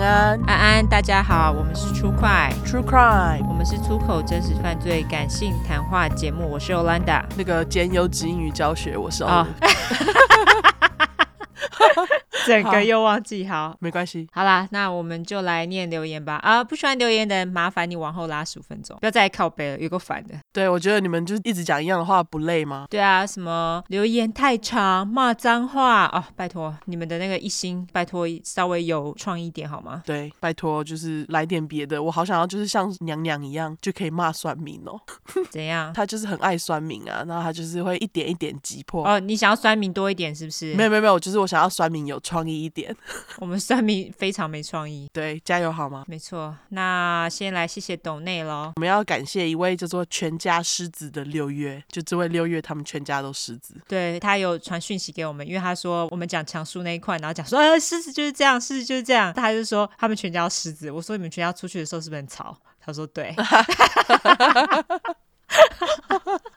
安，安安，大家好，我们是出快 True Crime，我们是出口真实犯罪感性谈话节目，我是 Olanda，那个兼优质英语教学，我是 Olanda。整个又忘记，好，好，没关系。好啦，那我们就来念留言吧。啊，不喜欢留言的人，麻烦你往后拉十五分钟，不要再靠背了，有够烦的。对，我觉得你们就是一直讲一样的话，不累吗？对啊，什么留言太长，骂脏话哦，拜托你们的那个一心，拜托稍微有创意点好吗？对，拜托就是来点别的。我好想要就是像娘娘一样，就可以骂酸民哦。怎样？他就是很爱酸民啊，然后他就是会一点一点击破。哦，你想要酸民多一点是不是？没有没有没有，就是我想要酸民有创意一点。我们算命非常没创意。对，加油好吗？没错。那先来谢谢斗内喽。我们要感谢一位叫做全家狮子的六月，就这位六月，他们全家都狮子。对，他有传讯息给我们，因为他说我们讲强叔那一块，然后讲说，呃，狮子就是这样，狮子就是这样。他就说他们全家狮子。我说你们全家出去的时候是不是很吵？他说对。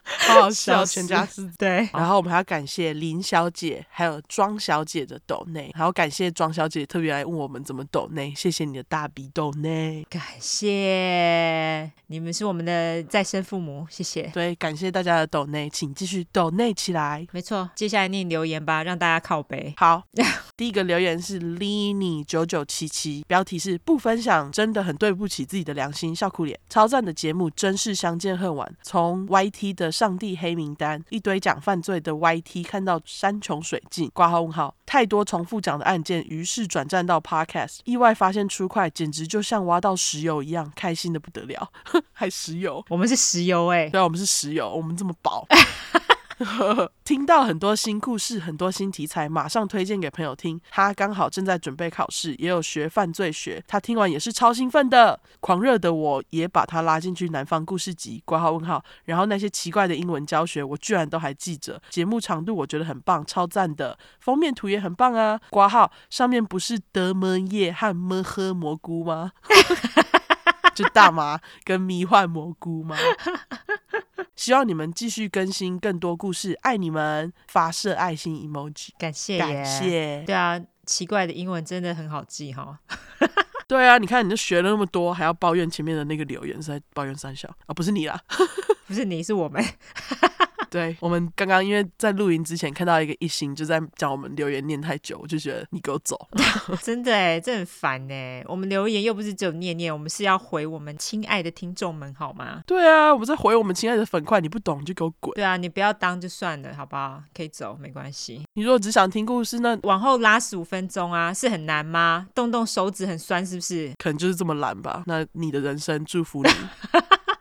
好好笑，全家是对。然后我们还要感谢林小姐，还有庄小姐的抖内，还要感谢庄小姐特别来问我们怎么抖内，谢谢你的大笔抖内，感谢你们是我们的再生父母，谢谢。对，感谢大家的抖内，请继续抖内起来。没错，接下来念留言吧，让大家靠背。好，第一个留言是 Lini 九九七七，标题是不分享真的很对不起自己的良心，笑哭脸。超赞的节目，真是相见恨晚。从 YT 的上帝黑名单，一堆讲犯罪的 YT 看到山穷水尽，挂号问号，太多重复讲的案件，于是转战到 Podcast，意外发现出快，简直就像挖到石油一样，开心的不得了，还石油，我们是石油哎、欸，对啊，我们是石油，我们这么饱。听到很多新故事，很多新题材，马上推荐给朋友听。他刚好正在准备考试，也有学犯罪学，他听完也是超兴奋的。狂热的我也把他拉进去南方故事集，挂号问号。然后那些奇怪的英文教学，我居然都还记着。节目长度我觉得很棒，超赞的。封面图也很棒啊，挂号上面不是德门叶和么喝蘑菇吗？就大麻跟迷幻蘑菇吗？希望你们继续更新更多故事，爱你们！发射爱心 emoji，感谢感谢。对啊，奇怪的英文真的很好记哈。对啊，你看你就学了那么多，还要抱怨前面的那个留言是在抱怨三小啊？不是你啦，不是你，是我们。对，我们刚刚因为在录音之前看到一个一星就在讲我们留言念太久，我就觉得你给我走，真的哎，这很烦哎。我们留言又不是只有念念，我们是要回我们亲爱的听众们好吗？对啊，我们在回我们亲爱的粉块，你不懂你就给我滚。对啊，你不要当就算了，好不好？可以走，没关系。你如果只想听故事，那往后拉十五分钟啊，是很难吗？动动手指很酸是不是？可能就是这么懒吧。那你的人生祝福你。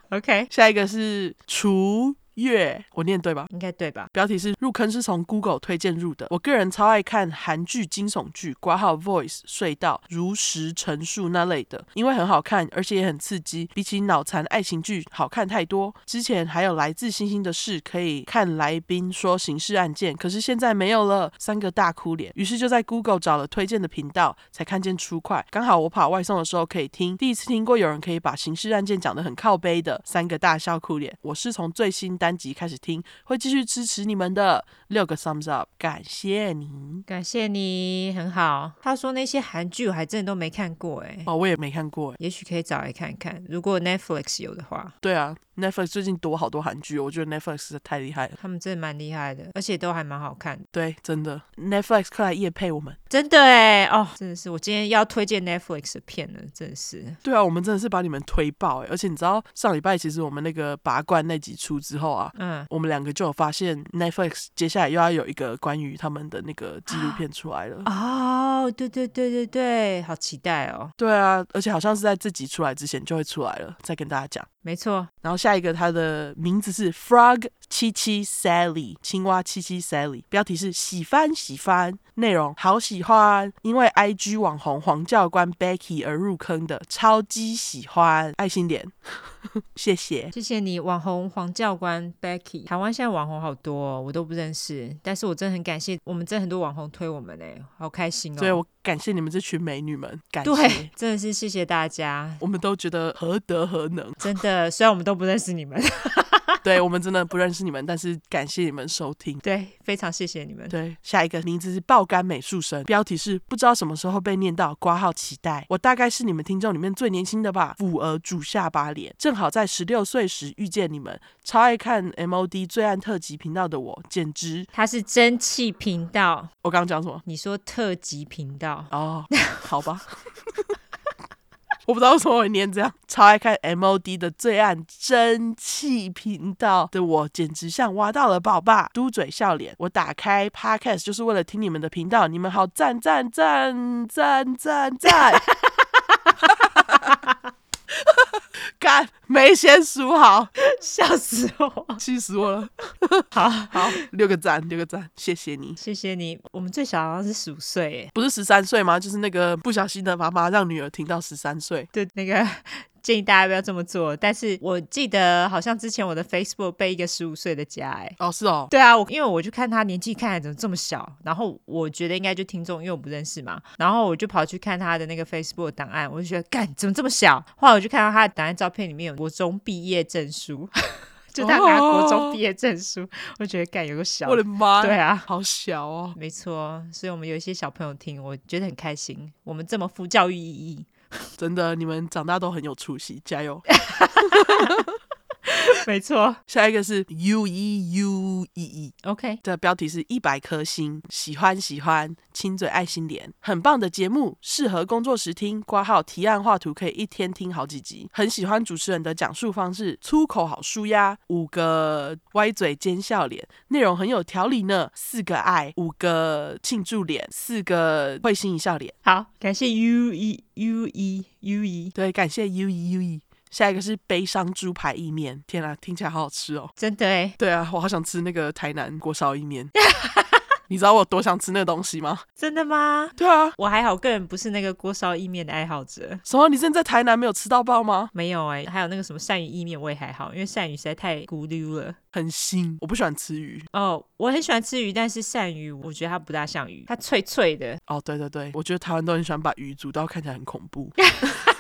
OK，下一个是除。月，我念对吧？应该对吧？标题是入坑是从 Google 推荐入的。我个人超爱看韩剧、惊悚剧、挂号 Voice、隧道、如实陈述那类的，因为很好看，而且也很刺激，比起脑残爱情剧好看太多。之前还有来自星星的事可以看来宾说刑事案件，可是现在没有了，三个大哭脸。于是就在 Google 找了推荐的频道，才看见出快，刚好我跑外送的时候可以听。第一次听过有人可以把刑事案件讲得很靠背的，三个大笑哭脸。我是从最新单集开始听，会继续支持你们的。六个 thumbs up，感谢你，感谢你，很好。他说那些韩剧我还真的都没看过，哎，哦，我也没看过，也许可以找来看看。如果 Netflix 有的话，对啊。Netflix 最近多好多韩剧，我觉得 Netflix 太厉害了。他们真的蛮厉害的，而且都还蛮好看。对，真的 Netflix 快来夜配我们，真的哎哦，真的是我今天要推荐 Netflix 的片了，真的是。对啊，我们真的是把你们推爆哎！而且你知道上礼拜其实我们那个拔罐那集出之后啊，嗯，我们两个就有发现 Netflix 接下来又要有一个关于他们的那个纪录片出来了。哦，对对对对对，好期待哦。对啊，而且好像是在这集出来之前就会出来了，再跟大家讲。没错，然后下一个，它的名字是 Frog 七七 Sally，青蛙七七 Sally，标题是喜欢喜欢，内容好喜欢，因为 IG 网红黄教官 Becky 而入坑的，超级喜欢，爱心脸，谢谢，谢谢你，网红黄教官 Becky，台湾现在网红好多，哦，我都不认识，但是我真的很感谢，我们真的很多网红推我们哎，好开心哦。对，我感谢你们这群美女们，感对谢，，真的是谢谢大家，我们都觉得何德何能。真的，虽然我们都不认识你们，对，我们真的不认识你们，但是感谢你们收听。对，非常谢谢你们。对，下一个名字是爆肝美术生，标题是不知道什么时候被念到，挂号期待。我大概是你们听众里面最年轻的吧，俯额主下巴脸，正好在十六岁时遇见你们，超爱看 MOD 最暗特辑频道的我，简直。他是蒸汽频道，我刚刚讲什么？你说特辑频道哦，好吧。我不知道为什么会念这样，超爱看 MOD 的最暗蒸汽频道的我，简直像挖到了宝吧！嘟嘴笑脸，我打开 Podcast 就是为了听你们的频道，你们好赞赞赞赞赞赞！干，没先数好，笑死我，气死我了！好好，六个赞，六个赞，谢谢你，谢谢你。我们最小好像是十五岁，哎，不是十三岁吗？就是那个不小心的妈妈让女儿停到十三岁，对，那个。建议大家不要这么做，但是我记得好像之前我的 Facebook 被一个十五岁的加哎，哦是哦，对啊，我因为我就看他年纪看起来怎么这么小，然后我觉得应该就听众，因为我不认识嘛，然后我就跑去看他的那个 Facebook 档案，我就觉得干怎么这么小，后来我就看到他的档案照片里面有国中毕业证书，就他拿国中毕业证书，我觉得干有个小，我的妈，对啊，好小哦，没错，所以我们有一些小朋友听，我觉得很开心，我们这么富教育意义。真的，你们长大都很有出息，加油！没错，下一个是 U E U E E，OK. 这标题是一百颗星，喜欢喜欢，亲嘴爱心脸，很棒的节目，适合工作时听。挂号提案画图可以一天听好几集，很喜欢主持人的讲述方式，粗口好舒压，五个歪嘴尖笑脸，内容很有条理呢。四个爱，五个庆祝脸，四个会心一笑脸。好，感谢 U E U E U E，对，感谢 U E U E。下一个是悲伤猪排意面，天啊，听起来好好吃哦！真的哎，对啊，我好想吃那个台南锅烧意面。你知道我有多想吃那个东西吗？真的吗？对啊，我还好，个人不是那个锅烧意面的爱好者。什么？你真的在台南没有吃到爆吗？没有哎，还有那个什么鳝鱼意面，我也还好，因为鳝鱼实在太咕溜了，很腥。我不喜欢吃鱼哦，我很喜欢吃鱼，但是鳝鱼我觉得它不大像鱼，它脆脆的。哦，对对对，我觉得台湾都很喜欢把鱼煮到看起来很恐怖。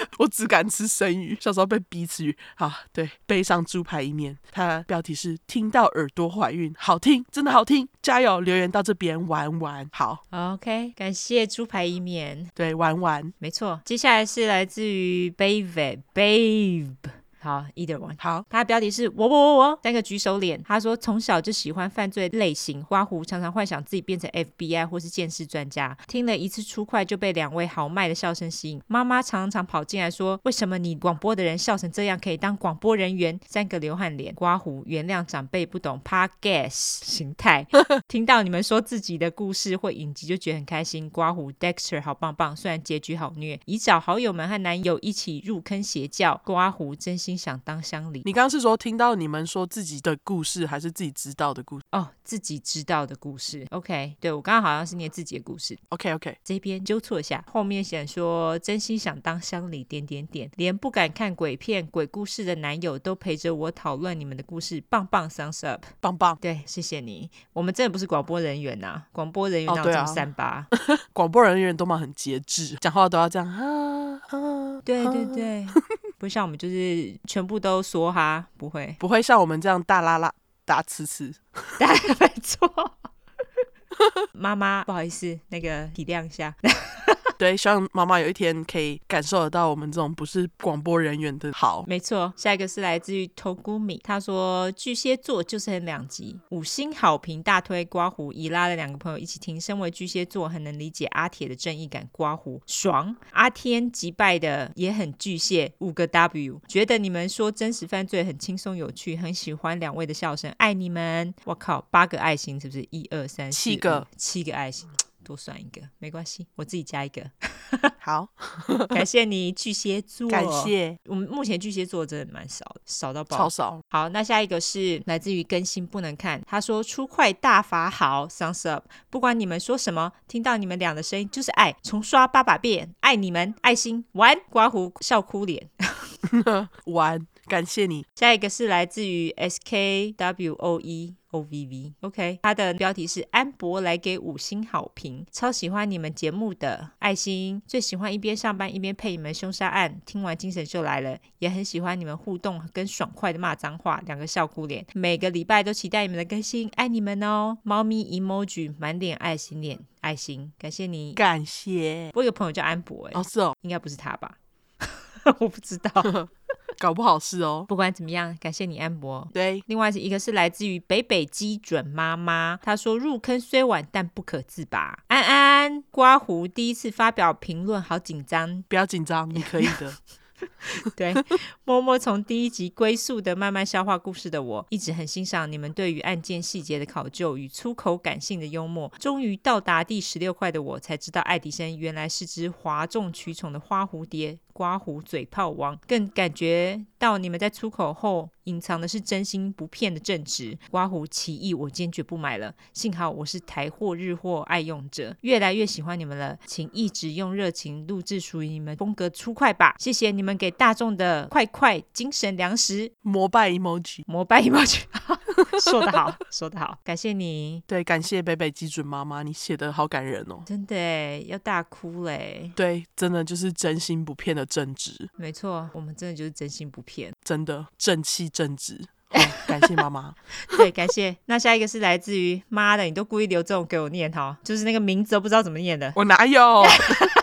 我只敢吃生鱼，小时候被逼吃鱼。好，对，背上猪排一面，它标题是听到耳朵怀孕，好听，真的好听，加油！留言到这边玩玩，好，OK，感谢猪排一面，对，玩玩，没错。接下来是来自于 Babe Babe。好，either one。好，他的标题是我我我我三个举手脸。他说从小就喜欢犯罪类型，刮胡常常幻想自己变成 FBI 或是鉴识专家。听了一次初快就被两位豪迈的笑声吸引。妈妈常常跑进来说：“为什么你广播的人笑成这样可以当广播人员？”三个流汗脸，刮胡，原谅长辈不懂 Podcast 形态。听到你们说自己的故事或影集就觉得很开心。刮胡 Dexter 好棒棒，虽然结局好虐。已找好友们和男友一起入坑邪教。刮胡真心。心想当乡里，你刚刚是说听到你们说自己的故事，还是自己知道的故事？哦，自己知道的故事。OK，对，我刚刚好像是念自己的故事。OK OK，这边纠错一下，后面写说真心想当乡里点点点，连不敢看鬼片、鬼故事的男友都陪着我讨论你们的故事，棒棒，thumbs up，棒棒。对，谢谢你。我们真的不是广播人员呐、啊，广播人员哪有这么三八？广、哦啊、播人员都嘛很节制，讲话都要这样啊啊！对对对。不像我们就是全部都说哈，不会不会像我们这样大拉拉大呲呲，没错。妈妈不好意思，那个体谅一下。对，希望妈妈有一天可以感受得到我们这种不是广播人员的好。没错，下一个是来自于 Togumi，他说巨蟹座就是很两极，五星好评大推刮胡，已拉了两个朋友一起听。身为巨蟹座，很能理解阿铁的正义感，刮胡爽。阿天击败的也很巨蟹，五个 W，觉得你们说真实犯罪很轻松有趣，很喜欢两位的笑声，爱你们。我靠，八个爱心是不是？一二三四，七个，七个爱心。多算一个没关系，我自己加一个。好，感谢你巨蟹座，感谢。我们目前巨蟹座真的蛮少的，少到爆，超少。好，那下一个是来自于更新不能看，他说出快大法好，thumbs up。不管你们说什么，听到你们俩的声音就是爱，重刷八百遍，爱你们，爱心玩，刮胡笑哭脸，完，感谢你。下一个是来自于 S K W O E。O V V OK，它的标题是安博来给五星好评，超喜欢你们节目的爱心，最喜欢一边上班一边配你们凶杀案，听完精神就来了，也很喜欢你们互动跟爽快的骂脏话，两个笑哭脸，每个礼拜都期待你们的更新，爱你们哦！猫咪 emoji 满脸爱心脸，爱心，感谢你，感谢。我有个朋友叫安博，哎，哦是哦，应该不是他吧？我不知道。搞不好是哦。不管怎么样，感谢你安博。对，另外是一个是来自于北北基准妈妈，她说入坑虽晚，但不可自拔。安安刮胡第一次发表评论，好紧张。不要紧张，你可以的。对，默默从第一集归宿的慢慢消化故事的我，一直很欣赏你们对于案件细节的考究与粗口感性的幽默。终于到达第十六块的我，才知道爱迪生原来是只哗众取宠的花蝴蝶。刮胡嘴炮王，更感觉到你们在出口后隐藏的是真心不骗的正直。刮胡奇异，我坚决不买了。幸好我是台货日货爱用者，越来越喜欢你们了。请一直用热情录制属于你们风格粗快吧。谢谢你们给大众的快快精神粮食。膜拜 emoji，膜拜 emoji，说得好，说得好，感谢你。对，感谢北北基准妈妈，你写的好感人哦。真的要大哭嘞。对，真的就是真心不骗的。正直，没错，我们真的就是真心不骗，真的正气正直。哦、感谢妈妈，对，感谢。那下一个是来自于妈的，你都故意留这种给我念哈，就是那个名字都不知道怎么念的，我哪有？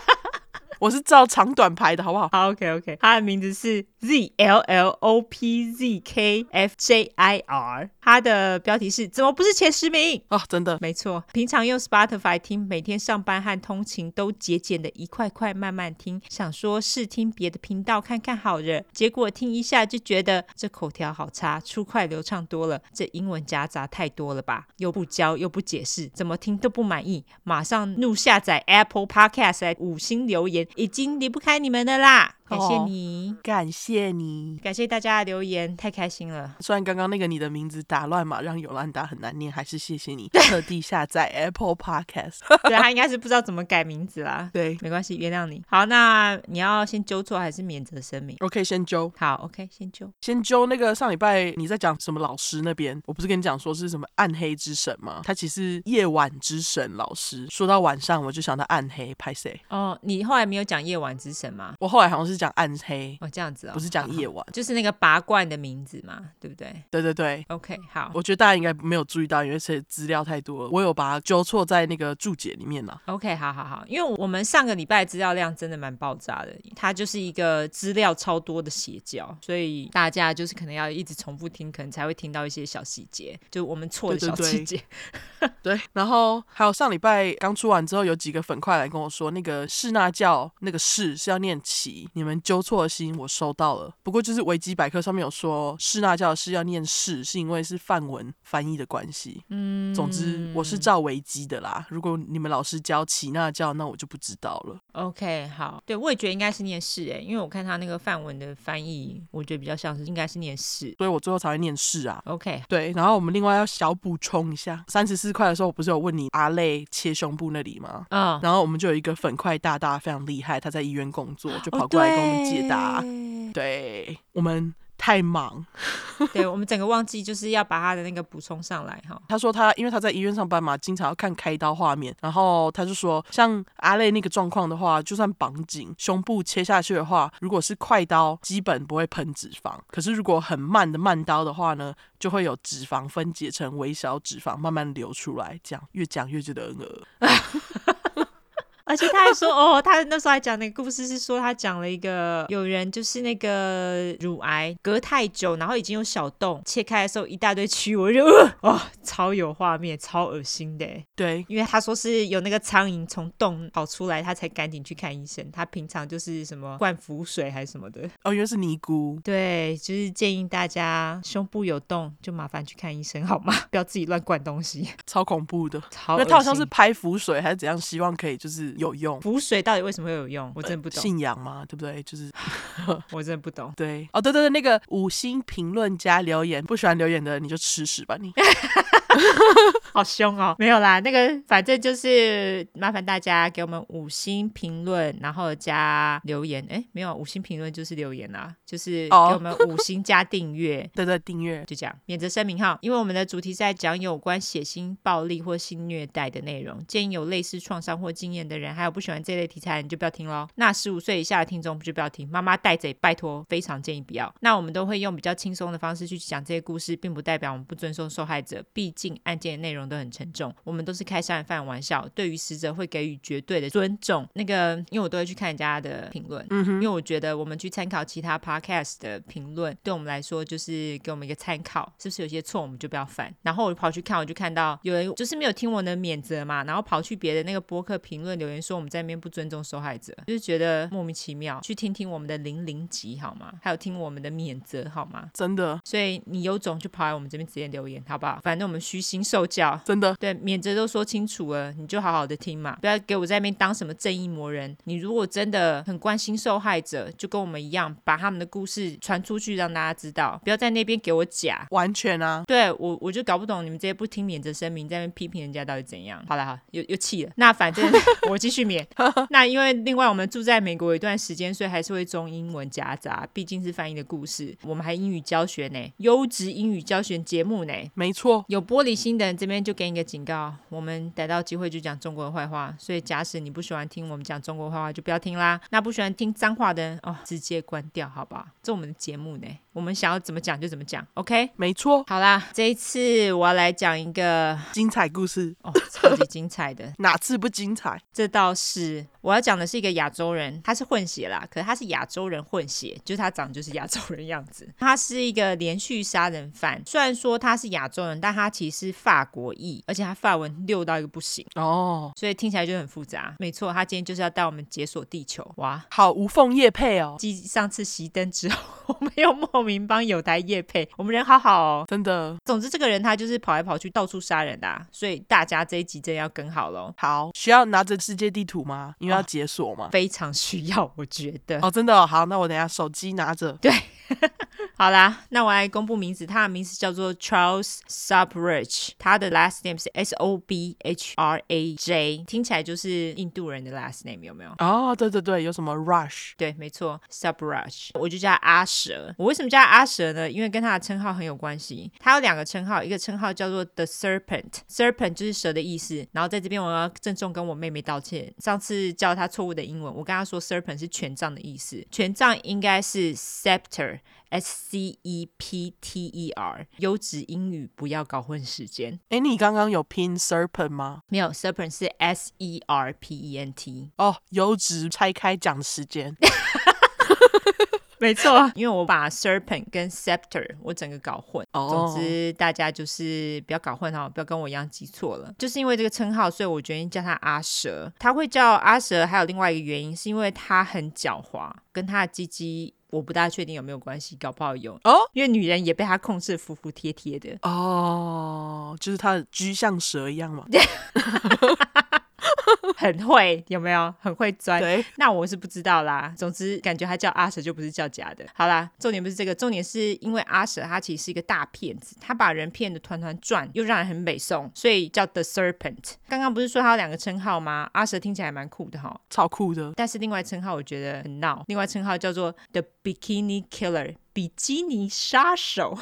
我是照长短排的，好不好？好，OK OK。他的名字是 Z L L O P Z K F J I R。他的标题是怎么不是前十名？哦，真的，没错。平常用 Spotify 听，每天上班和通勤都节俭的一块块慢慢听。想说试听别的频道看看好了，结果听一下就觉得这口条好差，粗快流畅多了。这英文夹杂太多了吧？又不教又不解释，怎么听都不满意。马上怒下载 Apple Podcast 来五星留言。已经离不开你们的啦。感谢你，哦，感谢你，感谢大家的留言，太开心了。虽然刚刚那个你的名字打乱嘛，让尤兰达很难念，还是谢谢你 特地下载 Apple Podcast。对，他应该是不知道怎么改名字啦。对，没关系，原谅你。好，那你要先纠错还是免责声明？我可以先纠。好，OK，先纠。先纠那个上礼拜你在讲什么老师那边？我不是跟你讲说是什么暗黑之神吗？他其实夜晚之神老师。说到晚上，我就想到暗黑，拍谁？哦，你后来没有讲夜晚之神吗？我后来好像是讲暗黑。哦，这样子哦，不是讲夜晚，就是那个拔罐的名字嘛，对不对？对对对，OK，好。我觉得大家应该没有注意到，因为这资料太多了，我有把它纠错在那个注解里面了。OK，好好好，因为我们上个礼拜资料量真的蛮爆炸的，它就是一个资料超多的邪教，所以大家就是可能要一直重复听，可能才会听到一些小细节，就我们错的小细节。对，对，对，对，然后还有上礼拜刚出完之后，有几个粉块来跟我说，那个释那教那个释是要念齐，你们纠错的心。我收到了，不过就是维基百科上面有说释那教是要念释，是因为是范文翻译的关系。嗯，总之我是照维基的啦。如果你们老师教齐那教，那我就不知道了。OK，好，对，我也觉得应该是念释诶，因为我看他那个范文的翻译，我觉得比较像是应该是念释，所以我最后才会念释啊。OK，对，然后我们另外要小补充一下，三十四块的时候我不是有问你阿累切胸部那里吗？嗯，oh. 然后我们就有一个粉块大大非常厉害，他在医院工作，就跑过来跟我们解答。Oh, 对，我们太忙，对，我们整个忘记就是要把他的那个补充上来哈。他说他因为他在医院上班嘛，经常要看开刀画面，然后他就说像阿累那个状况的话，就算绑紧胸部切下去的话，如果是快刀，基本不会喷脂肪，可是如果很慢的慢刀的话呢，就会有脂肪分解成微小脂肪慢慢流出来，这样越讲越觉得很恶。而且他还说，哦，他那时候还讲那个故事，是说他讲了一个有人就是那个乳癌隔太久，然后已经有小洞，切开的时候一大堆蛆，我就呃，哦，超有画面，超恶心的。对，因为他说是有那个苍蝇从洞跑出来，他才赶紧去看医生。他平常就是什么灌符水还是什么的。哦，原来是尼姑。对，就是建议大家胸部有洞就麻烦去看医生好吗？不要自己乱灌东西，超恐怖的。超，因为他好像是拍符水还是怎样，希望可以就是。有用，补水到底为什么会有用？我真的不懂。信仰嘛，对不对？就是 我真的不懂。对，哦，对对对，那个五星评论加留言，不喜欢留言的你就吃屎吧你。好凶哦！没有啦，那个反正就是麻烦大家给我们五星评论，然后加留言。哎，没有五星评论就是留言啦，就是给我们五星加订阅。Oh. 对对，订阅就这样。免责声明哈，因为我们的主题在讲有关血腥、暴力或性虐待的内容，建议有类似创伤或经验的人，还有不喜欢这类题材，你就不要听喽。那十五岁以下的听众就不要听，妈妈带着拜托，非常建议不要。那我们都会用比较轻松的方式去讲这些故事，并不代表我们不尊重受害者，毕竟案件的内容都很沉重，我们都是开杀人犯玩笑，对于死者会给予绝对的尊重。那个，因为我都会去看人家的评论，因为我觉得我们去参考其他 podcast 的评论，对我们来说就是给我们一个参考，是不是有些错我们就不要犯。然后我就跑去看，我就看到有人就是没有听我的免责嘛，然后跑去别的那个博客评论留言说我们在那边不尊重受害者，就是觉得莫名其妙。去听听我们的零零集好吗？还有听我们的免责好吗？真的，所以你有种就跑来我们这边直接留言好不好？反正我们虚心受教，真的。对，免责都说清楚了，你就好好的听嘛，不要给我在那边当什么正义魔人。你如果真的很关心受害者，就跟我们一样，把他们的故事传出去，让大家知道，不要在那边给我假。完全啊，对我我就搞不懂你们这些不听免责声明，在那边批评人家到底怎样。好了好，又又气了。那反正 我继续免。那因为另外我们住在美国有一段时间，所以还是会中英文夹杂，毕竟是翻译的故事。我们还英语教学呢，优质英语教学节目呢。没错，有玻璃心的人这边就给你个警告，我们逮到机会就讲中国的坏话。所以假使你不喜欢听我们讲中国坏话，就不要听啦。那不喜欢听脏话的人哦，直接关掉，好不好？这我们的节目呢，我们想要怎么讲就怎么讲，OK？没错。好啦，这一次我要来讲一个精彩故事哦，超级精彩的，哪次不精彩？这倒是。我要讲的是一个亚洲人，他是混血啦，可是他是亚洲人混血，就是他长就是亚洲人样子。他是一个连续杀人犯，虽然说他是亚洲人，但他其实是法国裔，而且他法文溜到一个不行哦，所以听起来就很复杂。没错，他今天就是要带我们解锁地球，哇，好无缝夜配哦。继上次熄灯之后，我们又莫名帮有台夜配，我们人好好哦，真的。总之，这个人他就是跑来跑去到处杀人的啊，所以大家这一集真的要跟好喽。好，需要拿着世界地图吗？因为要解锁吗。非常需要，我觉得哦，真的哦，好，那我等下手机拿着。对，好啦，那我来公布名字，他的名字叫做 Charles Sobhraj，他的 last name 是 S O B H R A J，听起来就是印度人的 last name，有没有？哦，对对对，有什么 Rush？对，没错，Sobhraj，我就叫阿蛇。我为什么叫阿蛇呢？因为跟他的称号很有关系。他有两个称号，一个称号叫做 The Serpent，Serpent 就是蛇的意思。然后在这边我要郑重跟我妹妹道歉，上次叫他错误的英文。我跟他说，serpent 是权杖的意思，权杖应该是 scepter，s c e p t e r。优质英语不要搞混时间。哎，你刚刚有拼 serpent 吗？没有，serpent 是 s e r p e n t。哦，优质拆开讲时间。没错，因为我把 serpent 跟 scepter 我整个搞混。Oh. 总之，大家就是不要搞混哈，不要跟我一样记错了。就是因为这个称号，所以我决定叫他阿蛇。他会叫阿蛇，还有另外一个原因，是因为他很狡猾，跟他的鸡鸡我不大确定有没有关系，搞不好有哦。Oh? 因为女人也被他控制服服帖帖的。哦，oh, 就是他的居像蛇一样嘛。很会有没有？很会钻。对，那我是不知道啦。总之，感觉他叫阿蛇就不是叫假的。好啦，重点不是这个，重点是因为阿蛇他其实是一个大骗子，他把人骗得团团转，又让人很美宋，所以叫 The Serpent。刚刚不是说他有两个称号吗？阿蛇听起来蛮酷的哈，超酷的。但是另外称号我觉得很闹，另外称号叫做 The Bikini Killer，比基尼杀手。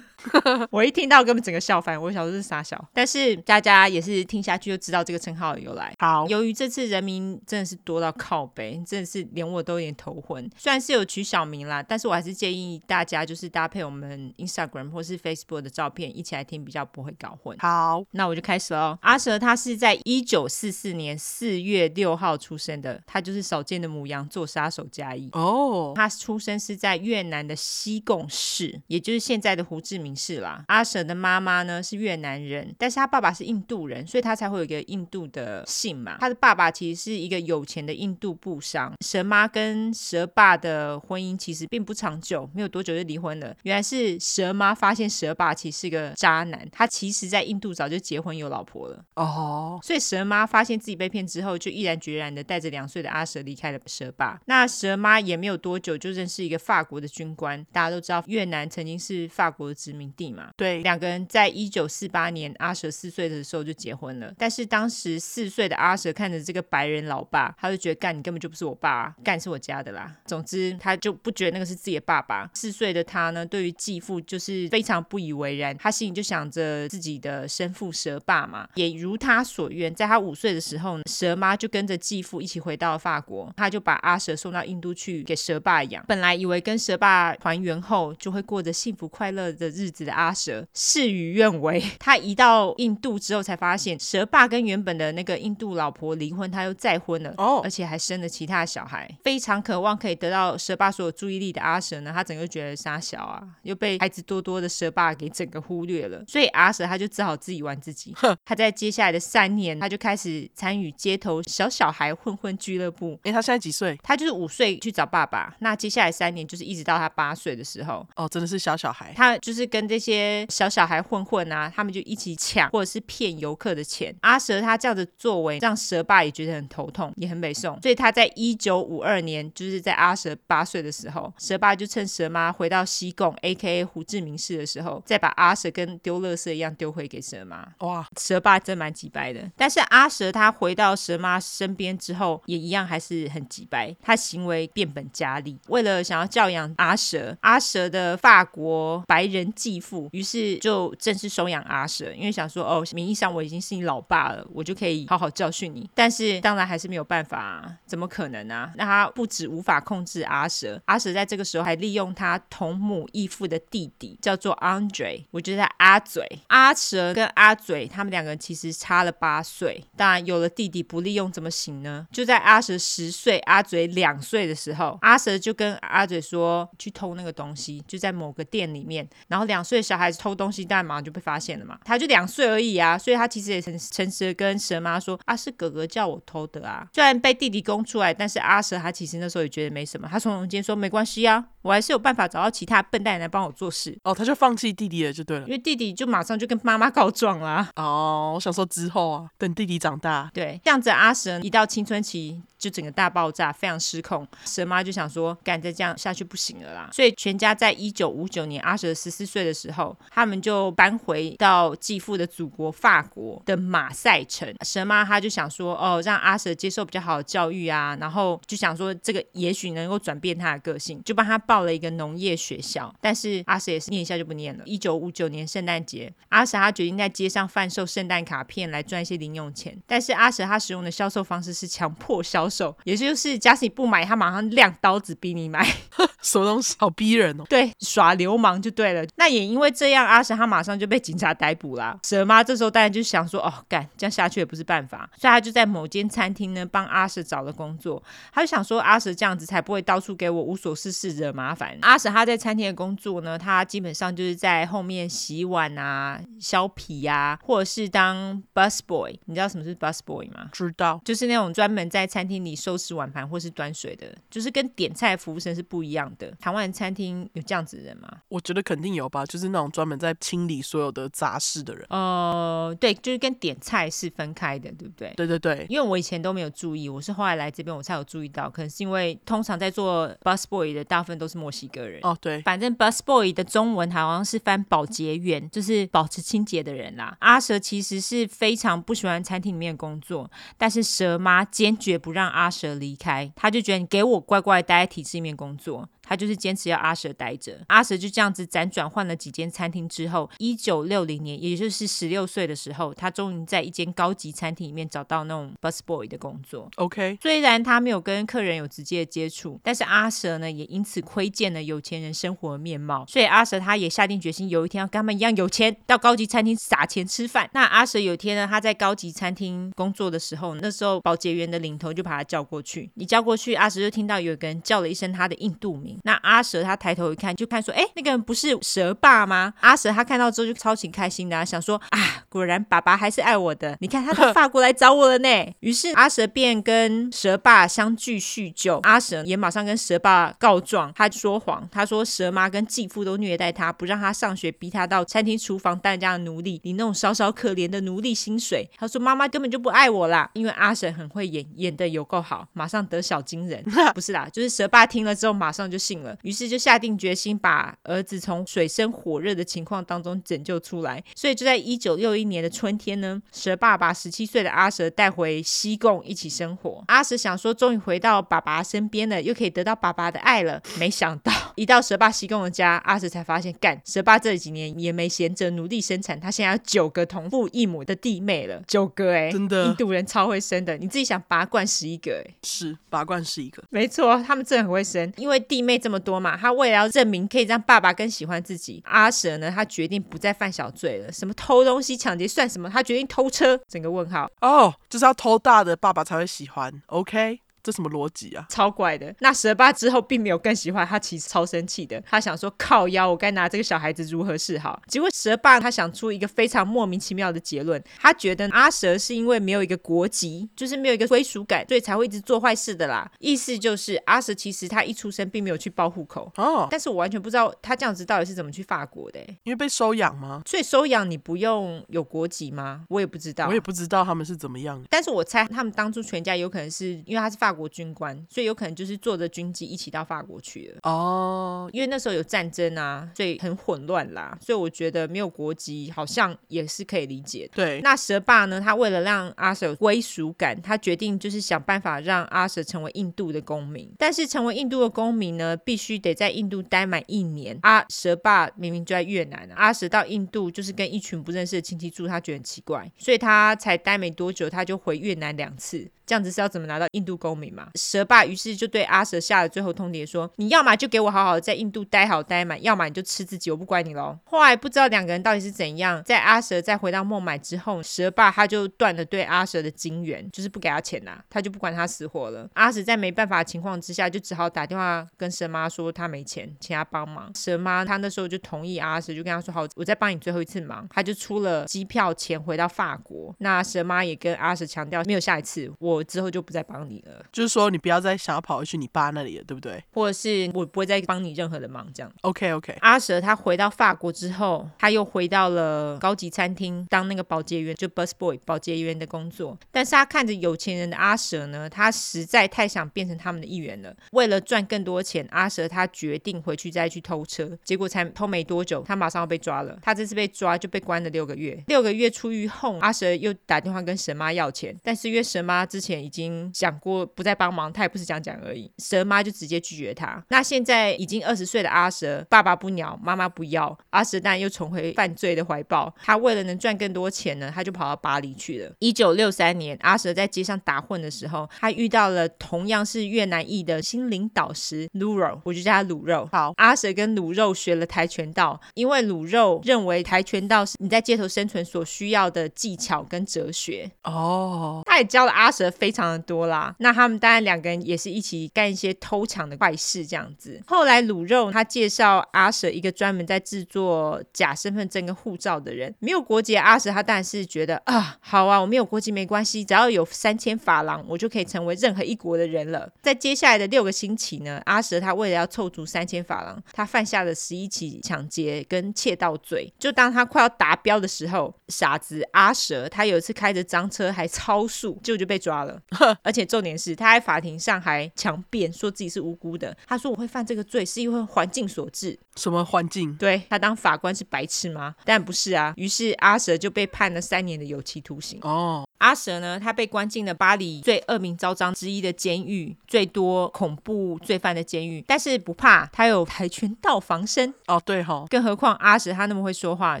我一听到根本整个笑翻，我想说是傻笑，但是大家也是听下去就知道这个称号的由来。好，由于这次人名真的是多到靠北，真的是连我都有点头昏。虽然是有取小名啦，但是我还是建议大家就是搭配我们 Instagram 或是 Facebook 的照片一起来听，比较不会搞混。好，那我就开始喽。阿蛇他是在一九四四年四月六号出生的，他就是少见的母羊座杀手加一。哦，他出生是在越南的西贡市，也就是现在的胡志明市啦，阿蛇的妈妈呢是越南人，但是他爸爸是印度人，所以他才会有一个印度的姓嘛。他的爸爸其实是一个有钱的印度布商。蛇妈跟蛇爸的婚姻其实并不长久，没有多久就离婚了。原来是蛇妈发现蛇爸其实是个渣男，他其实在印度早就结婚有老婆了。哦，所以蛇妈发现自己被骗之后，就毅然决然的带着两岁的阿蛇离开了蛇爸。那蛇妈也没有多久就认识一个法国的军官，大家都知道越南曾经是法国的殖民。地嘛。对，两个人在一九四八年阿蛇四岁的时候就结婚了。但是当时四岁的阿蛇看着这个白人老爸，他就觉得干，你根本就不是我爸，干是我家的啦。总之，他就不觉得那个是自己的爸爸。四岁的他呢，对于继父就是非常不以为然，他心里就想着自己的生父蛇爸嘛。也如他所愿，在他五岁的时候，蛇妈就跟着继父一起回到了法国，他就把阿蛇送到印度去给蛇爸养。本来以为跟蛇爸团圆后就会过着幸福快乐的日子的阿蛇，事与愿违。他一到印度之后，才发现蛇爸跟原本的那个印度老婆离婚，他又再婚了，哦，而且还生了其他小孩。非常渴望可以得到蛇爸所有注意力的阿蛇呢，他整个觉得杀小啊，又被孩子多多的蛇爸给整个忽略了。所以阿蛇他就只好自己玩自己。他在接下来的三年，他就开始参与街头小小孩混混俱乐部。哎，他现在几岁？他就是五岁去找爸爸。那接下来三年就是一直到他八岁的时候。哦，真的是小小孩。他就是跟这些小小孩混混啊，他们就一起抢或者是骗游客的钱。阿蛇他这样的作为，让蛇爸也觉得很头痛，也很北宋。所以他在一九五二年，就是在阿蛇八岁的时候，蛇爸就趁蛇妈回到西贡 （A.K.A. 胡志明市）的时候，再把阿蛇跟丢垃圾一样丢回给蛇妈。哇，蛇爸真蛮急掰的。但是阿蛇他回到蛇妈身边之后，也一样还是很急掰，他行为变本加厉。为了想要教养阿蛇，阿蛇的法国白人继父，于是就正式收养阿蛇，因为想说哦，名义上我已经是你老爸了，我就可以好好教训你。但是当然还是没有办法啊，怎么可能啊？那他不止无法控制阿蛇，阿蛇在这个时候还利用他同母异父的弟弟，叫做 Andre，我觉得他阿嘴。阿蛇跟阿嘴他们两个人其实差了八岁，当然有了弟弟不利用怎么行呢？就在阿蛇十岁，阿嘴两岁的时候，阿蛇就跟阿嘴说去偷那个东西，就在某个店里面，然后两岁的小孩子偷东西，当然马上就被发现了嘛。他就两岁而已啊，所以他其实也诚诚实的跟蛇妈说啊，是哥哥叫我偷的啊。虽然被弟弟供出来，但是阿蛇他其实那时候也觉得没什么，他从中间说没关系啊，我还是有办法找到其他笨蛋来帮我做事。哦，他就放弃弟弟了，就对了，因为弟弟就马上就跟妈妈告状啦。哦，我想说之后啊，等弟弟长大，对，这样子阿蛇一到青春期。就整个大爆炸，非常失控。蛇妈就想说，干再这样下去不行了啦。所以全家在一九五九年阿蛇十四岁的时候，他们就搬回到继父的祖国法国的马赛城。蛇妈她就想说，哦，让阿蛇接受比较好的教育啊，然后就想说这个也许能够转变他的个性，就帮他报了一个农业学校。但是阿蛇也是念一下就不念了。一九五九年圣诞节，阿蛇他决定在街上贩售圣诞卡片来赚一些零用钱。但是阿蛇他使用的销售方式是强迫销。手，也就是假使你不买，他马上亮刀子逼你买，什么东西好逼人哦？对，耍流氓就对了。那也因为这样，阿蛇他马上就被警察逮捕啦。蛇妈这时候当然就想说，哦，干这样下去也不是办法，所以他就在某间餐厅呢帮阿蛇找了工作。他就想说，阿蛇这样子才不会到处给我无所事事惹麻烦。阿蛇他在餐厅的工作呢，他基本上就是在后面洗碗啊、削皮啊，或者是当 bus boy。你知道什么是 bus boy 吗？知道，就是那种专门在餐厅。你收拾碗盘或是端水的，就是跟点菜服务生是不一样的。台湾餐厅有这样子的人吗？我觉得肯定有吧，就是那种专门在清理所有的杂事的人。哦、呃，对，就是跟点菜是分开的，对不对？对对对。因为我以前都没有注意，我是后来来这边我才有注意到，可能是因为通常在做 bus boy 的大部分都是墨西哥人。哦，对，反正 bus boy 的中文好像是翻保洁员，就是保持清洁的人啦。阿蛇其实是非常不喜欢餐厅里面的工作，但是蛇妈坚决不让。阿蛇离开，他就觉得你给我乖乖待在体制里面工作。他就是坚持要阿蛇待着，阿蛇就这样子辗转换了几间餐厅之后，一九六零年，也就是十六岁的时候，他终于在一间高级餐厅里面找到那种 busboy 的工作。OK，虽然他没有跟客人有直接的接触，但是阿蛇呢也因此窥见了有钱人生活的面貌，所以阿蛇他也下定决心，有一天要跟他们一样有钱，到高级餐厅撒钱吃饭。那阿蛇有一天呢，他在高级餐厅工作的时候，那时候保洁员的领头就把他叫过去，你叫过去，阿蛇就听到有一个人叫了一声他的印度名。那阿蛇他抬头一看，就看说，哎，那个人不是蛇爸吗？阿蛇他看到之后就超级开心的，啊，想说啊，果然爸爸还是爱我的。你看他从法国来找我了呢。于是阿蛇便跟蛇爸相聚叙旧。阿蛇也马上跟蛇爸告状，他说谎，他说蛇妈跟继父都虐待他，不让他上学，逼他到餐厅厨房当人家的奴隶，领那种少少可怜的奴隶薪水。他说妈妈根本就不爱我啦，因为阿蛇很会演，演的有够好，马上得小金人。不是啦，就是蛇爸听了之后马上就。幸了，于是就下定决心把儿子从水深火热的情况当中拯救出来。所以就在一九六一年的春天呢，蛇爸把十七岁的阿蛇带回西贡一起生活。阿蛇想说，终于回到爸爸身边了，又可以得到爸爸的爱了。没想到 一到蛇爸西贡的家，阿蛇才发现，干，蛇爸这几年也没闲着努力生产，他现在有九个同父异母的弟妹了，九个哎、欸，真的，印度人超会生的，你自己想拔罐十一个哎、欸，是拔罐十一个，没错，他们真的很会生，因为弟妹这么多嘛，他为了要证明可以让爸爸更喜欢自己，阿蛇呢，他决定不再犯小罪了，什么偷东西抢劫算什么，他决定偷车，整个问号哦，就是要偷大的，爸爸才会喜欢，OK。这什么逻辑啊？超怪的。那蛇爸之后并没有更喜欢他，其实超生气的。他想说靠腰，我该拿这个小孩子如何是好？结果蛇爸他想出一个非常莫名其妙的结论，他觉得阿蛇是因为没有一个国籍，就是没有一个归属感，所以才会一直做坏事的啦。意思就是阿蛇其实他一出生并没有去报户口哦，但是我完全不知道他这样子到底是怎么去法国的，因为被收养吗？所以收养你不用有国籍吗？我也不知道，我也不知道他们是怎么样。但是我猜他们当初全家有可能是因为他是法国。军官，所以有可能就是坐着军机一起到法国去了哦。因为那时候有战争啊，所以很混乱啦。所以我觉得没有国籍好像也是可以理解的。对，那蛇爸呢？他为了让阿蛇有归属感，他决定就是想办法让阿蛇成为印度的公民。但是成为印度的公民呢，必须得在印度待满一年。阿蛇爸明明就在越南，啊阿蛇到印度就是跟一群不认识的亲戚住，他觉得很奇怪，所以他才待没多久，他就回越南两次。这样子是要怎么拿到印度公民嘛？蛇爸于是就对阿蛇下了最后通牒，说：“你要么就给我好好在印度待好待满，要么你就吃自己，我不管你喽。”后来不知道两个人到底是怎样，在阿蛇再回到孟买之后，蛇爸他就断了对阿蛇的金援，就是不给他钱呐、他就不管他死活了。阿蛇在没办法的情况之下，就只好打电话跟蛇妈说他没钱，请他帮忙。蛇妈他那时候就同意阿蛇，就跟他说：“好，我再帮你最后一次忙。”他就出了机票钱回到法国。那蛇妈也跟阿蛇强调，没有下一次，我。我之后就不再帮你了，就是说你不要再想要跑回去你爸那里了，对不对？或者是我不会再帮你任何的忙，这样。OK OK。阿蛇他回到法国之后，他又回到了高级餐厅当那个保洁员，就 bus boy 保洁员的工作。但是他看着有钱人的阿蛇呢，他实在太想变成他们的一员了。为了赚更多钱，阿蛇他决定回去再去偷车。结果才偷没多久，他马上要被抓了。他这次被抓就被关了六个月。六个月出狱后，阿蛇又打电话跟神妈要钱，但是因为蛇妈之前。前已经讲过不再帮忙，他也不是讲讲而已。蛇妈就直接拒绝他。那现在已经二十岁的阿蛇，爸爸不鸟，妈妈不要，阿蛇当然又重回犯罪的怀抱。他为了能赚更多钱呢，他就跑到巴黎去了。一九六三年，阿蛇在街上打混的时候，他遇到了同样是越南裔的心灵导师卤肉，我就叫他卤肉。好，阿蛇跟卤肉学了跆拳道，因为卤肉认为跆拳道是你在街头生存所需要的技巧跟哲学。哦，他也教了阿蛇。非常的多啦，那他们当然两个人也是一起干一些偷抢的坏事这样子。后来卤肉他介绍阿蛇一个专门在制作假身份证跟护照的人，没有国籍阿蛇他当然是觉得啊，好啊，我没有国籍没关系，只要有三千法郎，我就可以成为任何一国的人了。在接下来的六个星期呢，阿蛇他为了要凑足三千法郎，他犯下了十一起抢劫跟窃盗罪。就当他快要达标的时候，傻子阿蛇他有一次开着赃车还超速，结果就被抓了。而且重点是，他在法庭上还强辩说自己是无辜的。他说：“我会犯这个罪是因为环境所致。”什么环境？对，他当法官是白痴吗？但不是啊。于是阿蛇就被判了三年的有期徒刑。哦。阿蛇呢，他被关进了巴黎最恶名昭彰之一的监狱，最多恐怖罪犯的监狱。但是不怕，他有跆拳道防身。哦，对哈、哦。更何况阿蛇他那么会说话，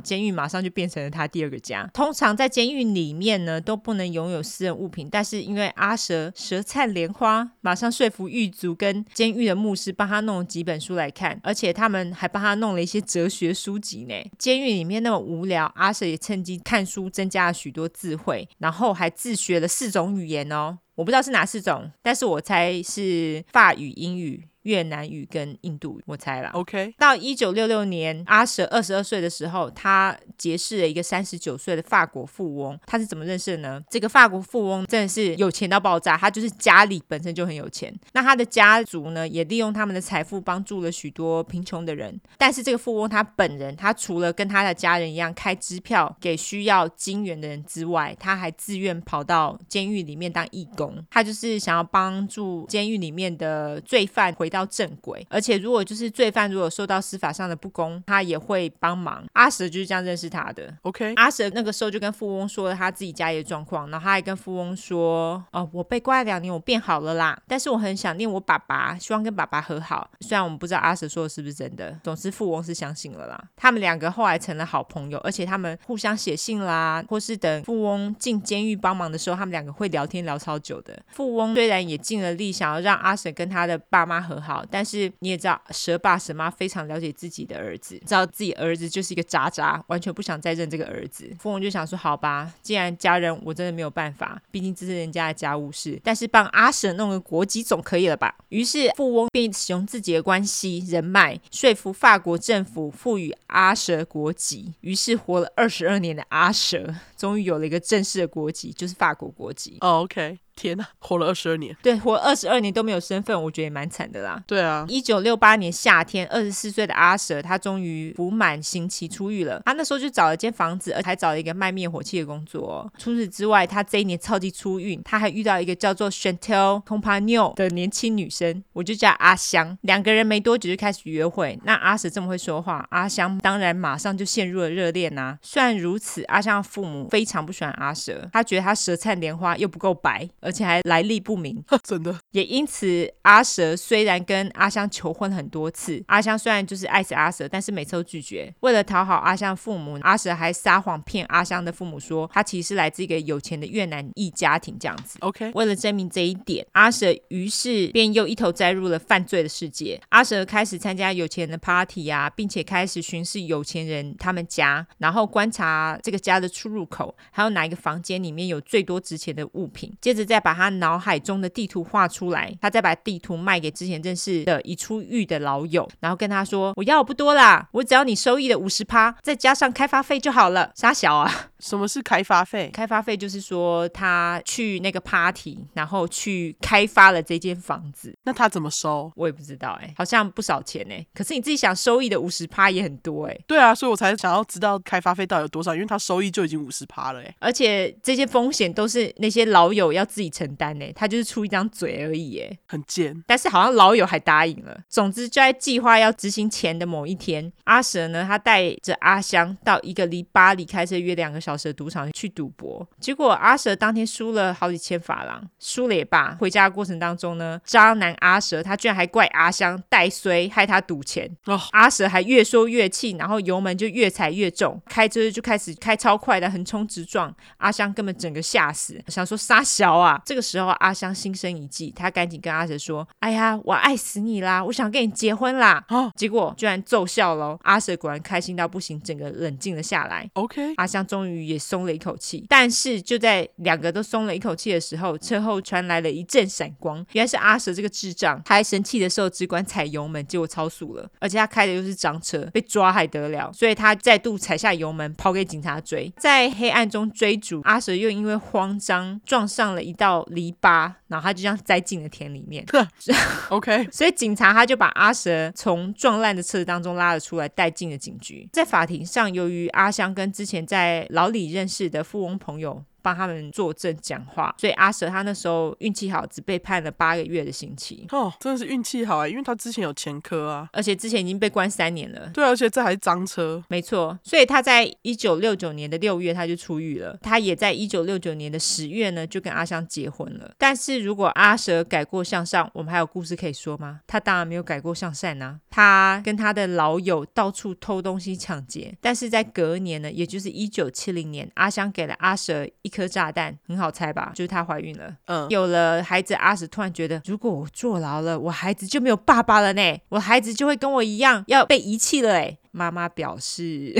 监狱马上就变成了他第二个家。通常在监狱里面呢，都不能拥有私物品，但是因为阿蛇舌灿莲花，马上说服狱卒跟监狱的牧师帮他弄几本书来看，而且他们还帮他弄了一些哲学书籍呢。监狱里面那么无聊，阿蛇也趁机看书，增加了许多智慧，然后。还自学了四种语言哦，我不知道是哪四种，但是我猜是法语、英语。越南语跟印度语，我猜啦。OK，到一九六六年，阿舍二十二岁的时候，他结识了一个三十九岁的法国富翁。他是怎么认识的呢？这个法国富翁真的是有钱到爆炸，他就是家里本身就很有钱。那他的家族呢，也利用他们的财富帮助了许多贫穷的人。但是这个富翁他本人，他除了跟他的家人一样开支票给需要金援的人之外，他还自愿跑到监狱里面当义工。他就是想要帮助监狱里面的罪犯回到。到正轨。而且如果就是罪犯如果受到司法上的不公，他也会帮忙。阿蛇就是这样认识他的。OK，阿蛇那个时候就跟富翁说了他自己家里的状况，然后他还跟富翁说：“哦，我被关了两年，我变好了啦，但是我很想念我爸爸，希望跟爸爸和好。”虽然我们不知道阿蛇说的是不是真的，总之富翁是相信了啦。他们两个后来成了好朋友，而且他们互相写信啦，或是等富翁进监狱帮忙的时候，他们两个会聊天聊超久的。富翁虽然也尽了力想要让阿蛇跟他的爸妈和好，好但是你也知道，蛇爸蛇妈非常了解自己的儿子，知道自己儿子就是一个渣渣，完全不想再认这个儿子。富翁就想说：“好吧，既然家人我真的没有办法，毕竟这是人家的家务事，但是帮阿蛇弄个国籍总可以了吧？”于是富翁便使用自己的关系人脉，说服法国政府赋予阿蛇国籍。于是活了二十二年的阿蛇，终于有了一个正式的国籍，就是法国国籍。哦，OK。天呐，活了二十二年，对，活二十二年都没有身份，我觉得也蛮惨的啦。对啊，一九六八年夏天，二十四岁的阿蛇，他终于服满刑期出狱了。他那时候就找了间房子，而还找了一个卖灭火器的工作哦。除此之外，他这一年超级出运，他还遇到一个叫做 Chantel Compagnon 的年轻女生，我就叫阿香。两个人没多久就开始约会。那阿蛇这么会说话，阿香当然马上就陷入了热恋呐。虽然如此，阿香的父母非常不喜欢阿蛇，他觉得他舌灿莲花又不够白。而且还来历不明，真的。也因此，阿蛇虽然跟阿香求婚很多次，阿香虽然就是爱死阿蛇，但是每次都拒绝。为了讨好阿香父母，阿蛇还撒谎骗阿香的父母说，他其实是来自一个有钱的越南裔家庭这样子。OK，为了证明这一点，阿蛇于是便又一头栽入了犯罪的世界。阿蛇开始参加有钱人的 party 啊，并且开始巡视有钱人他们家，然后观察这个家的出入口，还有哪一个房间里面有最多值钱的物品，接着再把他。脑海中的地图画出来，他再把地图卖给之前认识的已出狱的老友，然后跟他说：“我要不多啦，我只要你收益的五十趴，再加上开发费就好了。”傻小啊！什么是开发费？开发费就是说他去那个 party，然后去开发了这间房子。那他怎么收？我也不知道哎、欸，好像不少钱哎、欸。可是你自己想，收益的五十趴也很多哎、欸。对啊，所以我才想要知道开发费到底有多少，因为他收益就已经五十趴了哎、欸。而且这些风险都是那些老友要自己承担哎、欸，他就是出一张嘴而已哎、欸，很贱。但是好像老友还答应了。总之就在计划要执行前的某一天，阿蛇呢，他带着阿香到一个离巴黎开车约两个小时的赌场去赌博，结果阿蛇当天输了好几千法郎，输了也罢。回家的过程当中呢，渣男阿蛇他居然还怪阿香带衰，害他赌钱。哦，阿蛇还越说越气，然后油门就越踩越重，开车就开始开超快的横冲直撞。阿香根本整个吓死，想说杀小啊。这个时候阿香心生一计，他赶紧跟阿蛇说：“哎呀，我爱死你啦，我想跟你结婚啦。”哦，结果居然奏效了，阿蛇果然开心到不行，整个冷静了下来。OK，阿香终于。也松了一口气，但是就在两个都松了一口气的时候，车后传来了一阵闪光，原来是阿蛇这个智障，他还生气的时候只管踩油门，结果超速了，而且他开的又是赃车，被抓还得了，所以他再度踩下油门，跑给警察追，在黑暗中追逐，阿蛇又因为慌张撞上了一道篱笆，然后他就这样栽进了田里面。OK，所以警察他就把阿蛇从撞烂的车子当中拉了出来，带进了警局。在法庭上，由于阿香跟之前在老里认识的富翁朋友，帮他们作证讲话，所以阿蛇他那时候运气好，只被判了八个月的刑期。哦，真的是运气好啊，因为他之前有前科啊，而且之前已经被关三年了。对，而且这还是赃车。没错，所以他在一九六九年的六月他就出狱了。他也在一九六九年的十月呢，就跟阿香结婚了。但是如果阿蛇改过向上，我们还有故事可以说吗？他当然没有改过向善啊。他跟他的老友到处偷东西抢劫，但是在隔年呢，也就是一九七零年，阿香给了阿蛇一颗炸弹，很好猜吧？就是她怀孕了。嗯，有了孩子，阿史突然觉得，如果我坐牢了，我孩子就没有爸爸了呢，我孩子就会跟我一样要被遗弃了。哎，妈妈表示。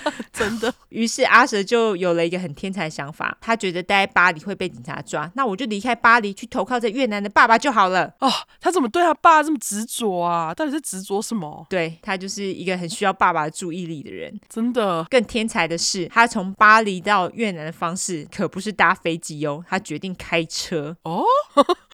真的，于是阿蛇就有了一个很天才的想法，他觉得待在巴黎会被警察抓，那我就离开巴黎去投靠在越南的爸爸就好了。哦，他怎么对他爸这么执着啊？到底是执着什么？对，他就是一个很需要爸爸的注意力的人。真的，更天才的是，他从巴黎到越南的方式可不是搭飞机哦，他决定开车。哦，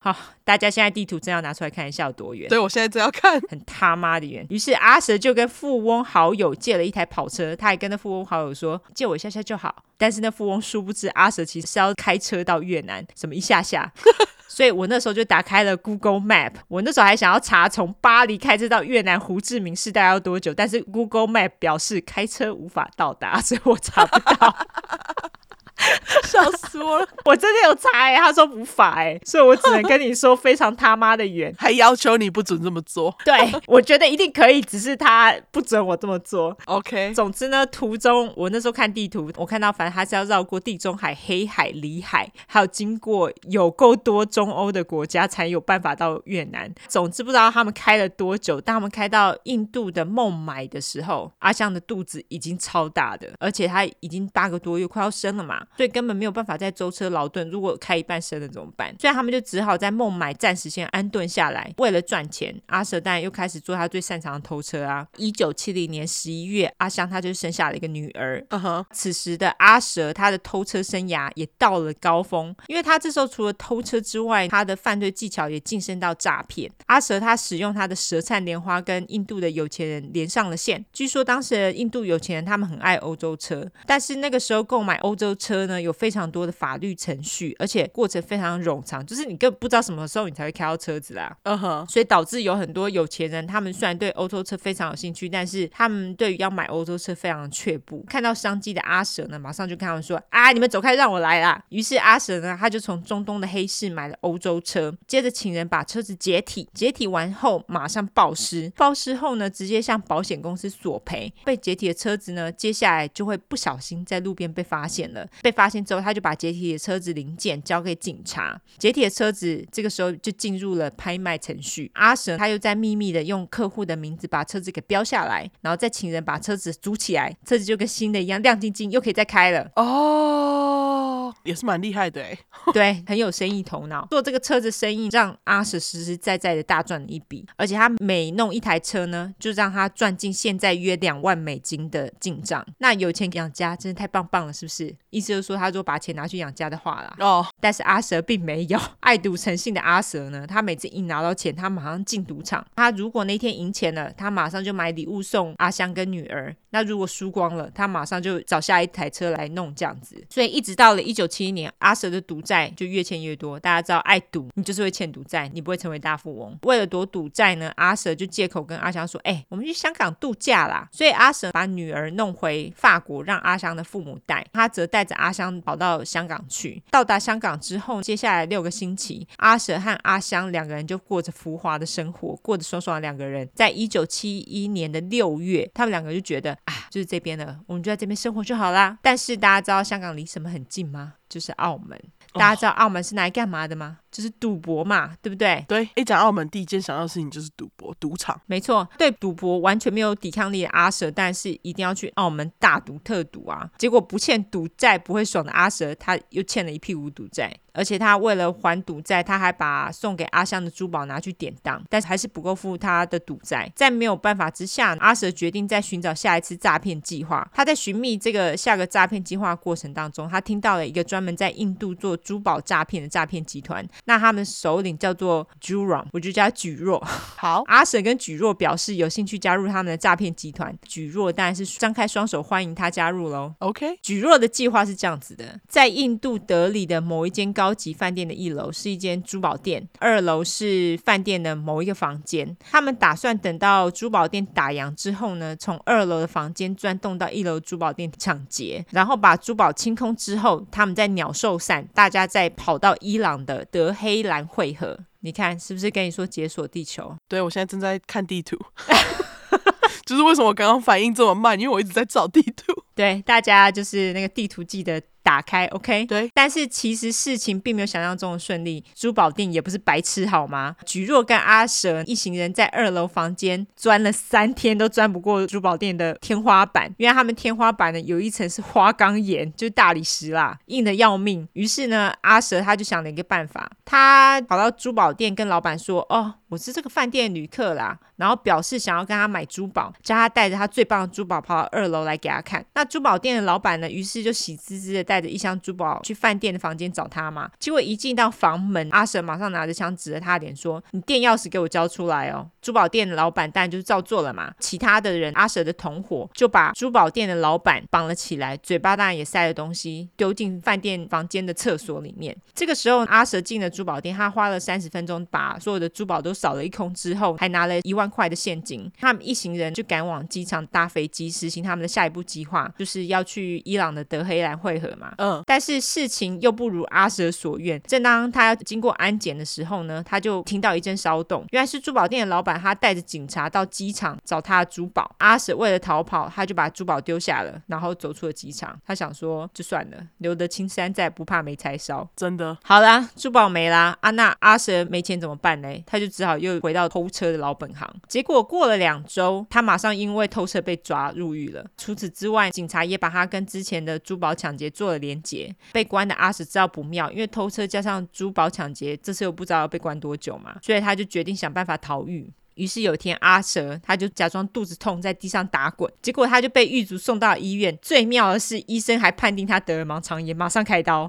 好，大家现在地图真要拿出来看一下有多远？对，我现在真要看，很他妈的远。于是阿蛇就跟富翁好友借了一台跑车，他还跟那富翁好友说：“借我一下下就好。”但是那富翁殊不知，阿蛇其实是要开车到越南，什么一下下。所以我那时候就打开了 Google Map。我那时候还想要查从巴黎开车到越南胡志明市大概要多久，但是 Google Map 表示开车无法到达，所以我查不到。笑死我了！我真的有查哎、欸，他说无法哎、欸，所以我只能跟你说非常他妈的远，还要求你不准这么做。对，我觉得一定可以，只是他不准我这么做。OK，总之呢，途中我那时候看地图，我看到反正他是要绕过地中海、黑海、里海，还有经过有够多中欧的国家才有办法到越南。总之不知道他们开了多久，当他们开到印度的孟买的时候，阿香的肚子已经超大的，而且他已经八个多月快要生了嘛。所以根本没有办法在舟车劳顿，如果开一半生了怎么办？所以他们就只好在孟买暂时先安顿下来。为了赚钱，阿舍当然又开始做他最擅长的偷车啊。一九七零年十一月，阿香他就生下了一个女儿。嗯哼，此时的阿舍他的偷车生涯也到了高峰，因为他这时候除了偷车之外，他的犯罪技巧也晋升到诈骗。阿舍他使用他的舌灿莲花跟印度的有钱人连上了线。据说当时的印度有钱人他们很爱欧洲车，但是那个时候购买欧洲车呢，有非常多的法律程序，而且过程非常冗长，就是你根本不知道什么时候你才会开到车子啦。嗯哼，所以导致有很多有钱人，他们虽然对欧洲车非常有兴趣，但是他们对于要买欧洲车非常的却步。看到商机的阿蛇呢，马上就跟他们说：“啊，你们走开，让我来啦！”于是阿蛇呢，他就从中东的黑市买了欧洲车，接着请人把车子解体，解体完后马上报失，报失后呢，直接向保险公司索赔。被解体的车子呢，接下来就会不小心在路边被发现了，被发现之后，他就把解体的车子零件交给警察。解体的车子这个时候就进入了拍卖程序。阿神他又在秘密的用客户的名字把车子给标下来，然后再请人把车子租起来，车子就跟新的一样亮晶晶，又可以再开了。哦，也是蛮厉害的哎。对，很有生意头脑。做这个车子生意，让阿舍实实在在的大赚了一笔。而且他每弄一台车呢，就让他赚进现在约两万美金的进账。那有钱养家，真的太棒棒了，是不是？意思就是说，他说把钱拿去养家的话啦。哦，但是阿蛇并没有 爱赌成性的阿蛇呢，他每次一拿到钱，他马上进赌场。他如果那天赢钱了，他马上就买礼物送阿香跟女儿。那如果输光了，他马上就找下一台车来弄这样子。所以一直到了一九七一年，阿舍的赌债就越欠越多。大家知道，爱赌你就是会欠赌债，你不会成为大富翁。为了躲赌债呢，阿舍就借口跟阿香说：“哎、我们去香港度假啦。”所以阿舍把女儿弄回法国，让阿香的父母带。他则带着阿香跑到香港去。到达香港之后，接下来六个星期，阿舍和阿香两个人就过着浮华的生活，过着爽爽的两个人。在一九七一年的六月，他们两个就觉得啊，就是这边的，我们就在这边生活就好啦。但是大家知道香港离什么很近吗？就是澳门。大家知道澳门是拿来干嘛的吗？就是赌博嘛，对不对？对，一讲澳门，第一件想到的事情就是赌博、赌场。没错，对赌博完全没有抵抗力的阿蛇，但是一定要去澳门大赌特赌啊！结果不欠赌债不会爽的阿蛇，他又欠了一屁股赌债。而且他为了还赌债，他还把送给阿香的珠宝拿去典当，但是还是不够付他的赌债。在没有办法之下，阿蛇决定再寻找下一次诈骗计划。他在寻觅这个下个诈骗计划过程当中，他听到了一个专门在印度做珠宝诈骗的诈骗集团。那他们首领叫做 Juram，我就叫他举若。好，阿婶跟举若表示有兴趣加入他们的诈骗集团。举若当然是张开双手欢迎他加入喽。OK，举若的计划是这样子的，在印度德里的某一间高。高级饭店的一楼是一间珠宝店，二楼是饭店的某一个房间。他们打算等到珠宝店打烊之后呢，从二楼的房间钻洞到一楼珠宝店抢劫，然后把珠宝清空之后，他们再鸟兽散，大家再跑到伊朗的德黑蓝汇合。你看是不是跟你说解锁地球？对，我现在正在看地图，就是为什么我刚刚反应这么慢，因为我一直在找地图。对，大家就是那个地图记得。打开，OK，对，但是其实事情并没有想象中的顺利，珠宝店也不是白痴好吗？菊若跟阿蛇一行人在二楼房间钻了三天都钻不过珠宝店的天花板，因为他们天花板呢有一层是花岗岩，就是大理石啦，硬的要命。于是呢，阿蛇他就想了一个办法，他跑到珠宝店跟老板说：“哦，我是这个饭店旅客啦。”然后表示想要跟他买珠宝，叫他带着他最棒的珠宝跑到二楼来给他看。那珠宝店的老板呢，于是就喜滋滋的带带着一箱珠宝去饭店的房间找他嘛。结果一进到房门，阿蛇马上拿着枪指着他脸说：“你店钥匙给我交出来哦！”珠宝店的老板当然就是照做了嘛。其他的人，阿蛇的同伙就把珠宝店的老板绑了起来，嘴巴当然也塞了东西，丢进饭店房间的厕所里面。这个时候，阿蛇进了珠宝店，他花了三十分钟把所有的珠宝都扫了一空之后，还拿了一万块的现金。他们一行人就赶往机场搭飞机，实行他们的下一步计划，就是要去伊朗的德黑兰会合嘛。嗯，但是事情又不如阿蛇所愿。正当他要经过安检的时候呢，他就听到一阵骚动，原来是珠宝店的老板，他带着警察到机场找他的珠宝。阿蛇为了逃跑，他就把珠宝丢下了，然后走出了机场。他想说，就算了，留得青山在，不怕没柴烧。真的，好啦，珠宝没啦，啊，那阿蛇没钱怎么办呢？他就只好又回到偷车的老本行。结果过了两周，他马上因为偷车被抓入狱了。除此之外，警察也把他跟之前的珠宝抢劫做了连结。被关的阿蛇知道不妙，因为偷车加上珠宝抢劫，这次又不知道要被关多久嘛，所以他就决定想办法逃狱。于是有一天，阿蛇他就假装肚子痛，在地上打滚，结果他就被狱卒送到医院。最妙的是，医生还判定他得了盲肠炎，马上开刀。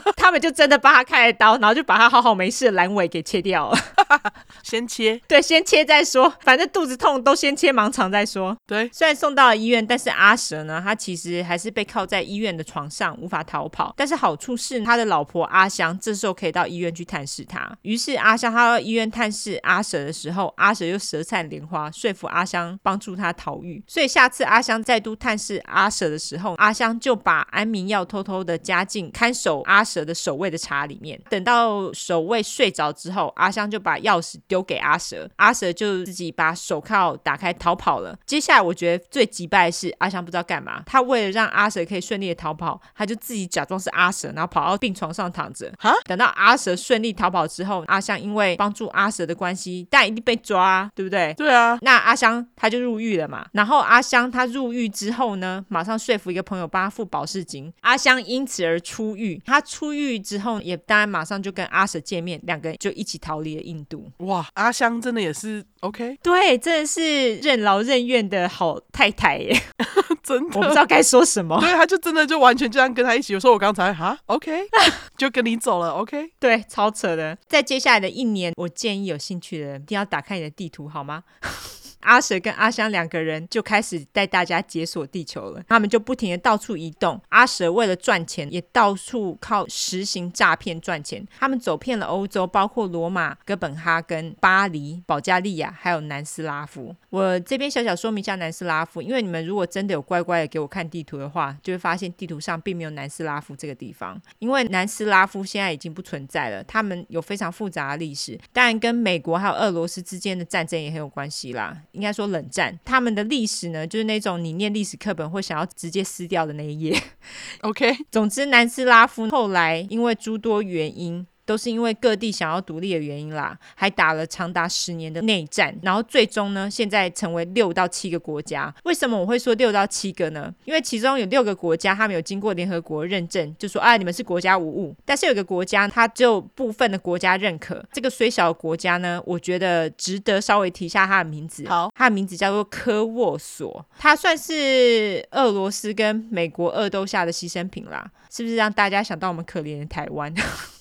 他们就真的帮他开了刀，然后就把他好好没事的阑尾给切掉了。先切，对，先切再说，反正肚子痛都先切盲肠再说。对，虽然送到了医院，但是阿蛇呢，他其实还是被靠在医院的床上，无法逃跑。但是好处是，他的老婆阿香这时候可以到医院去探视他。于是阿香他到医院探视阿蛇的时候，阿蛇又舌灿莲花，说服阿香帮助他逃狱。所以下次阿香再度探视阿蛇的时候，阿香就把安眠药偷偷的加进看守阿蛇的守卫的茶里面。等到守卫睡着之后，阿香就把钥匙丢给阿蛇，阿蛇就自己把手铐打开逃跑了。接下来我觉得最击败的是阿香不知道干嘛，他为了让阿蛇可以顺利的逃跑，他就自己假装是阿蛇，然后跑到病床上躺着。哈，等到阿蛇顺利逃跑之后，阿香因为帮助阿蛇的关系，但一定被抓啊，对不对？对啊。那阿香他就入狱了嘛。然后阿香他入狱之后呢，马上说服一个朋友帮他付保释金，阿香因此而出狱。他出狱之后，也当然马上就跟阿舍见面，两个人就一起逃离了印度。哇，阿香真的也是 OK，对，真的是任劳任怨的好太太耶，真的，我不知道该说什么。对，他就真的就完全这样跟他一起。有时候我刚才哈 OK，就跟你走了 OK，对，超扯的。在接下来的一年，我建议有兴趣的人一定要打开你的地图，好吗？阿蛇跟阿香两个人就开始带大家解锁地球了，他们就不停的到处移动。阿蛇为了赚钱，也到处靠实行诈骗赚钱。他们走遍了欧洲，包括罗马、哥本哈根、巴黎、保加利亚，还有南斯拉夫。我这边小小说明一下南斯拉夫，因为你们如果真的有乖乖的给我看地图的话，就会发现地图上并没有南斯拉夫这个地方，因为南斯拉夫现在已经不存在了。他们有非常复杂的历史，当然跟美国还有俄罗斯之间的战争也很有关系啦。应该说冷战，他们的历史呢，就是那种你念历史课本会想要直接撕掉的那一页。OK，总之南斯拉夫后来因为诸多原因。都是因为各地想要独立的原因啦，还打了长达十年的内战，然后最终呢，现在成为六到七个国家。为什么我会说六到七个呢？因为其中有六个国家，他们有经过联合国认证，就说啊，你们是国家无误。但是有一个国家，它只有部分的国家认可。这个虽小的国家呢，我觉得值得稍微提一下它的名字。好，它的名字叫做科沃索，它算是俄罗斯跟美国恶斗下的牺牲品啦，是不是让大家想到我们可怜的台湾？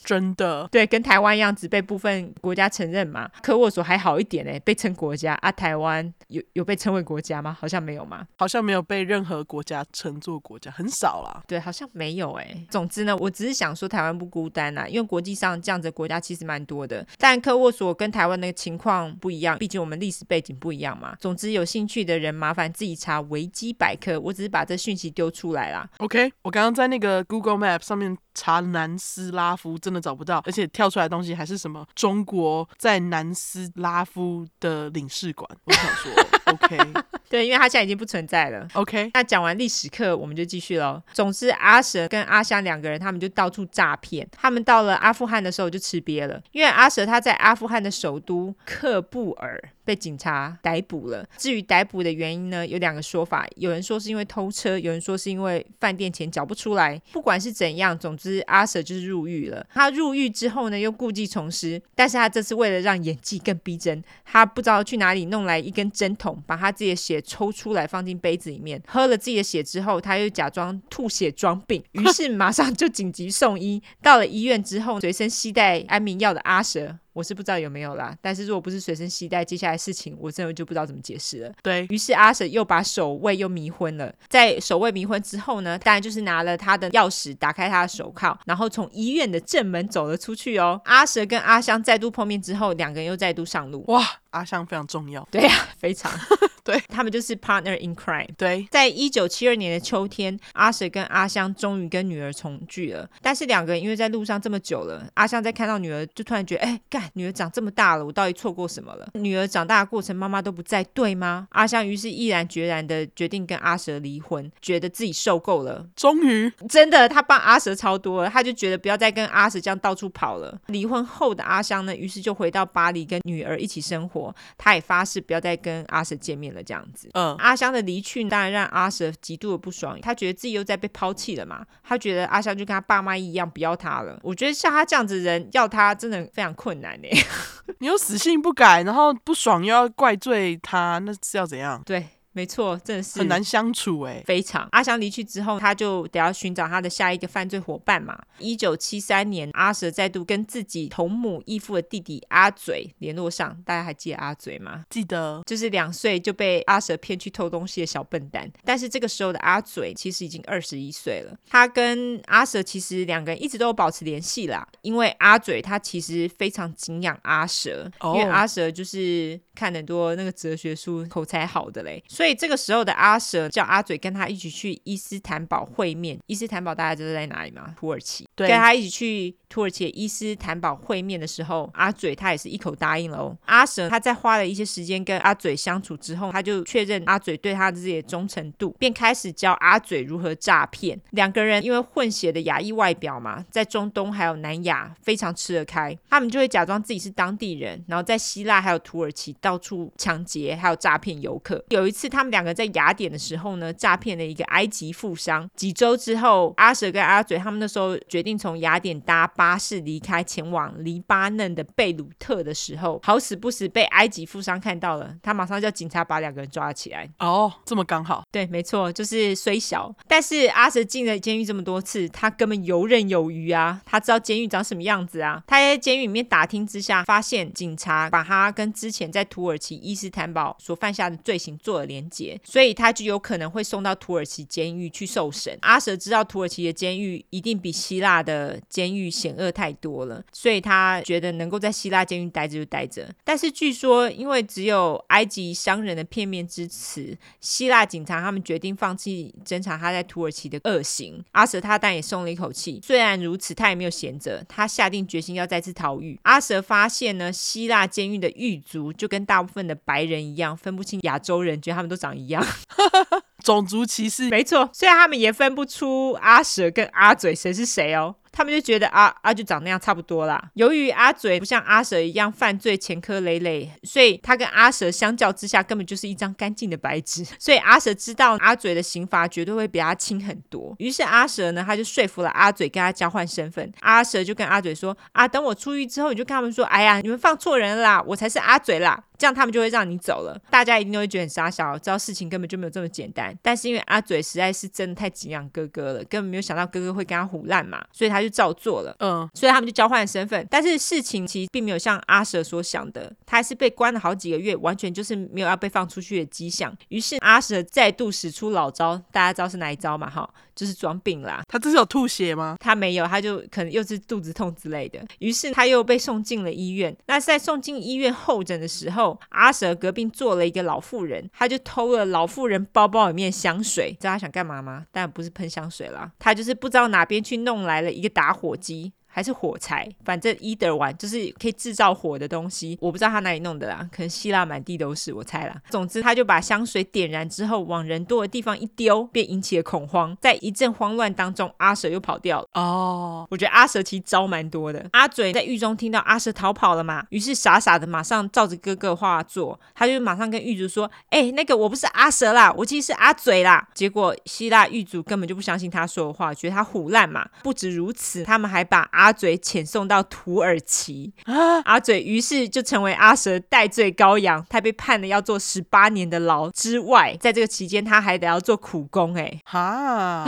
真的，对，跟台湾一样，只被部分国家承认嘛。科沃所还好一点呢，被称国家啊。台湾有有被称为国家吗？好像没有嘛？好像没有被任何国家称作国家，很少啦。对，好像没有哎。总之呢，我只是想说台湾不孤单啦，因为国际上这样子的国家其实蛮多的。但科沃索跟台湾的情况不一样，毕竟我们历史背景不一样嘛。总之，有兴趣的人麻烦自己查维基百科，我只是把这讯息丢出来啦。OK，我刚刚在那个 Google Map 上面查南斯拉夫，真的找不到，而且跳出来的东西还是什么中国在南斯拉夫的领事馆。我想说，OK，对，因为他现在已经不存在了。OK，那讲完历史课，我们就继续喽。总之，阿蛇跟阿香两个人，他们就到处诈骗。他们到了阿富汗的时候就吃瘪了，因为阿蛇他在阿富汗的首都喀布尔。被警察逮捕了。至于逮捕的原因呢，有两个说法，有人说是因为偷车，有人说是因为饭店钱缴不出来。不管是怎样，总之阿 Sir 就是入狱了。他入狱之后呢，又故技重施，但是他这次为了让演技更逼真，他不知道去哪里弄来一根针筒，把他自己的血抽出来放进杯子里面，喝了自己的血之后，他又假装吐血装病，于是马上就紧急送医。到了医院之后，随身携带安眠药的阿 Sir。我是不知道有没有啦，但是如果不是随身携带，接下来事情我真的就不知道怎么解释了。对，于是阿 Sir 又把守卫又迷昏了，在守卫迷昏之后呢，当然就是拿了他的钥匙打开他的手铐，然后从医院的正门走了出去哦。阿 Sir 跟阿香再度碰面之后，两个人又再度上路。哇，阿香非常重要。对呀、啊，非常。对，他们就是 partner in crime。对，在一九七二年的秋天，阿 Sir 跟阿香终于跟女儿重聚了。但是两个人因为在路上这么久了，阿香在看到女儿就突然觉得，哎，干，女儿长这么大了，我到底错过什么了？女儿长大的过程，妈妈都不在，对吗？阿香于是毅然决然的决定跟阿 Sir 离婚，觉得自己受够了。终于，真的，他帮阿 Sir 超多了，他就觉得不要再跟阿 Sir 这样到处跑了。离婚后的阿香呢，于是就回到巴黎跟女儿一起生活。他也发誓不要再跟阿 Sir 见面了，这样子。嗯。阿香的离去当然让阿 Sir 极度的不爽，他觉得自己又在被抛弃了嘛。他觉得阿香就跟他爸妈一样不要他了。我觉得像他这样子的人要他真的非常困难呢。你又死性不改，然后不爽又要怪罪他，那是要怎样？对。没错，真的是很难相处哎，非常。阿香离去之后，他就得要寻找他的下一个犯罪伙伴嘛。一九七三年，阿 Sir 再度跟自己同母异父的弟弟阿嘴联络上，大家还记得阿嘴吗？记得，就是两岁就被阿 Sir 骗去偷东西的小笨蛋。但是这个时候的阿嘴其实已经二十一岁了，他跟阿 Sir 其实两个人一直都有保持联系啦。因为阿嘴他其实非常敬仰阿 Sir，因为阿 Sir 就是看很多那个哲学书，口才好的嘞。所以这个时候的阿 Sir 叫阿嘴跟他一起去伊斯坦堡会面。伊斯坦堡大家知道在哪里吗？土耳其。对，跟他一起去土耳其伊斯坦堡会面的时候，阿嘴他也是一口答应了哦。阿 Sir 他在花了一些时间跟阿嘴相处之后，他就确认阿嘴对他自己的忠诚度，便开始教阿嘴如何诈骗。两个人因为混血的亚裔外表嘛，在中东还有南亚非常吃得开，他们就会假装自己是当地人，然后在希腊还有土耳其到处抢劫还有诈骗游客。有一次他们两个。在雅典的时候呢，诈骗了一个埃及富商。几周之后，阿 Sir 跟阿嘴他们那时候决定从雅典搭巴士离开，前往黎巴嫩的贝鲁特的时候，好死不死被埃及富商看到了，他马上叫警察把两个人抓起来。哦，这么刚好？对，没错，就是虽小，但是阿 Sir 进了监狱这么多次，他根本游刃有余啊，他知道监狱长什么样子啊。他在监狱里面打听之下，发现警察把他跟之前在土耳其伊斯坦堡所犯下的罪行做了连结。所以他就有可能会送到土耳其监狱去受审。阿 Sir 知道土耳其的监狱一定比希腊的监狱险恶太多了，所以他觉得能够在希腊监狱待着就待着。但是据说，因为只有埃及商人的片面之词，希腊警察他们决定放弃侦查他在土耳其的恶行。阿 Sir 他当然也松了一口气。虽然如此，他也没有闲着，他下定决心要再次逃狱。阿 Sir 发现呢，希腊监狱的狱卒就跟大部分的白人一样，分不清亚洲人，觉得他们都长一样。种族歧视，没错，虽然他们也分不出阿 Sir 跟阿嘴谁是谁哦。他们就觉得啊啊就长那样差不多啦。由于阿嘴不像阿蛇一样犯罪前科累累，所以他跟阿蛇相较之下根本就是一张干净的白纸。所以阿蛇知道阿嘴的刑罚绝对会比他轻很多。于是阿蛇呢，他就说服了阿嘴跟他交换身份。阿蛇就跟阿嘴说啊，等我出狱之后，你就跟他们说，哎呀，你们放错人啦，我才是阿嘴啦。这样他们就会让你走了。大家一定都会觉得很傻小，知道事情根本就没有这么简单。但是因为阿嘴实在是真的太敬仰哥哥了，根本没有想到哥哥会跟他胡烂嘛，所以他就照做了。嗯，所以他们就交换身份。但是事情其实并没有像阿 Sir 所想的，他还是被关了好几个月，完全就是没有要被放出去的迹象。于是阿 Sir 再度使出老招，大家知道是哪一招嘛？哈，就是装病啦。他这是有吐血吗？他没有，他就可能又是肚子痛之类的。于是他又被送进了医院。那在送进医院候诊的时候，阿 Sir 隔壁坐了一个老妇人，他就偷了老妇人包包里面香水。知道他想干嘛吗？当然不是喷香水啦，他就是不知道哪边去弄来了一个打火机。还是火柴，反正 either one 就是可以制造火的东西。我不知道他哪里弄的啦，可能希腊满地都是，我猜啦。总之，他就把香水点燃之后往人多的地方一丢，便引起了恐慌。在一阵慌乱当中，阿蛇又跑掉了。哦，oh. 我觉得阿蛇其实招蛮多的。阿嘴在狱中听到阿蛇逃跑了嘛，于是傻傻的马上照着哥哥话做，他就马上跟狱卒说：“哎、欸，那个我不是阿蛇啦，我其实是阿嘴啦。”结果希腊狱卒根本就不相信他说的话，觉得他胡烂嘛。不止如此，他们还把阿嘴遣送到土耳其。啊、阿嘴于是就成为阿蛇代罪羔羊，他被判了要坐十八年的牢之外，在这个期间他还得要做苦工、欸。哎，哈。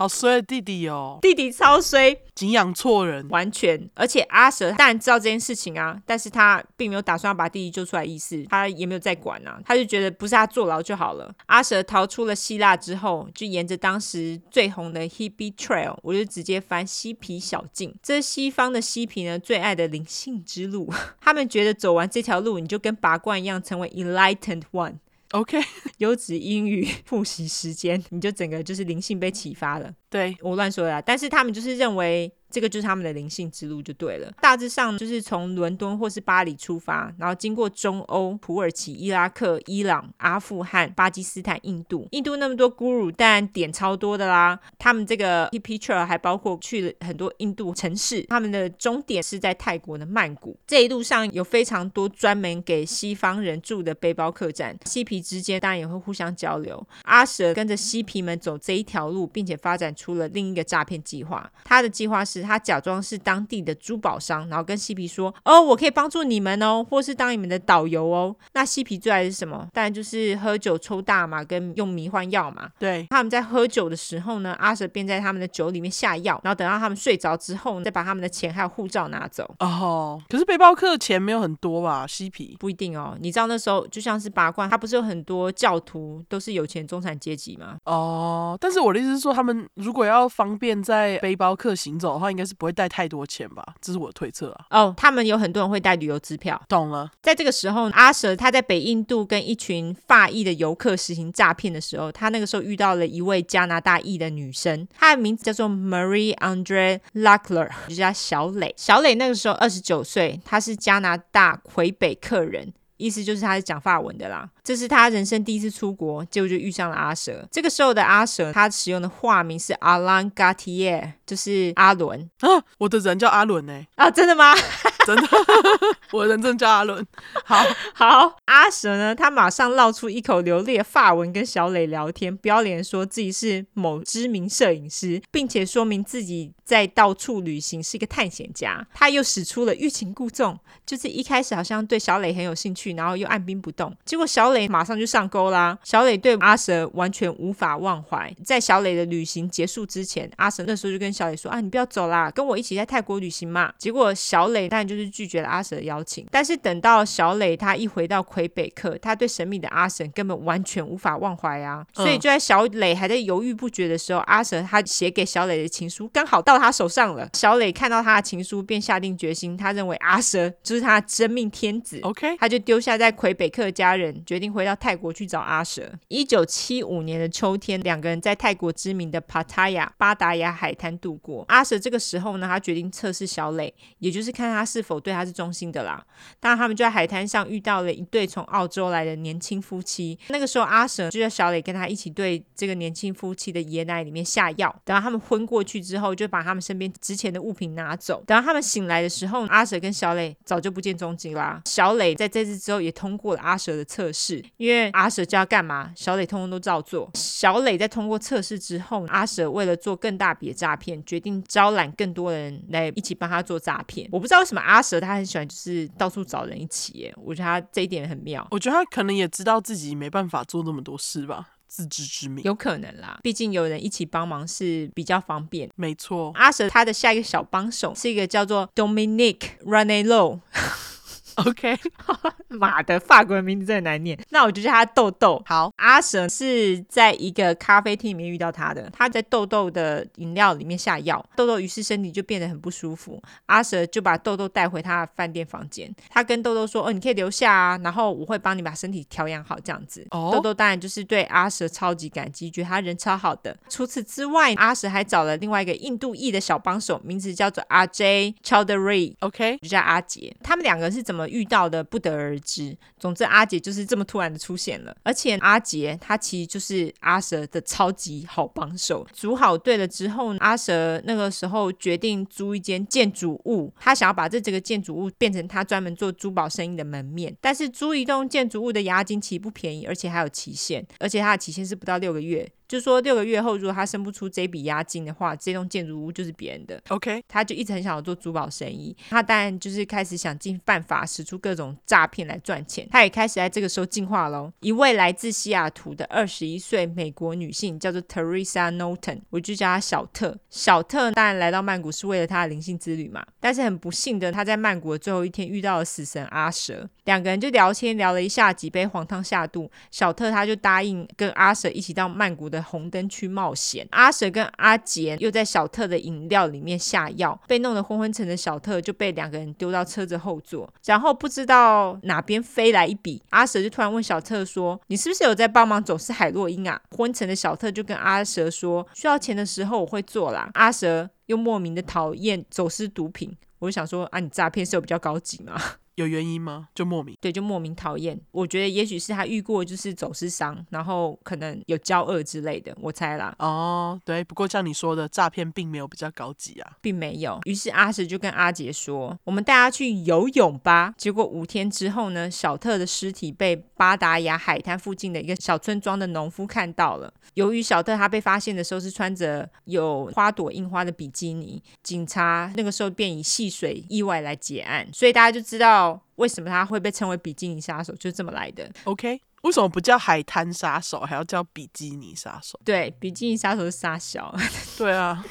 好衰的弟弟哦，弟弟超衰，景仰错人，完全。而且阿蛇当然知道这件事情啊，但是他并没有打算要把弟弟救出来意思，他也没有再管啊，他就觉得不是他坐牢就好了。阿蛇逃出了希腊之后，就沿着当时最红的 Hippie Trail，我就直接翻嬉皮小径。这是西方的嬉皮呢最爱的灵性之路，他们觉得走完这条路，你就跟拔罐一样，成为 Enlightened One。OK，优质英语 复习时间，你就整个就是灵性被启发了。对，我乱说的啦，但是他们就是认为。这个就是他们的灵性之路就对了。大致上就是从伦敦或是巴黎出发，然后经过中欧、土耳其、伊拉克、伊朗、阿富汗、巴基斯坦、印度。印度那么多 Guru，但点超多的啦。他们这个 p p t u r e 还包括去了很多印度城市。他们的终点是在泰国的曼谷。这一路上有非常多专门给西方人住的背包客栈，西皮之间当然也会互相交流。阿蛇跟着西皮们走这一条路，并且发展出了另一个诈骗计划。他的计划是。他假装是当地的珠宝商，然后跟嬉皮说：“哦，我可以帮助你们哦，或是当你们的导游哦。”那嬉皮最爱是什么？当然就是喝酒、抽大麻跟用迷幻药嘛。对，他们在喝酒的时候呢，阿蛇便在他们的酒里面下药，然后等到他们睡着之后，再把他们的钱还有护照拿走。哦，可是背包客钱没有很多吧？嬉皮不一定哦。你知道那时候就像是拔罐，他不是有很多教徒都是有钱中产阶级吗？哦，但是我的意思是说，他们如果要方便在背包客行走的话，应该是不会带太多钱吧，这是我的推测啊。哦，他们有很多人会带旅游支票。懂了。在这个时候，阿蛇他在北印度跟一群法裔的游客实行诈骗的时候，他那个时候遇到了一位加拿大裔的女生，她的名字叫做 Marie Andre Luckler，就叫小磊。小磊那个时候二十九岁，她是加拿大魁北克人。意思就是他是讲法文的啦，这是他人生第一次出国，结果就遇上了阿蛇。这个时候的阿蛇，他使用的化名是 Alain Gauthier，就是阿伦啊。我的人叫阿伦呢？啊，真的吗？真的，我的人真叫阿伦。好好，阿蛇呢，他马上露出一口流利的法文跟小磊聊天，不要脸说自己是某知名摄影师，并且说明自己在到处旅行，是一个探险家。他又使出了欲擒故纵，就是一开始好像对小磊很有兴趣。然后又按兵不动，结果小磊马上就上钩啦。小磊对阿蛇完全无法忘怀。在小磊的旅行结束之前，阿蛇那时候就跟小磊说：“啊，你不要走啦，跟我一起在泰国旅行嘛。”结果小磊当然就是拒绝了阿蛇的邀请。但是等到小磊他一回到魁北克，他对神秘的阿神根本完全无法忘怀啊。所以就在小磊还在犹豫不决的时候，阿蛇他写给小磊的情书刚好到他手上了。小磊看到他的情书，便下定决心，他认为阿蛇 就是他的真命天子。OK，他就丢。下在魁北克的家人决定回到泰国去找阿蛇。一九七五年的秋天，两个人在泰国知名的帕塔亚巴达雅海滩度过。阿蛇这个时候呢，他决定测试小磊，也就是看他是否对他是忠心的啦。当然，他们就在海滩上遇到了一对从澳洲来的年轻夫妻。那个时候，阿蛇就叫小磊跟他一起对这个年轻夫妻的爷奶里面下药。等到他们昏过去之后，就把他他们身边值钱的物品拿走。等到他们醒来的时候，阿蛇跟小磊早就不见踪迹啦。小磊在这次之后也通过了阿蛇的测试，因为阿蛇叫他干嘛，小磊通通都照做。小磊在通过测试之后，阿蛇为了做更大笔的诈骗，决定招揽更多人来一起帮他做诈骗。我不知道为什么阿蛇他很喜欢就是到处找人一起耶，我觉得他这一点很妙。我觉得他可能也知道自己没办法做那么多事吧，自知之明。有可能啦，毕竟有人一起帮忙是比较方便。没错，阿蛇他的下一个小帮手是一个叫做 Dominique Ranello。OK。妈的，法国人名字真的难念。那我就叫他豆豆。好，阿蛇是在一个咖啡厅里面遇到他的，他在豆豆的饮料里面下药，豆豆于是身体就变得很不舒服。阿蛇就把豆豆带回他的饭店房间，他跟豆豆说：“哦，你可以留下啊，然后我会帮你把身体调养好，这样子。”哦，豆豆当然就是对阿蛇超级感激，觉得他人超好的。除此之外，阿蛇还找了另外一个印度裔的小帮手，名字叫做阿 J Chowdhury，OK，就叫阿杰。他们两个是怎么遇到的，不得而知。总之，阿杰就是这么突然的出现了，而且阿杰他其实就是阿蛇的超级好帮手。组好队了之后，阿蛇那个时候决定租一间建筑物，他想要把这这个建筑物变成他专门做珠宝生意的门面。但是租一栋建筑物的押金其实不便宜，而且还有期限，而且它的期限是不到六个月。就是说六个月后，如果他生不出这笔押金的话，这栋建筑物就是别人的。OK，他就一直很想要做珠宝生意，他当然就是开始想尽办法使出各种诈骗来赚钱。他也开始在这个时候进化喽。一位来自西雅图的二十一岁美国女性叫做 Teresa Norton，我就叫她小特。小特当然来到曼谷是为了她的灵性之旅嘛，但是很不幸的，她在曼谷的最后一天遇到了死神阿蛇，两个人就聊天聊了一下，几杯黄汤下肚，小特他就答应跟阿蛇一起到曼谷的。红灯区冒险，阿蛇跟阿杰又在小特的饮料里面下药，被弄得昏昏沉的小特就被两个人丢到车子后座，然后不知道哪边飞来一笔，阿蛇就突然问小特说：“你是不是有在帮忙走私海洛因啊？”昏沉的小特就跟阿蛇说：“需要钱的时候我会做啦。”阿蛇又莫名的讨厌走私毒品，我就想说啊，你诈骗是有比较高级吗？有原因吗？就莫名对，就莫名讨厌。我觉得也许是他遇过就是走私商，然后可能有交恶之类的，我猜啦。哦，对。不过像你说的，诈骗并没有比较高级啊，并没有。于是阿石就跟阿杰说：“我们带他去游泳吧。”结果五天之后呢，小特的尸体被巴达雅海滩附近的一个小村庄的农夫看到了。由于小特他被发现的时候是穿着有花朵印花的比基尼，警察那个时候便以戏水意外来结案，所以大家就知道。为什么他会被称为比基尼杀手？就是这么来的。OK。为什么不叫海滩杀手，还要叫比基尼杀手？对，比基尼杀手是杀小。对啊，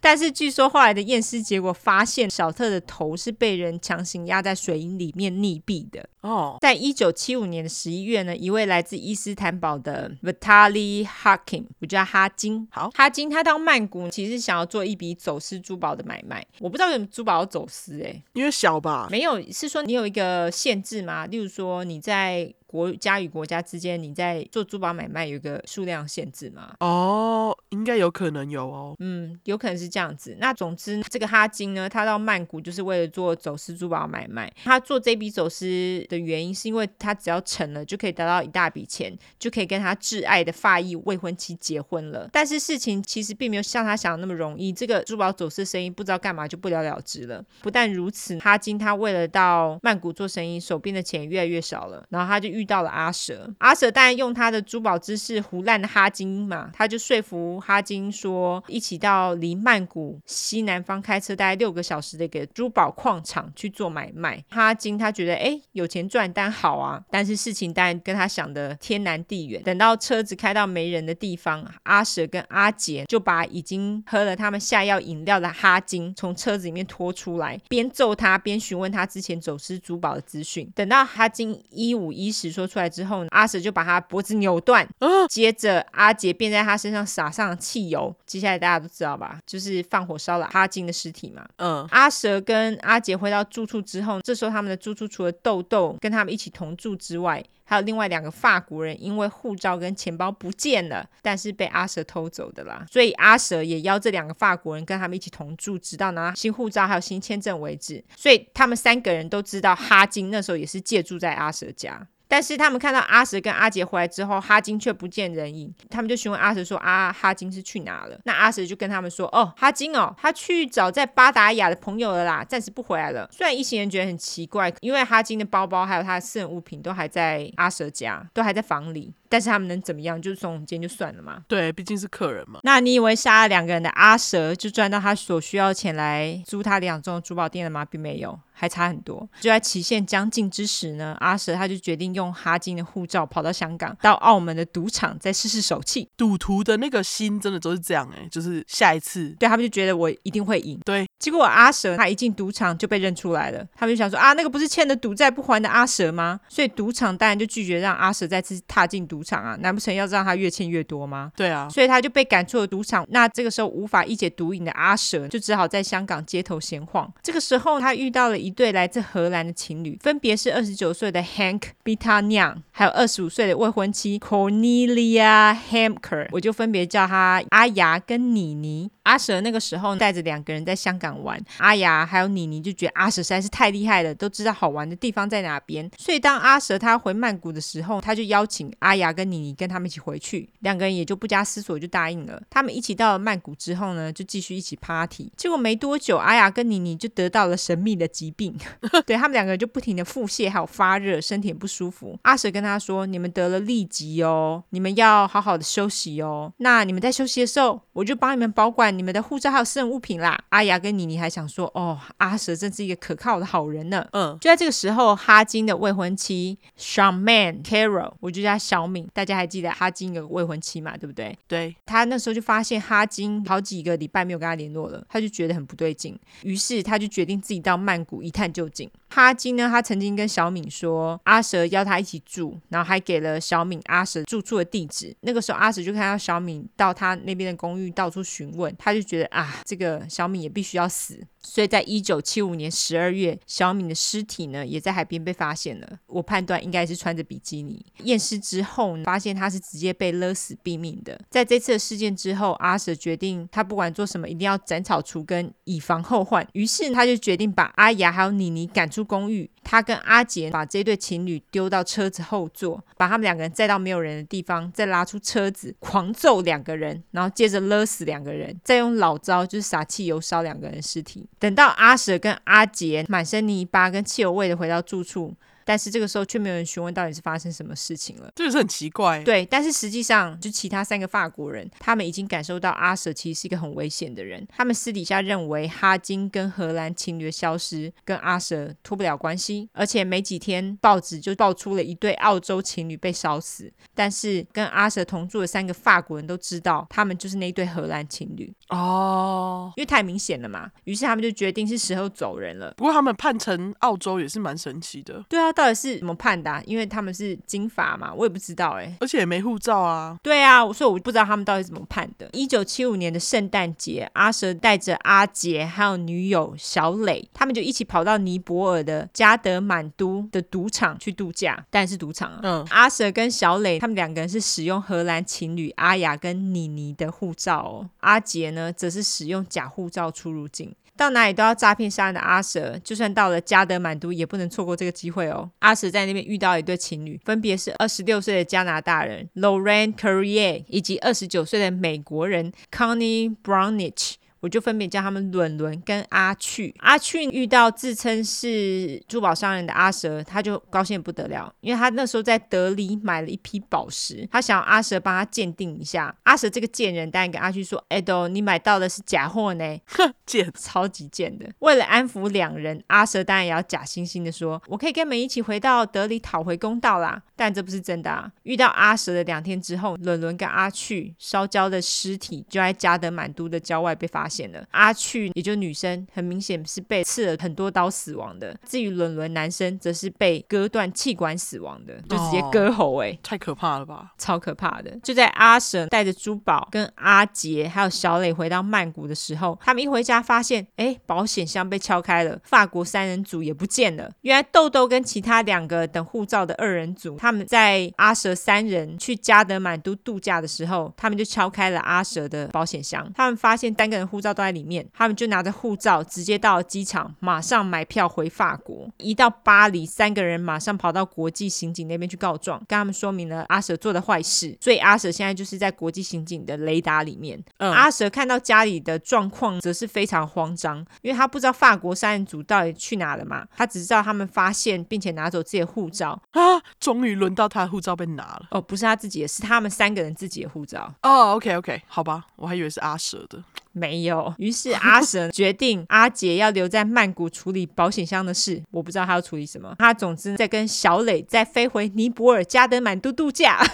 但是据说后来的验尸结果发现，小特的头是被人强行压在水银里面溺毙的。哦，在一九七五年的十一月呢，一位来自伊斯坦堡的 Vitaly Hakim，我叫哈金。好，哈金他到曼谷其实想要做一笔走私珠宝的买卖。我不知道为什么珠宝要走私，欸，诶，因为小吧？没有，是说你有一个限制吗？例如说你在。国家与国家之间，你在做珠宝买卖有一个数量限制吗？哦，应该有可能有哦。嗯，有可能是这样子。那总之，这个哈金呢，他到曼谷就是为了做走私珠宝买卖。他做这笔走私的原因，是因为他只要成了，就可以得到一大笔钱，就可以跟他挚爱的发裔未婚妻结婚了。但是事情其实并没有像他想的那么容易。这个珠宝走私生意不知道干嘛就不了了之了。不但如此，哈金他为了到曼谷做生意，手边的钱越来越少了，然后他就遇遇到了阿蛇，阿蛇当然用他的珠宝知识胡烂了哈金嘛，他就说服哈金说，一起到离曼谷西南方开车大概六个小时的一个珠宝矿场去做买卖。哈金他觉得哎有钱赚但好啊，但是事情当然跟他想的天南地远。等到车子开到没人的地方，阿蛇跟阿杰就把已经喝了他们下药饮料的哈金从车子里面拖出来，边揍他边询问他之前走私珠宝的资讯。等到哈金一五一十说出来。之后，阿蛇就把他脖子扭断，嗯，接着阿杰便在他身上撒上了汽油。接下来大家都知道吧，就是放火烧了哈金的尸体嘛。嗯，阿蛇跟阿杰回到住处之后，这时候他们的住处除了豆豆跟他们一起同住之外，还有另外两个法国人，因为护照跟钱包不见了，但是被阿蛇偷走的啦。所以阿蛇也邀这两个法国人跟他们一起同住，直到拿新护照还有新签证为止。所以他们三个人都知道哈金那时候也是借住在阿蛇家。但是他们看到阿蛇跟阿杰回来之后，哈金却不见人影。他们就询问阿蛇说：“啊，哈金是去哪了？”那阿蛇就跟他们说：“哦，哈金哦，他去找在巴达雅的朋友了啦，暂时不回来了。”虽然一行人觉得很奇怪，因为哈金的包包还有他的私人物品都还在阿蛇家，都还在房里。但是他们能怎么样？就耸耸肩就算了嘛。对，毕竟是客人嘛。那你以为杀了两个人的阿蛇就赚到他所需要钱来租他两栋珠宝店了吗？并没有。还差很多，就在期限将近之时呢，阿蛇他就决定用哈金的护照跑到香港，到澳门的赌场再试试手气。赌徒的那个心真的都是这样哎、欸，就是下一次，对他们就觉得我一定会赢。对，结果阿蛇他一进赌场就被认出来了，他们就想说啊，那个不是欠的赌债不还的阿蛇吗？所以赌场当然就拒绝让阿蛇再次踏进赌场啊，难不成要让他越欠越多吗？对啊，所以他就被赶出了赌场。那这个时候无法一解毒瘾的阿蛇就只好在香港街头闲晃。这个时候他遇到了一对来自荷兰的情侣，分别是二十九岁的 Hank Bitanian，还有二十五岁的未婚妻 Cornelia Hamker，我就分别叫他阿牙跟妮妮。阿蛇那个时候带着两个人在香港玩，阿牙还有妮妮就觉得阿蛇实在是太厉害了，都知道好玩的地方在哪边。所以当阿蛇他回曼谷的时候，他就邀请阿牙跟妮妮跟他们一起回去，两个人也就不加思索就答应了。他们一起到了曼谷之后呢，就继续一起 party。结果没多久，阿雅跟妮妮就得到了神秘的疾病，对。他们两个人就不停的腹泻，还有发热，身体也不舒服。阿蛇跟他说：“你们得了痢疾哦，你们要好好的休息哦。那你们在休息的时候，我就帮你们保管你们的护照还有私人物品啦。”阿雅跟妮妮还想说：“哦，阿蛇真是一个可靠的好人呢。”嗯，就在这个时候，哈金的未婚妻 Charmaine Carroll，我就叫她小敏。大家还记得哈金有个未婚妻嘛？对不对？对。他那时候就发现哈金好几个礼拜没有跟他联络了，他就觉得很不对劲，于是他就决定自己到曼谷一探究竟。哈金呢，他曾经跟小敏说，阿蛇邀他一起住，然后还给了小敏阿蛇住处的地址。那个时候，阿蛇就看到小敏到他那边的公寓到处询问，他就觉得啊，这个小敏也必须要死。所以在一九七五年十二月，小敏的尸体呢也在海边被发现了。我判断应该是穿着比基尼。验尸之后，发现她是直接被勒死毙命的。在这次的事件之后，阿舍决定他不管做什么，一定要斩草除根，以防后患。于是他就决定把阿雅还有妮妮赶出公寓。他跟阿杰把这对情侣丢到车子后座，把他们两个人载到没有人的地方，再拉出车子，狂揍两个人，然后接着勒死两个人，再用老招就是撒汽油烧两个人尸体。等到阿蛇跟阿杰满身泥巴跟汽油味的回到住处。但是这个时候却没有人询问到底是发生什么事情了，这个是很奇怪。对，但是实际上，就其他三个法国人，他们已经感受到阿舍其实是一个很危险的人。他们私底下认为哈金跟荷兰情侣的消失跟阿舍脱不了关系，而且没几天报纸就爆出了一对澳洲情侣被烧死。但是跟阿舍同住的三个法国人都知道，他们就是那一对荷兰情侣哦，因为太明显了嘛。于是他们就决定是时候走人了。不过他们判成澳洲也是蛮神奇的。对啊。到底是怎么判的啊？因为他们是金发嘛，我也不知道哎，而且也没护照啊。对啊，所以我不知道他们到底怎么判的。一九七五年的圣诞节，阿蛇带着阿杰还有女友小磊，他们就一起跑到尼泊尔的加德满都的赌场去度假，但是赌场啊。嗯，阿蛇跟小磊他们两个人是使用荷兰情侣阿雅跟妮妮的护照哦，阿杰呢则是使用假护照出入境。到哪里都要诈骗杀人的阿蛇，就算到了加德满都，也不能错过这个机会哦。阿蛇在那边遇到一对情侣，分别是二十六岁的加拿大人 Lorraine Currier 以及二十九岁的美国人 Connie Brownich。我就分别叫他们伦伦跟阿去。阿去遇到自称是珠宝商人的阿蛇，他就高兴不得了，因为他那时候在德里买了一批宝石，他想要阿蛇帮他鉴定一下。阿蛇这个贱人当然跟阿去说：“哎，都你买到的是假货呢，哼，贱，超级贱的。”为了安抚两人，阿蛇当然也要假惺惺的说：“我可以跟你们一起回到德里讨回公道啦。”但这不是真的啊！遇到阿蛇的两天之后，伦伦跟阿去烧焦的尸体就在加德满都的郊外被发现。显了阿去，也就女生，很明显是被刺了很多刀死亡的。至于伦伦男生，则是被割断气管死亡的，就直接割喉、欸，哎、哦，太可怕了吧，超可怕的。就在阿蛇带着珠宝跟阿杰还有小磊回到曼谷的时候，他们一回家发现，哎，保险箱被敲开了，法国三人组也不见了。原来豆豆跟其他两个等护照的二人组，他们在阿蛇三人去加德满都度假的时候，他们就敲开了阿蛇的保险箱，他们发现单个人护护照都在里面。他们就拿着护照直接到了机场，马上买票回法国。一到巴黎，三个人马上跑到国际刑警那边去告状，跟他们说明了阿舍做的坏事。所以阿舍现在就是在国际刑警的雷达里面。嗯，阿舍看到家里的状况，则是非常慌张，因为他不知道法国三人组到底去哪了嘛。他只知道他们发现并且拿走自己的护照啊，终于轮到他的护照被拿了。哦，不是他自己的，是他们三个人自己的护照。哦，OK OK，好吧，我还以为是阿舍的。没有，于是阿神决定阿杰要留在曼谷处理保险箱的事。我不知道他要处理什么。他总之在跟小磊再飞回尼泊尔加德满都度假。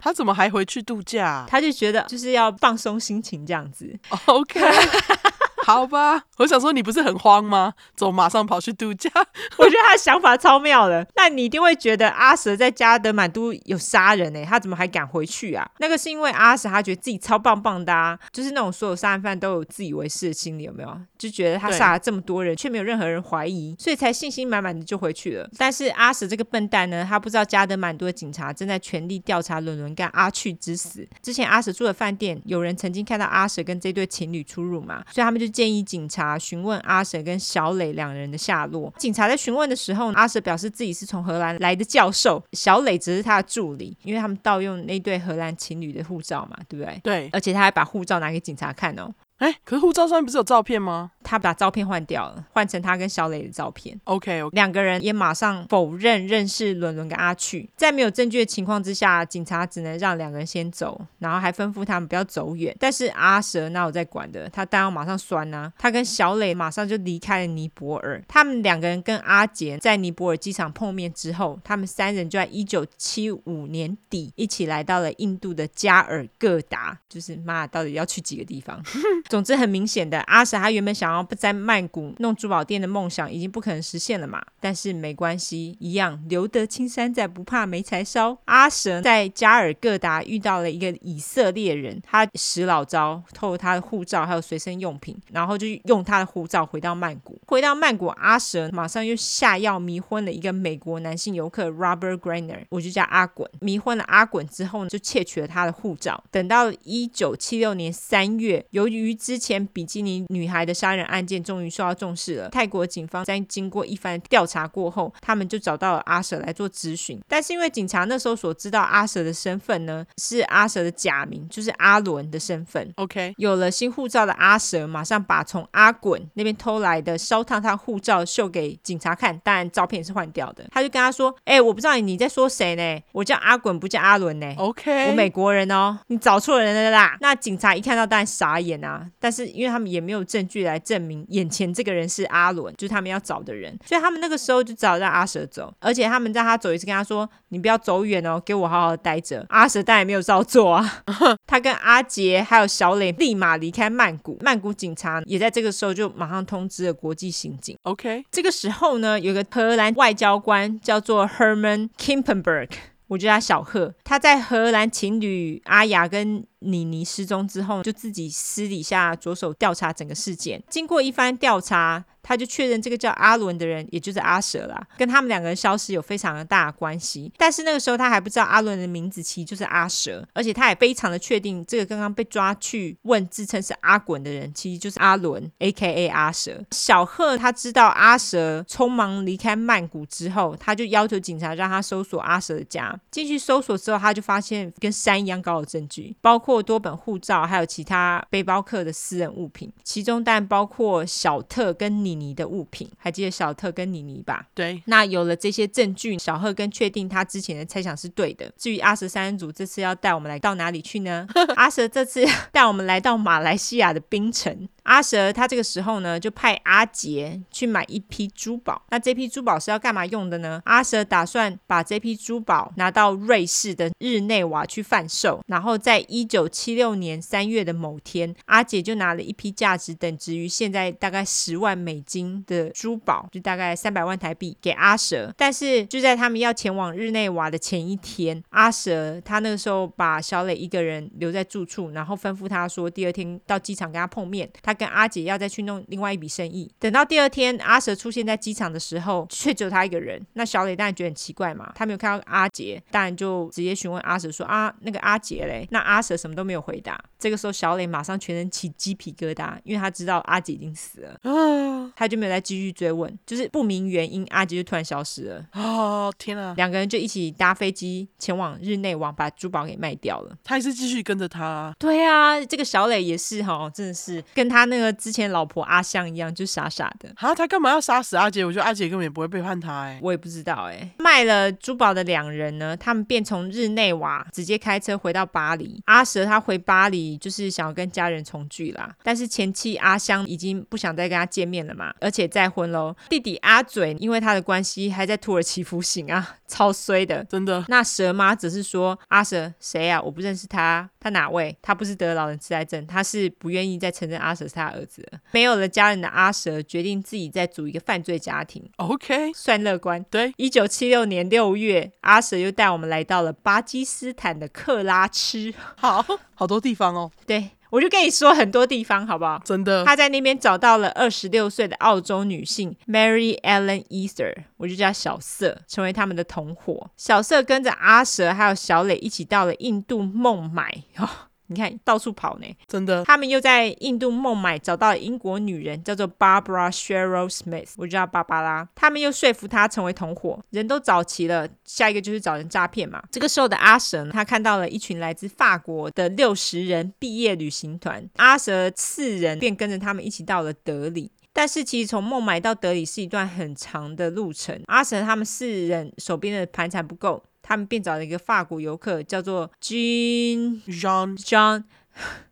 他怎么还回去度假？他就觉得就是要放松心情这样子。OK。好吧，我想说你不是很慌吗？走，马上跑去度假。我觉得他的想法超妙的。那你一定会觉得阿舍在加德满都有杀人呢、欸，他怎么还敢回去啊？那个是因为阿舍他觉得自己超棒棒的啊，就是那种所有杀人犯都有自以为是的心理，有没有？就觉得他杀了这么多人，却没有任何人怀疑，所以才信心满满的就回去了。但是阿舍这个笨蛋呢，他不知道加德满都的警察正在全力调查伦伦干阿去之死。之前阿舍住的饭店，有人曾经看到阿舍跟这对情侣出入嘛，所以他们就。建议警察询问阿舍跟小磊两人的下落。警察在询问的时候，阿舍表示自己是从荷兰来的教授，小磊只是他的助理，因为他们盗用那对荷兰情侣的护照嘛，对不对？对，而且他还把护照拿给警察看哦。哎，可是护照上面不是有照片吗？他把照片换掉了，换成他跟小磊的照片。OK，, okay. 两个人也马上否认认识伦伦跟阿去。在没有证据的情况之下，警察只能让两个人先走，然后还吩咐他们不要走远。但是阿蛇那有在管的？他当然马上酸呐、啊。他跟小磊马上就离开了尼泊尔。他们两个人跟阿杰在尼泊尔机场碰面之后，他们三人就在一九七五年底一起来到了印度的加尔各答。就是妈，到底要去几个地方？总之很明显的，阿舍他原本想要不在曼谷弄珠宝店的梦想已经不可能实现了嘛。但是没关系，一样留得青山在，不怕没柴烧。阿舍在加尔各答遇到了一个以色列人，他使老招，偷了他的护照还有随身用品，然后就用他的护照回到曼谷。回到曼谷，阿舍马上又下药迷昏了一个美国男性游客 Robert Grainer，我就叫阿滚。迷昏了阿滚之后呢，就窃取了他的护照。等到一九七六年三月，由于之前比基尼女孩的杀人案件终于受到重视了。泰国警方在经过一番调查过后，他们就找到了阿舍来做咨询。但是因为警察那时候所知道阿舍的身份呢，是阿舍的假名，就是阿伦的身份。OK，有了新护照的阿舍，马上把从阿滚那边偷来的烧烫烫护照秀给警察看，当然照片是换掉的。他就跟他说：“哎、欸，我不知道你在说谁呢？我叫阿滚，不叫阿伦呢。OK，我美国人哦，你找错人了啦。”那警察一看到当然傻眼啊。但是因为他们也没有证据来证明眼前这个人是阿伦，就是他们要找的人，所以他们那个时候就只好让阿蛇走。而且他们让他走一次，跟他说：“你不要走远哦，给我好好待着。”阿蛇当然也没有照做啊。他跟阿杰还有小磊立马离开曼谷。曼谷警察也在这个时候就马上通知了国际刑警。OK，这个时候呢，有个荷兰外交官叫做 Herman Kippenberg，我叫他小贺。他在荷兰情侣阿雅跟妮妮失踪之后，就自己私底下着手调查整个事件。经过一番调查，他就确认这个叫阿伦的人，也就是阿舍啦，跟他们两个人消失有非常大的关系。但是那个时候他还不知道阿伦的名字其实就是阿舍，而且他也非常的确定，这个刚刚被抓去问自称是阿滚的人，其实就是阿伦，A.K.A. 阿舍。小贺他知道阿舍匆忙离开曼谷之后，他就要求警察让他搜索阿舍的家。进去搜索之后，他就发现跟山一样高的证据，包括多本护照，还有其他背包客的私人物品，其中但包括小特跟你妮妮的物品。还记得小特跟妮妮吧？对。那有了这些证据，小贺跟确定他之前的猜想是对的。至于阿蛇三人组这次要带我们来到哪里去呢？阿蛇这次带我们来到马来西亚的槟城。阿蛇他这个时候呢，就派阿杰去买一批珠宝。那这批珠宝是要干嘛用的呢？阿蛇打算把这批珠宝拿到瑞士的日内瓦去贩售。然后在一九七六年三月的某天，阿杰就拿了一批价值等值于现在大概十万美金的珠宝，就大概三百万台币给阿蛇。但是就在他们要前往日内瓦的前一天，阿舍他那个时候把小磊一个人留在住处，然后吩咐他说第二天到机场跟他碰面。他跟阿杰要再去弄另外一笔生意。等到第二天，阿舍出现在机场的时候，却只有他一个人。那小磊当然觉得很奇怪嘛，他没有看到阿杰，当然就直接询问阿舍说：“啊，那个阿杰嘞？那阿舍是什么都没有回答。这个时候，小磊马上全身起鸡皮疙瘩，因为他知道阿杰已经死了。啊，他就没有再继续追问，就是不明原因，阿杰就突然消失了。哦，天啊！两个人就一起搭飞机前往日内瓦，把珠宝给卖掉了。他还是继续跟着他。对啊，这个小磊也是哈，真的是跟他那个之前老婆阿香一样，就傻傻的。啊，他干嘛要杀死阿杰？我觉得阿杰根本也不会背叛他哎。我也不知道哎。卖了珠宝的两人呢，他们便从日内瓦直接开车回到巴黎。阿蛇他回巴黎就是想要跟家人重聚啦，但是前妻阿香已经不想再跟他见面了嘛，而且再婚喽。弟弟阿嘴因为他的关系还在土耳其服刑啊，超衰的，真的。那蛇妈只是说阿蛇谁啊？我不认识他，他哪位？他不是得了老人痴呆症，他是不愿意再承认阿蛇是他儿子了。没有了家人的阿蛇决定自己再组一个犯罪家庭。OK，算乐观。对，一九七六年六月，阿蛇又带我们来到了巴基斯坦的克拉吃。好好多地方哦。对，我就跟你说很多地方，好不好？真的。他在那边找到了二十六岁的澳洲女性 Mary Ellen Ether，我就叫小色，成为他们的同伙。小色跟着阿蛇还有小磊一起到了印度孟买。哦你看，到处跑呢，真的。他们又在印度孟买找到了英国女人，叫做 Barbara Cheryl Smith，我就叫芭芭拉。他们又说服她成为同伙，人都找齐了，下一个就是找人诈骗嘛。这个时候的阿蛇，他看到了一群来自法国的六十人毕业旅行团，阿蛇四人便跟着他们一起到了德里。但是其实从孟买到德里是一段很长的路程，阿神他们四人手边的盘缠不够。他们便找了一个法国游客，叫做 Jean Jean John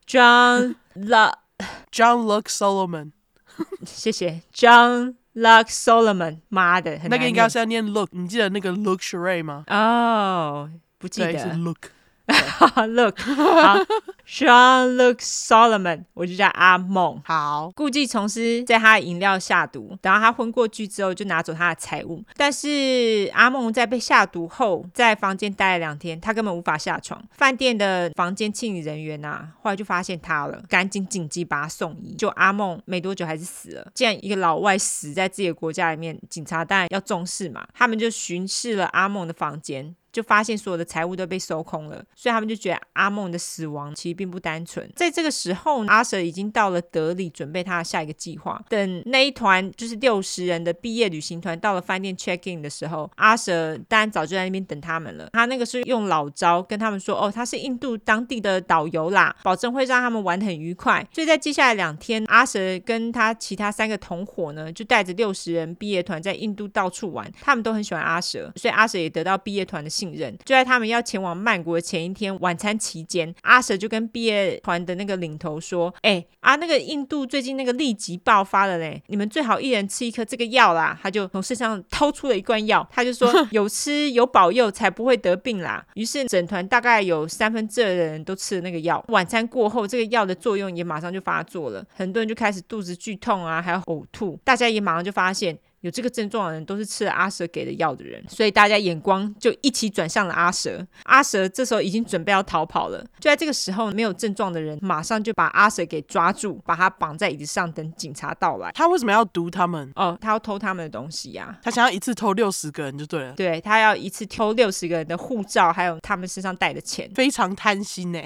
John Luc John Luck Solomon，谢谢 John Luck Solomon。妈的，那个应该是要念 Look，你记得那个 Luc-Choret 吗？哦，不记得。是 Look。Look，好，Sean Look Solomon，我就叫阿梦。好，故技重施，在他的饮料下毒，然后他昏过去之后，就拿走他的财物。但是阿梦在被下毒后，在房间待了两天，他根本无法下床。饭店的房间清理人员啊，后来就发现他了，赶紧紧急把他送医。就阿梦没多久还是死了。既然一个老外死在自己的国家里面，警察当然要重视嘛。他们就巡视了阿梦的房间。就发现所有的财物都被收空了，所以他们就觉得阿梦的死亡其实并不单纯。在这个时候，阿蛇已经到了德里，准备他的下一个计划。等那一团就是六十人的毕业旅行团到了饭店 check in 的时候，阿蛇当然早就在那边等他们了。他那个是用老招跟他们说：“哦，他是印度当地的导游啦，保证会让他们玩得很愉快。”所以在接下来两天，阿蛇跟他其他三个同伙呢，就带着六十人毕业团在印度到处玩。他们都很喜欢阿蛇，所以阿蛇也得到毕业团的信任，就在他们要前往曼谷的前一天晚餐期间，阿蛇就跟毕业团的那个领头说：“哎、欸，啊，那个印度最近那个痢疾爆发了嘞，你们最好一人吃一颗这个药啦。”他就从身上掏出了一罐药，他就说：“有吃有保佑，才不会得病啦。”于是整团大概有三分之二的人都吃了那个药。晚餐过后，这个药的作用也马上就发作了，很多人就开始肚子剧痛啊，还有呕吐。大家也马上就发现。有这个症状的人都是吃了阿蛇给的药的人，所以大家眼光就一起转向了阿蛇。阿蛇这时候已经准备要逃跑了，就在这个时候，没有症状的人马上就把阿蛇给抓住，把他绑在椅子上，等警察到来。他为什么要毒他们？哦，他要偷他们的东西呀、啊。他想要一次偷六十个人就对了。对，他要一次偷六十个人的护照，还有他们身上带的钱，非常贪心呢。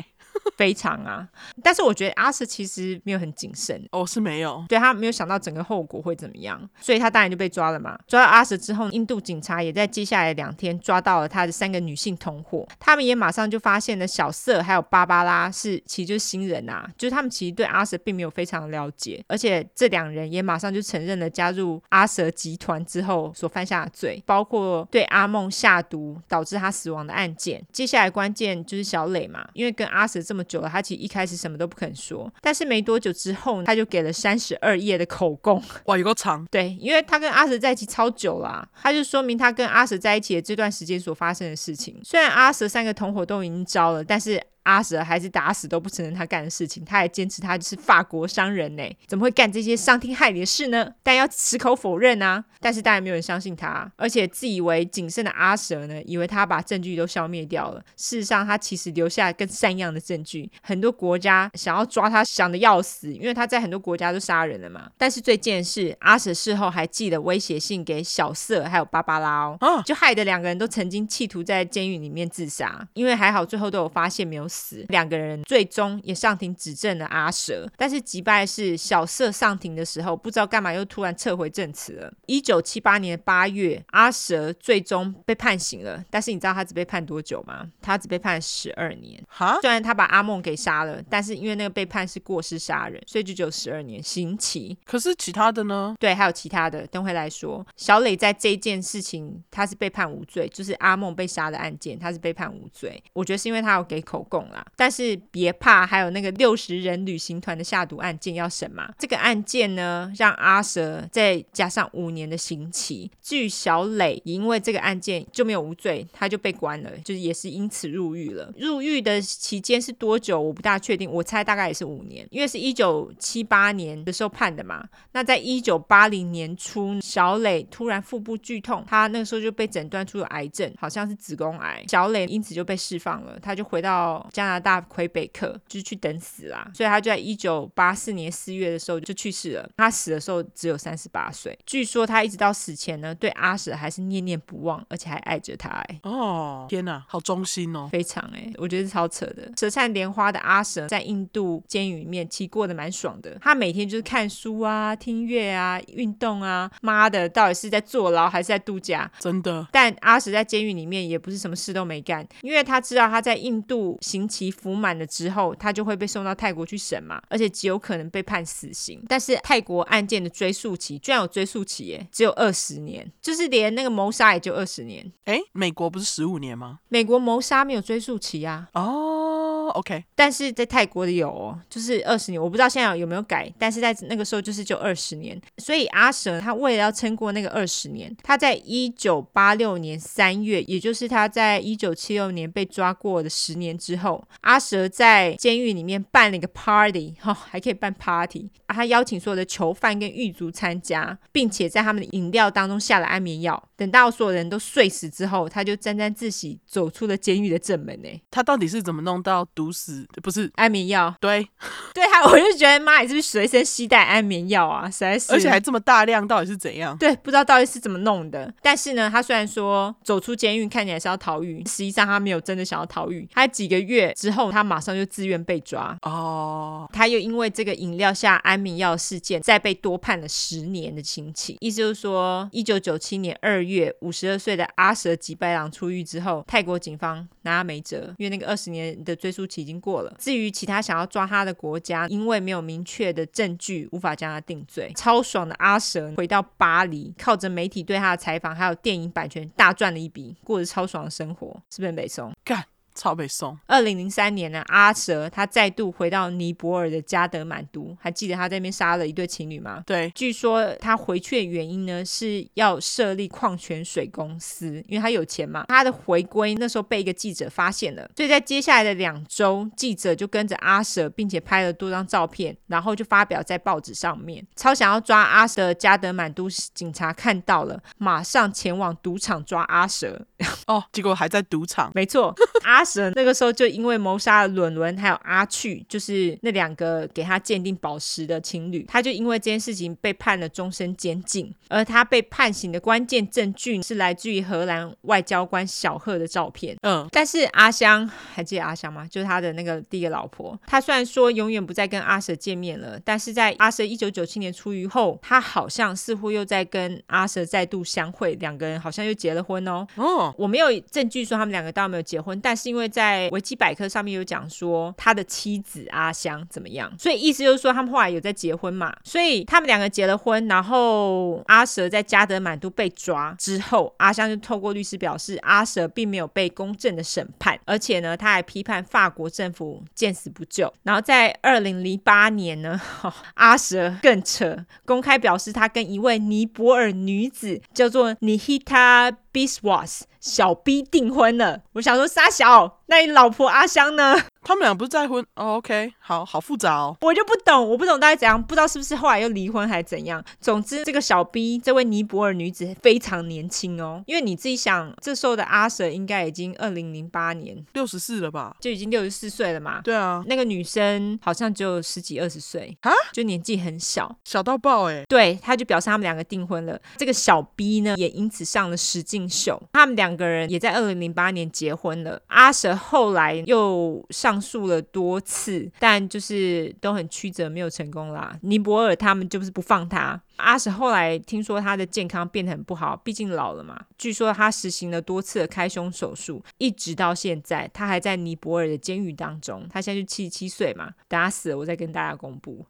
非常啊，但是我觉得阿瑟其实没有很谨慎。哦，是没有，对他没有想到整个后果会怎么样，所以他当然就被抓了嘛。抓到阿瑟之后，印度警察也在接下来两天抓到了他的三个女性同伙，他们也马上就发现了小瑟还有芭芭拉是其实就是新人啊，就是他们其实对阿瑟并没有非常了解，而且这两人也马上就承认了加入阿瑟集团之后所犯下的罪，包括对阿梦下毒导致他死亡的案件。接下来关键就是小磊嘛，因为跟阿瑟这么久了，他其实一开始什么都不肯说，但是没多久之后，他就给了三十二页的口供。哇，有够长。对，因为他跟阿蛇在一起超久了啊，他就说明他跟阿蛇在一起的这段时间所发生的事情。虽然阿蛇三个同伙都已经招了，但是。阿蛇还是打死都不承认他干的事情，他还坚持他就是法国商人呢，怎么会干这些伤天害理的事呢？但要矢口否认啊！但是当然没有人相信他，而且自以为谨慎的阿蛇呢，以为他把证据都消灭掉了。事实上，他其实留下跟山一样的证据。很多国家想要抓他，想的要死，因为他在很多国家都杀人了嘛。但是最贱的是，阿蛇事后还寄了威胁信给小瑟还有芭芭拉哦，就害得两个人都曾经企图在监狱里面自杀，因为还好最后都有发现没有死。两个人最终也上庭指证了阿蛇。但是击败是小色上庭的时候，不知道干嘛又突然撤回证词了。一九七八年八月，阿蛇最终被判刑了，但是你知道他只被判多久吗？他只被判十二年。哈，虽然他把阿梦给杀了，但是因为那个被判是过失杀人，所以就只有十二年刑期。可是其他的呢？对，还有其他的，等会来说。小磊在这件事情他是被判无罪，就是阿梦被杀的案件，他是被判无罪。我觉得是因为他有给口供但是别怕，还有那个六十人旅行团的下毒案件要审嘛？这个案件呢，让阿蛇再加上五年的刑期。据小磊因为这个案件就没有无罪，他就被关了，就是也是因此入狱了。入狱的期间是多久？我不大确定，我猜大概也是五年，因为是一九七八年的时候判的嘛。那在一九八零年初，小磊突然腹部剧痛，他那个时候就被诊断出了癌症，好像是子宫癌。小磊因此就被释放了，他就回到加拿大魁北克，就是去等死啦。所以他就在一九八四年四月的时候就去世了。他死的时候只有三十八岁。据说他一直到死前呢，对阿舍还是念念不忘，而且还爱着他。哎，哦，天哪，好忠心哦，非常哎，我觉得是超扯的。舌灿莲花的阿舍在印度监狱里面其实过得蛮爽的，他每天就是看书啊、听乐啊、运动啊。妈的，到底是在坐牢还是在度假？真的。但阿舍在监狱里面也不是什么事都没干，因为他知道他在印度刑期服满了之后，他就会被送到泰国去审嘛，而且极有可能被判死刑。但是泰国案件的追诉期居然有追诉期耶，只有二十年，就是连那个谋杀也就二十年。哎，美国不是十五年吗？美国谋杀没有追诉期啊。哦，OK。但是在泰国的有哦，就是二十年，我不知道现在有没有改，但是在那个时候就是就二十年。所以阿蛇他为了要撑过那个二十年，他在一九八六年三月，也就是他在一九七六年被抓过的十年之后，阿蛇在监狱里面办了一个 party，哈、哦，还可以办 party，他邀请所有的囚犯跟狱卒参加，并且在他们的饮料当中下了安眠药。等到所有人都睡死之后，他就沾沾自喜走出了监狱的正门。呢，他到底是怎么弄到毒死？不是安眠药？对，对，他我就觉得妈，你是不是随身携带安眠药啊？实在是，而且还这么大量，到底是怎样？对，不知道到底是怎么弄的。但是呢，他虽然说走出监狱看起来是要逃狱，实际上他没有真的想要逃狱。他几个月之后，他马上就自愿被抓。哦，他又因为这个饮料下安眠药事件，再被多判了十年的刑期。意思就是说，一九九七年二月，五十二岁的阿蛇吉白朗出狱之后，泰国警方拿他没辙，因为那个二十年的追诉期已经过了。至于其他想要抓他的国家，因为没有明确的证据，无法将他定罪。超爽的阿蛇回到巴黎，靠着媒体对他的采访，还有电影版权，大赚了一笔，过着超爽的生活，是不是很美松？干。超北宋。二零零三年呢，阿蛇他再度回到尼泊尔的加德满都，还记得他在那边杀了一对情侣吗？对，据说他回去的原因呢，是要设立矿泉水公司，因为他有钱嘛。他的回归那时候被一个记者发现了，所以在接下来的两周，记者就跟着阿蛇，并且拍了多张照片，然后就发表在报纸上面。超想要抓阿蛇加德满都警察看到了，马上前往赌场抓阿蛇。哦，结果还在赌场。没错，阿。那个时候就因为谋杀了伦伦还有阿去，就是那两个给他鉴定宝石的情侣，他就因为这件事情被判了终身监禁。而他被判刑的关键证据是来自于荷兰外交官小贺的照片。嗯，但是阿香还记得阿香吗？就是他的那个第一个老婆。他虽然说永远不再跟阿蛇见面了，但是在阿蛇一九九七年出狱后，他好像似乎又在跟阿蛇再度相会，两个人好像又结了婚哦。哦，我没有证据说他们两个到底有没有结婚，但是因为因因为在维基百科上面有讲说他的妻子阿香怎么样，所以意思就是说他们后来有在结婚嘛，所以他们两个结了婚，然后阿蛇在加德满都被抓之后，阿香就透过律师表示，阿蛇并没有被公正的审判，而且呢，他还批判法国政府见死不救。然后在二零零八年呢，阿蛇更扯，公开表示他跟一位尼泊尔女子叫做 Nihita。Biswas 小 B 订婚了，我想说沙小，那你老婆阿香呢？他们俩不是再婚哦？OK，好好复杂哦，我就不懂，我不懂大概怎样，不知道是不是后来又离婚还是怎样。总之，这个小 B 这位尼泊尔女子非常年轻哦，因为你自己想，这时候的阿蛇应该已经二零零八年六十四了吧，就已经六十四岁了嘛。对啊，那个女生好像只有十几二十岁啊，就年纪很小，小到爆哎。对，他就表示他们两个订婚了。这个小 B 呢，也因此上了实境秀，他们两个人也在二零零八年结婚了。阿蛇后来又上。上诉了多次，但就是都很曲折，没有成功啦。尼泊尔他们就是不放他。阿什后来听说他的健康变得很不好，毕竟老了嘛。据说他实行了多次的开胸手术，一直到现在，他还在尼泊尔的监狱当中。他现在就七十七岁嘛，等他死了，我再跟大家公布。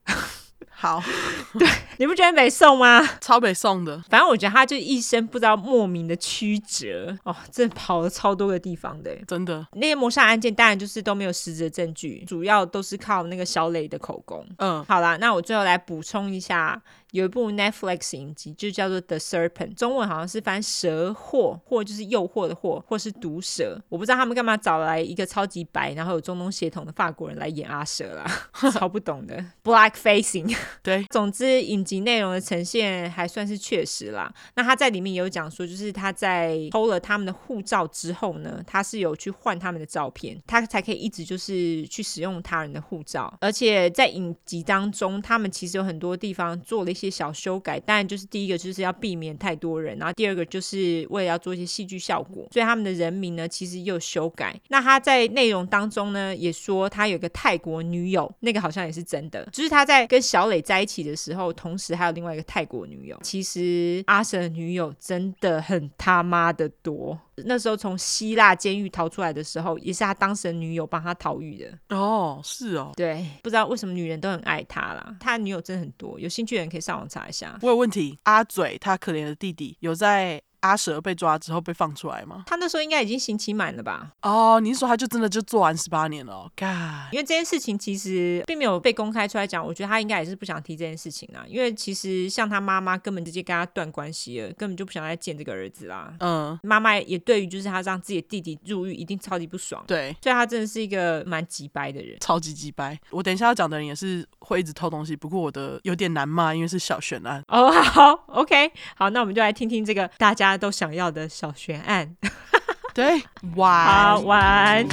好，对，你不觉得美送吗？超美送的。反正我觉得他就一生不知道莫名的曲折哦，真的跑了超多个地方的，真的。那些谋杀案件当然就是都没有实质证据，主要都是靠那个小磊的口供。嗯，好啦，那我最后来补充一下。有一部 Netflix 影集，就叫做《The Serpent》，中文好像是翻蛇惑，惑就是诱惑的惑，或是毒蛇。我不知道他们干嘛找来一个超级白，然后有中东血统的法国人来演阿蛇啦，超不懂的 Black Facing。对，总之影集内容的呈现还算是确实啦。那他在里面有讲说，就是他在偷了他们的护照之后呢，他是有去换他们的照片，他才可以一直就是去使用他人的护照。而且在影集当中，他们其实有很多地方做了一一些。小修改，当然就是第一个就是要避免太多人，然后第二个就是为了要做一些戏剧效果，所以他们的人名呢其实也有修改。那他在内容当中呢也说他有个泰国女友，那个好像也是真的，就是他在跟小磊在一起的时候，同时还有另外一个泰国女友。其实阿舍的女友真的很他妈的多。那时候从希腊监狱逃出来的时候，也是他当时的女友帮他逃狱的。哦，是哦，对，不知道为什么女人都很爱他啦。他的女友真的很多，有兴趣的人可以上网查一下。我有问题，阿嘴他可怜的弟弟有在。阿蛇被抓之后被放出来吗？他那时候应该已经刑期满了吧？哦，你是说他就真的就做完十八年了？God，因为这件事情其实并没有被公开出来讲，我觉得他应该也是不想提这件事情啊。因为其实像他妈妈根本直接跟他断关系了，根本就不想再见这个儿子啦。嗯，妈妈也对于就是他让自己的弟弟入狱一定超级不爽。对，所以他真的是一个蛮急掰的人，超级急掰。我等一下要讲的人也是会一直偷东西，不过我的有点难骂，因为是小悬案。哦，好，OK，好，那我们就来听听这个大家都想要的。小悬案，对，晚晚。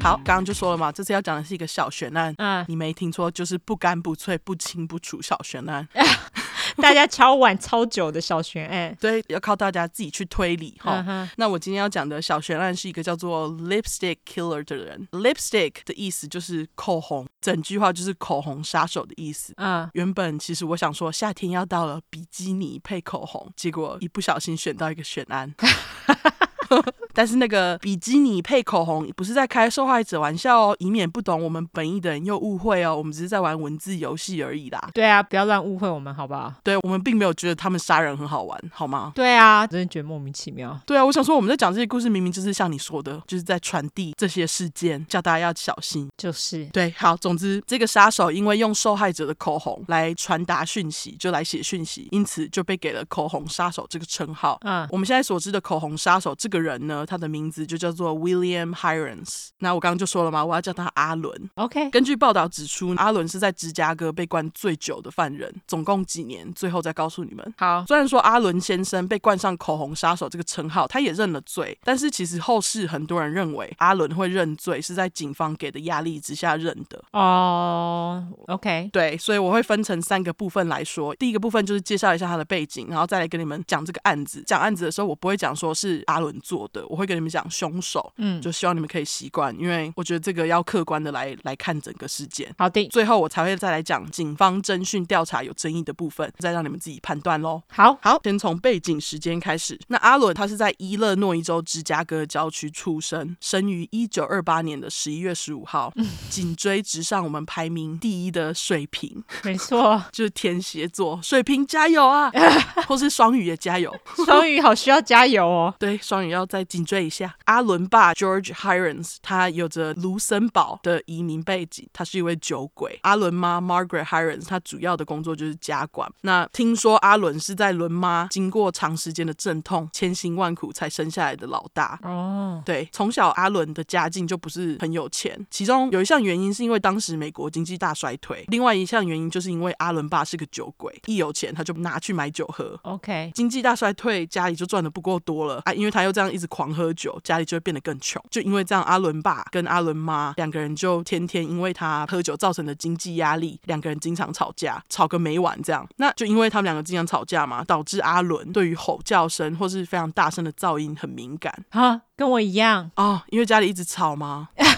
好，刚刚就说了嘛，这次要讲的是一个小悬案。嗯，你没听错，就是不干不脆、不清不楚小悬案。大家敲碗超久的小悬案，对，要靠大家自己去推理哈。Uh huh. 那我今天要讲的小悬案是一个叫做 Lipstick Killer 的人。Lipstick 的意思就是口红，整句话就是口红杀手的意思。嗯，uh. 原本其实我想说夏天要到了，比基尼配口红，结果一不小心选到一个悬案。但是那个比基尼配口红不是在开受害者玩笑哦，以免不懂我们本意的人又误会哦。我们只是在玩文字游戏而已啦。对啊，不要乱误会我们，好不好？对，我们并没有觉得他们杀人很好玩，好吗？对啊，真的觉得莫名其妙。对啊，我想说我们在讲这些故事，明明就是像你说的，就是在传递这些事件，叫大家要小心。就是对，好，总之这个杀手因为用受害者的口红来传达讯息，就来写讯息，因此就被给了口红杀手这个称号。嗯，我们现在所知的口红杀手这个人呢，他的名字就叫。做 William Hirons，那我刚刚就说了嘛，我要叫他阿伦。OK，根据报道指出，阿伦是在芝加哥被关最久的犯人，总共几年？最后再告诉你们。好，虽然说阿伦先生被冠上口红杀手这个称号，他也认了罪，但是其实后世很多人认为阿伦会认罪是在警方给的压力之下认的。哦、uh，OK，对，所以我会分成三个部分来说。第一个部分就是介绍一下他的背景，然后再来跟你们讲这个案子。讲案子的时候，我不会讲说是阿伦做的，我会跟你们讲凶。手，嗯，就希望你们可以习惯，因为我觉得这个要客观的来来看整个事件。好的，最后我才会再来讲警方侦讯调查有争议的部分，再让你们自己判断喽。好好，先从背景时间开始。那阿伦他是在伊勒诺伊州芝加哥郊区出生，生于一九二八年的十一月十五号，嗯、紧追直上我们排名第一的水瓶，没错，就是天蝎座，水瓶加油啊，或是双鱼也加油，双鱼好需要加油哦。对，双鱼要再紧追一下阿。伦爸 George Hirons，他有着卢森堡的移民背景，他是一位酒鬼。阿伦妈 Margaret Hirons，他主要的工作就是家管。那听说阿伦是在伦妈经过长时间的阵痛，千辛万苦才生下来的老大。哦，oh. 对，从小阿伦的家境就不是很有钱，其中有一项原因是因为当时美国经济大衰退，另外一项原因就是因为阿伦爸是个酒鬼，一有钱他就拿去买酒喝。OK，经济大衰退，家里就赚的不够多了啊，因为他又这样一直狂喝酒，家里就会变得更穷。就因为这样，阿伦爸跟阿伦妈两个人就天天因为他喝酒造成的经济压力，两个人经常吵架，吵个没完。这样，那就因为他们两个经常吵架嘛，导致阿伦对于吼叫声或是非常大声的噪音很敏感。哈，跟我一样哦，因为家里一直吵吗？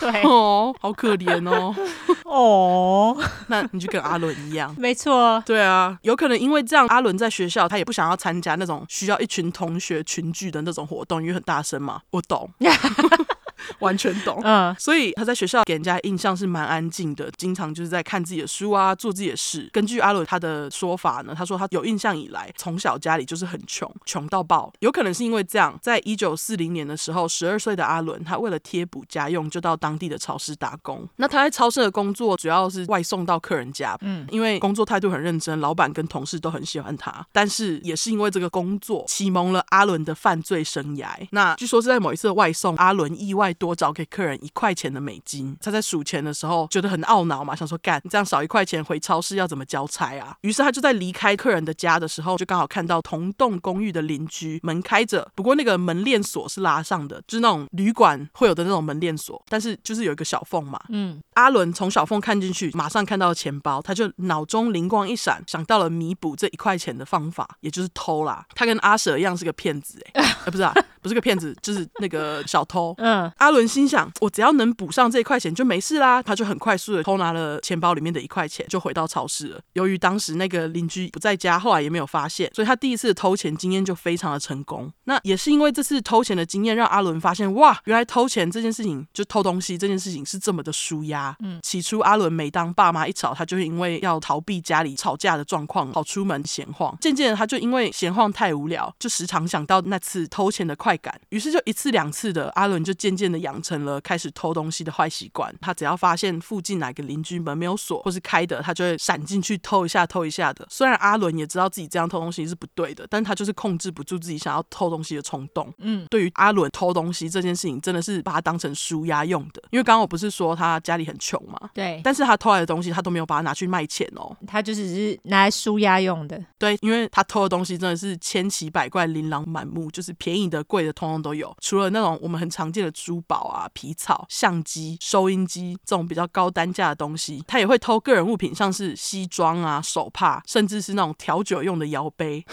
对哦，好可怜哦。哦，那你就跟阿伦一样，没错。对啊，有可能因为这样，阿伦在学校他也不想要参加那种需要一群同学群聚的那种活动，因为很大声嘛。我懂。完全懂，嗯，所以他在学校给人家印象是蛮安静的，经常就是在看自己的书啊，做自己的事。根据阿伦他的说法呢，他说他有印象以来，从小家里就是很穷，穷到爆。有可能是因为这样，在一九四零年的时候，十二岁的阿伦，他为了贴补家用，就到当地的超市打工。那他在超市的工作主要是外送到客人家，嗯，因为工作态度很认真，老板跟同事都很喜欢他。但是也是因为这个工作，启蒙了阿伦的犯罪生涯。那据说是在某一次的外送，阿伦意外多找给客人一块钱的美金，他在数钱的时候觉得很懊恼嘛，想说干，这样少一块钱回超市要怎么交差啊？于是他就在离开客人的家的时候，就刚好看到同栋公寓的邻居门开着，不过那个门链锁是拉上的，就是那种旅馆会有的那种门链锁，但是就是有一个小缝嘛。嗯，阿伦从小缝看进去，马上看到了钱包，他就脑中灵光一闪，想到了弥补这一块钱的方法，也就是偷啦。他跟阿舍一样是个骗子、欸，哎，不是啊。不是个骗子，就是那个小偷。嗯，阿伦心想，我只要能补上这一块钱就没事啦。他就很快速的偷拿了钱包里面的一块钱，就回到超市了。由于当时那个邻居不在家，后来也没有发现，所以他第一次偷钱经验就非常的成功。那也是因为这次偷钱的经验，让阿伦发现，哇，原来偷钱这件事情，就偷东西这件事情是这么的舒压。嗯，起初阿伦每当爸妈一吵，他就是因为要逃避家里吵架的状况，跑出门闲晃。渐渐的，他就因为闲晃太无聊，就时常想到那次偷钱的快感，于是就一次两次的，阿伦就渐渐的养成了开始偷东西的坏习惯。他只要发现附近哪个邻居门没有锁或是开的，他就会闪进去偷一下偷一下的。虽然阿伦也知道自己这样偷东西是不对的，但他就是控制不住自己想要偷东西的冲动。嗯，对于阿伦偷东西这件事情，真的是把他当成纾压用的。因为刚刚我不是说他家里很穷嘛？对，但是他偷来的东西他都没有把它拿去卖钱哦，他就只是拿来纾压用的。对，因为他偷的东西真的是千奇百怪、琳琅满目，就是便宜的、贵的，通通都有。除了那种我们很常见的珠宝啊、皮草、相机、收音机这种比较高单价的东西，他也会偷个人物品，像是西装啊、手帕，甚至是那种调酒用的摇杯。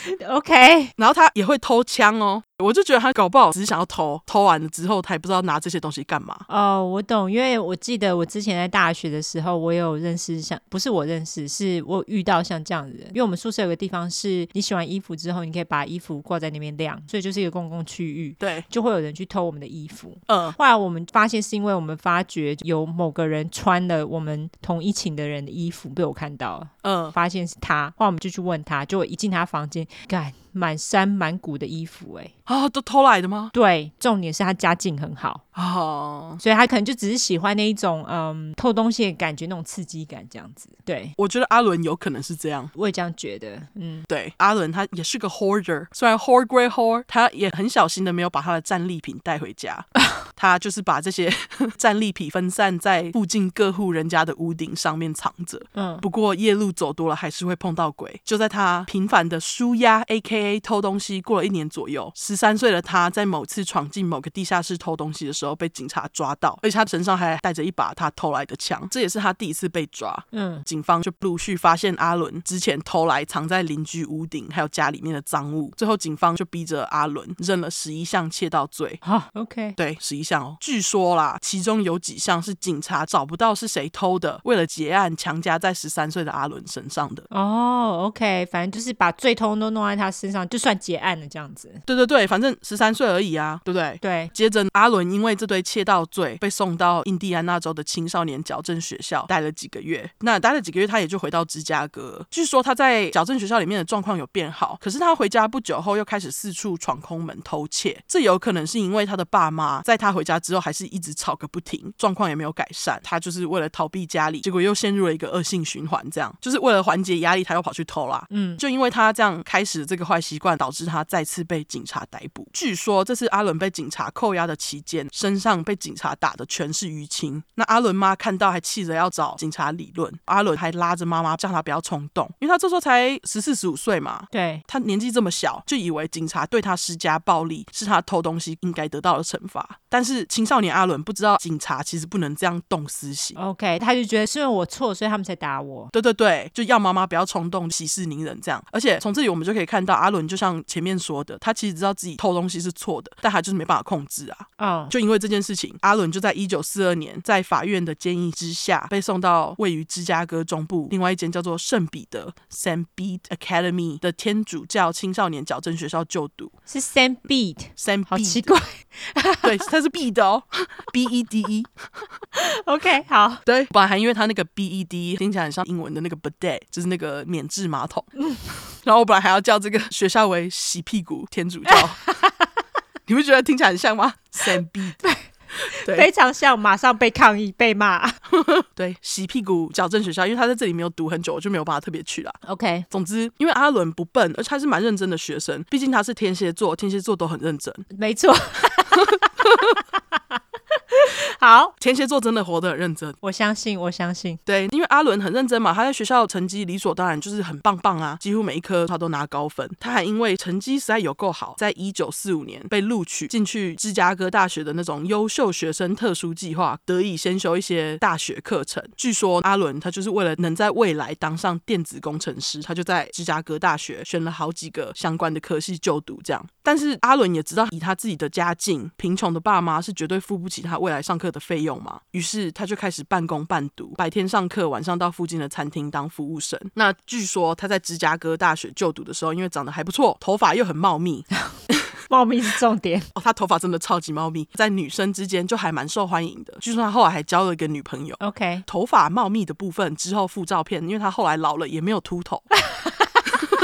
OK，然后他也会偷枪哦。我就觉得他搞不好只是想要偷，偷完了之后他也不知道拿这些东西干嘛。哦，我懂，因为我记得我之前在大学的时候，我有认识像不是我认识，是我遇到像这样的人。因为我们宿舍有个地方是你洗完衣服之后，你可以把衣服挂在那边晾，所以就是一个公共区域。对，就会有人去偷我们的衣服。嗯，后来我们发现是因为我们发觉有某个人穿了我们同一寝的人的衣服被我看到了。嗯，发现是他，后来我们就去问他，就一进他房间，干。满山满谷的衣服，欸，哎啊，都偷来的吗？对，重点是他家境很好哦，所以他可能就只是喜欢那一种嗯偷东西的感觉，那种刺激感这样子。对，我觉得阿伦有可能是这样，我也这样觉得。嗯，对，阿伦他也是个 hoarder，虽然 hoard great hoard，他也很小心的没有把他的战利品带回家，他就是把这些 战利品分散在附近各户人家的屋顶上面藏着。嗯，不过夜路走多了还是会碰到鬼，就在他频繁的输压 （A.K.A.。偷东西过了一年左右，十三岁的他在某次闯进某个地下室偷东西的时候被警察抓到，而且他身上还带着一把他偷来的枪，这也是他第一次被抓。嗯，警方就陆续发现阿伦之前偷来藏在邻居屋顶还有家里面的赃物，最后警方就逼着阿伦认了十一项窃盗罪。好，OK，对，十一项哦。据说啦，其中有几项是警察找不到是谁偷的，为了结案强加在十三岁的阿伦身上的。哦，OK，反正就是把罪通都弄在他身上。就算结案了这样子，对对对，反正十三岁而已啊，对不对？对。接着阿伦因为这堆窃盗罪被送到印第安纳州的青少年矫正学校待了几个月。那待了几个月，他也就回到芝加哥。据说他在矫正学校里面的状况有变好，可是他回家不久后又开始四处闯空门偷窃。这有可能是因为他的爸妈在他回回家之后还是一直吵个不停，状况也没有改善。他就是为了逃避家里，结果又陷入了一个恶性循环。这样就是为了缓解压力，他又跑去偷啦。嗯，就因为他这样开始这个坏习惯，导致他再次被警察逮捕。据说这次阿伦被警察扣押的期间，身上被警察打的全是淤青。那阿伦妈看到还气着要找警察理论，阿伦还拉着妈妈叫他不要冲动，因为他这时候才十四十五岁嘛。对，他年纪这么小，就以为警察对他施加暴力是他偷东西应该得到的惩罚。但是青少年阿伦不知道，警察其实不能这样动私刑。OK，他就觉得是因为我错，所以他们才打我。对对对，就要妈妈不要冲动，息事宁人这样。而且从这里我们就可以看到，阿伦就像前面说的，他其实知道自己偷东西是错的，但他就是没办法控制啊。嗯，oh. 就因为这件事情，阿伦就在一九四二年在法院的建议之下，被送到位于芝加哥中部另外一间叫做圣彼得 （Saint Bede Academy） 的天主教青少年矫正学校就读。是 Saint Bede，Saint Bede，好奇怪。对，它是 B 的哦，B E D E。OK，好。对，本来还因为它那个 B E D 听起来很像英文的那个 bidet，就是那个免治马桶。嗯、然后我本来还要叫这个学校为洗屁股天主教。你不觉得听起来很像吗对，对 非常像，马上被抗议、被骂。对，洗屁股矫正学校，因为他在这里没有读很久，我就没有办法特别去了。OK，总之，因为阿伦不笨，而且他是蛮认真的学生，毕竟他是天蝎座，天蝎座都很认真。没错。好，天蝎座真的活得很认真，我相信，我相信。对，因为阿伦很认真嘛，他在学校成绩理所当然就是很棒棒啊，几乎每一科他都拿高分。他还因为成绩实在有够好，在一九四五年被录取进去芝加哥大学的那种优秀学生特殊计划，得以先修一些大学课程。据说阿伦他就是为了能在未来当上电子工程师，他就在芝加哥大学选了好几个相关的科系就读。这样，但是阿伦也知道，以他自己的家境，贫穷的爸妈是绝对付不起他未来上课的费用嘛，于是他就开始半工半读，白天上课，晚上到附近的餐厅当服务生。那据说他在芝加哥大学就读的时候，因为长得还不错，头发又很茂密，茂密是重点 哦，他头发真的超级茂密，在女生之间就还蛮受欢迎的。据说他后来还交了一个女朋友。OK，头发茂密的部分之后附照片，因为他后来老了也没有秃头。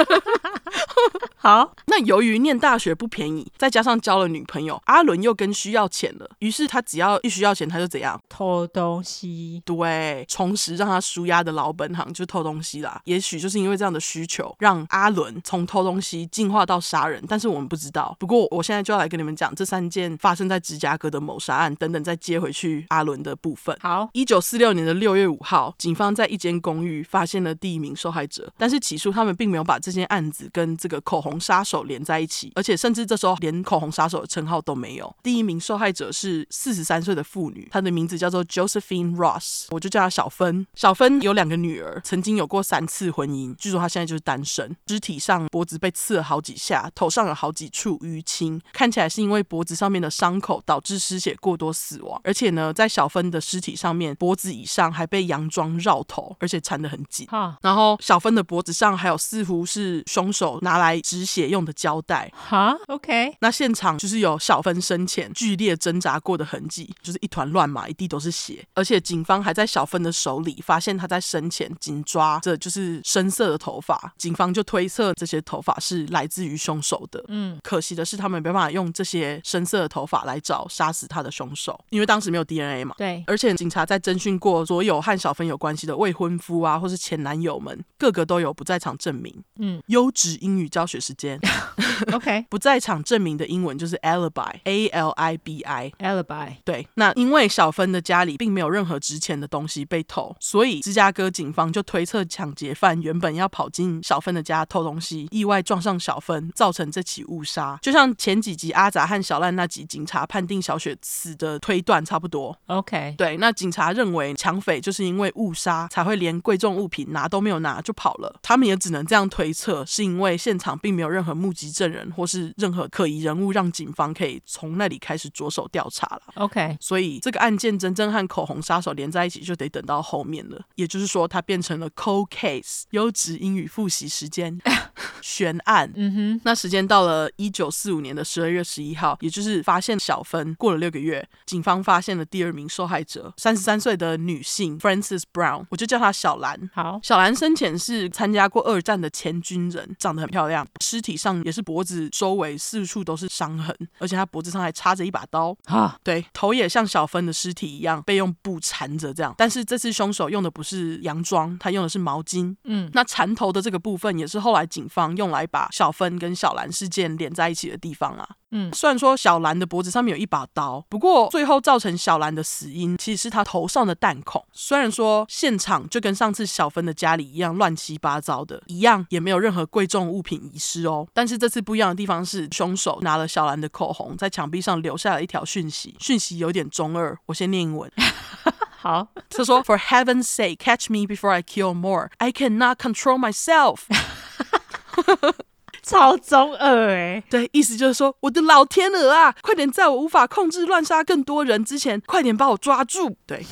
好，那由于念大学不便宜，再加上交了女朋友，阿伦又更需要钱了。于是他只要一需要钱，他就怎样偷东西？对，重拾让他舒压的老本行，就偷东西啦。也许就是因为这样的需求，让阿伦从偷东西进化到杀人，但是我们不知道。不过我现在就要来跟你们讲这三件发生在芝加哥的谋杀案等等，再接回去阿伦的部分。好，一九四六年的六月五号，警方在一间公寓发现了第一名受害者，但是起初他们并没有把这件案子跟这个口红杀手连在一起，而且甚至这时候连口红杀手的称号都没有。第一名受害者是四十三岁的妇女，她的名字叫做 Josephine Ross，我就叫她小芬。小芬有两个女儿，曾经有过三次婚姻，据说她现在就是单身。肢体上脖子被刺了好几下，头上有好几处淤青，看起来是因为脖子上面的伤口导致失血过多死亡。而且呢，在小芬的尸体上面，脖子以上还被洋装绕头，而且缠得很紧。哈然后小芬的脖子上还有似乎是凶手拿来止血用的胶带。哈，OK。那现场就是有小芬生前剧烈挣扎过的痕迹，就是一团乱麻，一地都是血。而且警方还在小芬的手里发现她在生前紧抓着就是深色的头发，警方就推测这些头发是来自于凶手的。嗯，可惜的是他们没办法用这些深色的头发来找杀死他的凶手，因为当时没有 DNA 嘛。对。而且警察在侦讯过所有和小芬有关系的未婚夫啊，或是前男友们，个个都有不在场证明。嗯，优质英语教学时间。OK，不在场证明的英文就是 alibi，A L I B I，alibi。对，那因为小芬的家里并没有任何值钱的东西被偷，所以芝加哥警方就推测抢劫犯原本要跑进小芬的家偷东西，意外撞上小芬，造成这起误杀。就像前几集阿杂和小烂那集警察判定小雪死的推断差不多。OK，对，那警察认为抢匪就是因为误杀才会连贵重物品拿都没有拿就跑了，他们也只能这样推测，是因为现场并没有任何目击证人或是任何可疑人物，让警方可以从那里开始着手调查了。OK，所以这个案件真正和口红杀手连在一起，就得等到后面了。也就是说，它变成了 cold case。优质英语复习时间。悬案。嗯哼，那时间到了一九四五年的十二月十一号，也就是发现小芬过了六个月，警方发现了第二名受害者，三十三岁的女性 Frances Brown，我就叫她小兰。好，小兰生前是参加过二战的前军人，长得很漂亮，尸体上也是脖子周围四处都是伤痕，而且他脖子上还插着一把刀。啊，对，头也像小芬的尸体一样被用布缠着，这样。但是这次凶手用的不是洋装，他用的是毛巾。嗯，那缠头的这个部分也是后来警方用来把小芬跟小兰事件连在一起的地方啊。嗯，虽然说小兰的脖子上面有一把刀，不过最后造成小兰的死因其实是她头上的弹孔。虽然说现场就跟上次小芬的家里一样乱七八糟的，一样也没有任何贵重物品遗失哦。但是这次不一样的地方是，凶手拿了小兰的口红，在墙壁上留下了一条讯息，讯息有点中二，我先念英文。好，他说：“For heaven's sake, catch me before I kill more. I cannot control myself.” 超中二哎，对，意思就是说，我的老天鹅啊，快点在我无法控制乱杀更多人之前，快点把我抓住。对。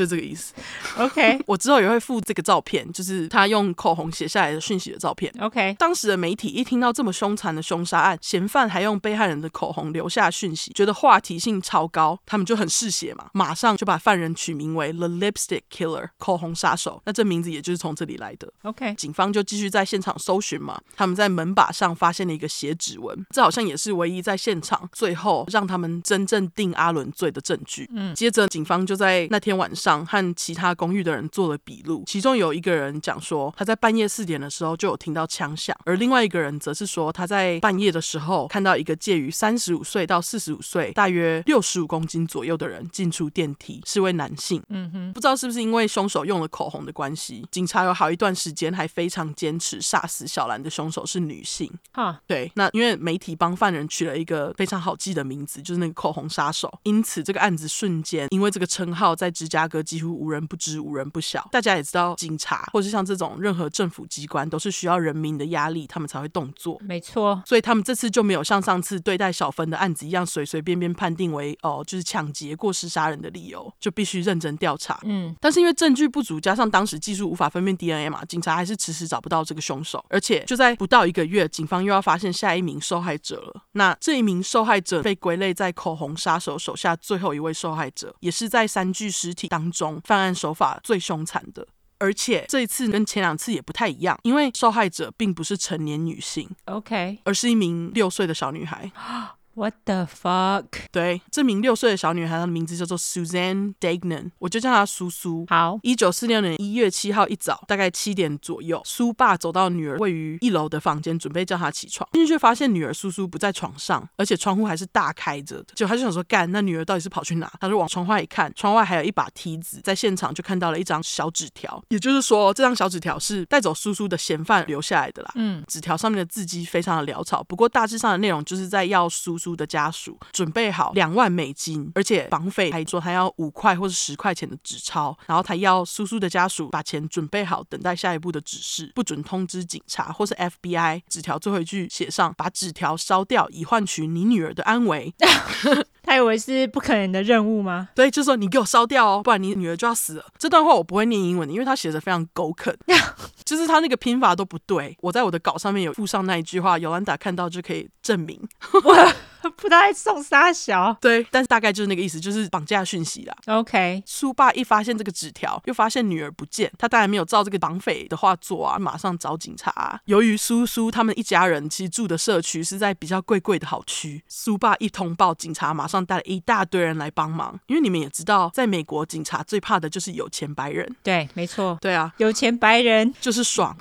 就这个意思，OK。我之后也会附这个照片，就是他用口红写下来的讯息的照片，OK。当时的媒体一听到这么凶残的凶杀案，嫌犯还用被害人的口红留下讯息，觉得话题性超高，他们就很嗜血嘛，马上就把犯人取名为 The Lipstick Killer，口红杀手。那这名字也就是从这里来的，OK。警方就继续在现场搜寻嘛，他们在门把上发现了一个血指纹，这好像也是唯一在现场最后让他们真正定阿伦罪的证据。嗯，接着警方就在那天晚上。上和其他公寓的人做了笔录，其中有一个人讲说，他在半夜四点的时候就有听到枪响，而另外一个人则是说，他在半夜的时候看到一个介于三十五岁到四十五岁，大约六十五公斤左右的人进出电梯，是位男性。嗯哼，不知道是不是因为凶手用了口红的关系，警察有好一段时间还非常坚持杀死小兰的凶手是女性。哈，对，那因为媒体帮犯人取了一个非常好记的名字，就是那个口红杀手，因此这个案子瞬间因为这个称号在芝加哥几乎无人不知、无人不晓。大家也知道，警察或是像这种任何政府机关，都是需要人民的压力，他们才会动作。没错，所以他们这次就没有像上次对待小芬的案子一样，随随便便判定为哦，就是抢劫、过失杀人的理由，就必须认真调查。嗯，但是因为证据不足，加上当时技术无法分辨 DNA 嘛，警察还是迟迟找不到这个凶手。而且就在不到一个月，警方又要发现下一名受害者了。那这一名受害者被归类在口红杀手手下最后一位受害者，也是在三具尸体当中。犯案手法最凶残的，而且这一次跟前两次也不太一样，因为受害者并不是成年女性，OK，而是一名六岁的小女孩。What the fuck？对，这名六岁的小女孩，她的名字叫做 Suzanne Dagnan，我就叫她苏苏。好，一九四六年一月七号一早，大概七点左右，苏爸走到女儿位于一楼的房间，准备叫她起床，进去却发现女儿苏苏不在床上，而且窗户还是大开着的。就他就想说，干，那女儿到底是跑去哪？他就往窗外一看，窗外还有一把梯子，在现场就看到了一张小纸条，也就是说，这张小纸条是带走苏苏的嫌犯留下来的啦。嗯，纸条上面的字迹非常的潦草，不过大致上的内容就是在要苏苏的家属准备好两万美金，而且绑匪还说他要五块或者十块钱的纸钞，然后他要苏苏的家属把钱准备好，等待下一步的指示，不准通知警察或是 FBI。纸条最后一句写上：把纸条烧掉，以换取你女儿的安危。他以为是不可能的任务吗？对，就说你给我烧掉哦，不然你女儿就要死了。这段话我不会念英文的，因为他写的非常狗啃，就是他那个拼法都不对。我在我的稿上面有附上那一句话，尤兰达看到就可以证明。不太送杀小，对，但是大概就是那个意思，就是绑架讯息啦。OK，苏爸一发现这个纸条，又发现女儿不见，他当然没有照这个绑匪的话做啊，马上找警察啊。由于苏苏他们一家人其实住的社区是在比较贵贵的好区，苏爸一通报，警察马上带了一大堆人来帮忙。因为你们也知道，在美国警察最怕的就是有钱白人。对，没错。对啊，有钱白人就是爽，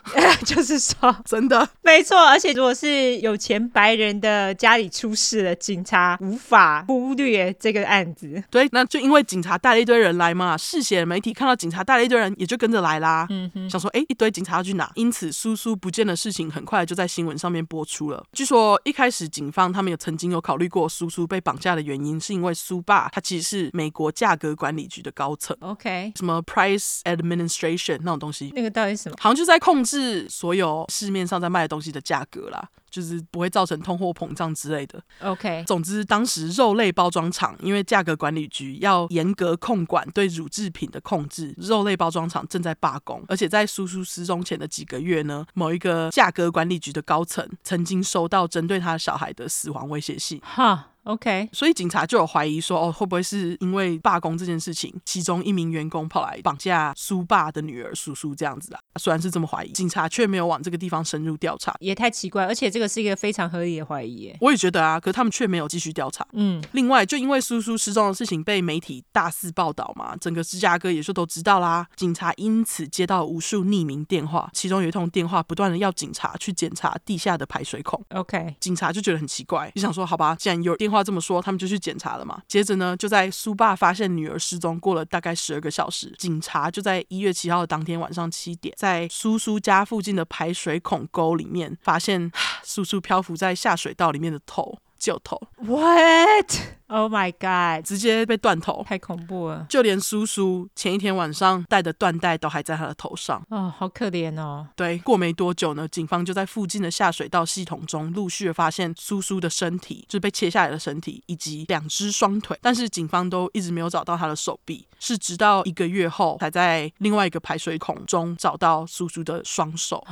就是爽，真的没错。而且如果是有钱白人的家里出事了。警察无法忽略这个案子，对，那就因为警察带了一堆人来嘛，嗜血的媒体看到警察带了一堆人，也就跟着来啦。嗯哼，想说，哎，一堆警察要去哪？因此，苏苏不见的事情很快就在新闻上面播出了。据说一开始警方他们有曾经有考虑过苏苏被绑架的原因，是因为苏爸他其实是美国价格管理局的高层，OK，什么 Price Administration 那种东西，那个到底什么？好像就在控制所有市面上在卖的东西的价格啦。就是不会造成通货膨胀之类的。OK，总之当时肉类包装厂因为价格管理局要严格控管对乳制品的控制，肉类包装厂正在罢工，而且在苏苏失踪前的几个月呢，某一个价格管理局的高层曾经收到针对他小孩的死亡威胁信。哈。OK，所以警察就有怀疑说，哦，会不会是因为罢工这件事情，其中一名员工跑来绑架苏爸的女儿苏苏这样子啊？虽然是这么怀疑，警察却没有往这个地方深入调查，也太奇怪。而且这个是一个非常合理的怀疑耶。我也觉得啊，可是他们却没有继续调查。嗯，另外，就因为苏苏失踪的事情被媒体大肆报道嘛，整个芝加哥也就都知道啦。警察因此接到无数匿名电话，其中有一通电话不断的要警察去检查地下的排水孔。OK，警察就觉得很奇怪，就想说，好吧，既然有电话这么说，他们就去。检查了嘛？接着呢，就在苏爸发现女儿失踪过了大概十二个小时，警察就在一月七号的当天晚上七点，在苏苏家附近的排水孔沟里面发现苏苏漂浮在下水道里面的头，就头。What？What？Oh my god！直接被断头，太恐怖了。就连叔叔前一天晚上戴的缎带都还在他的头上。哦，好可怜哦。对，过没多久呢，警方就在附近的下水道系统中陆续发现叔叔的身体，就是被切下来的身体，以及两只双腿。但是警方都一直没有找到他的手臂，是直到一个月后才在另外一个排水孔中找到叔叔的双手。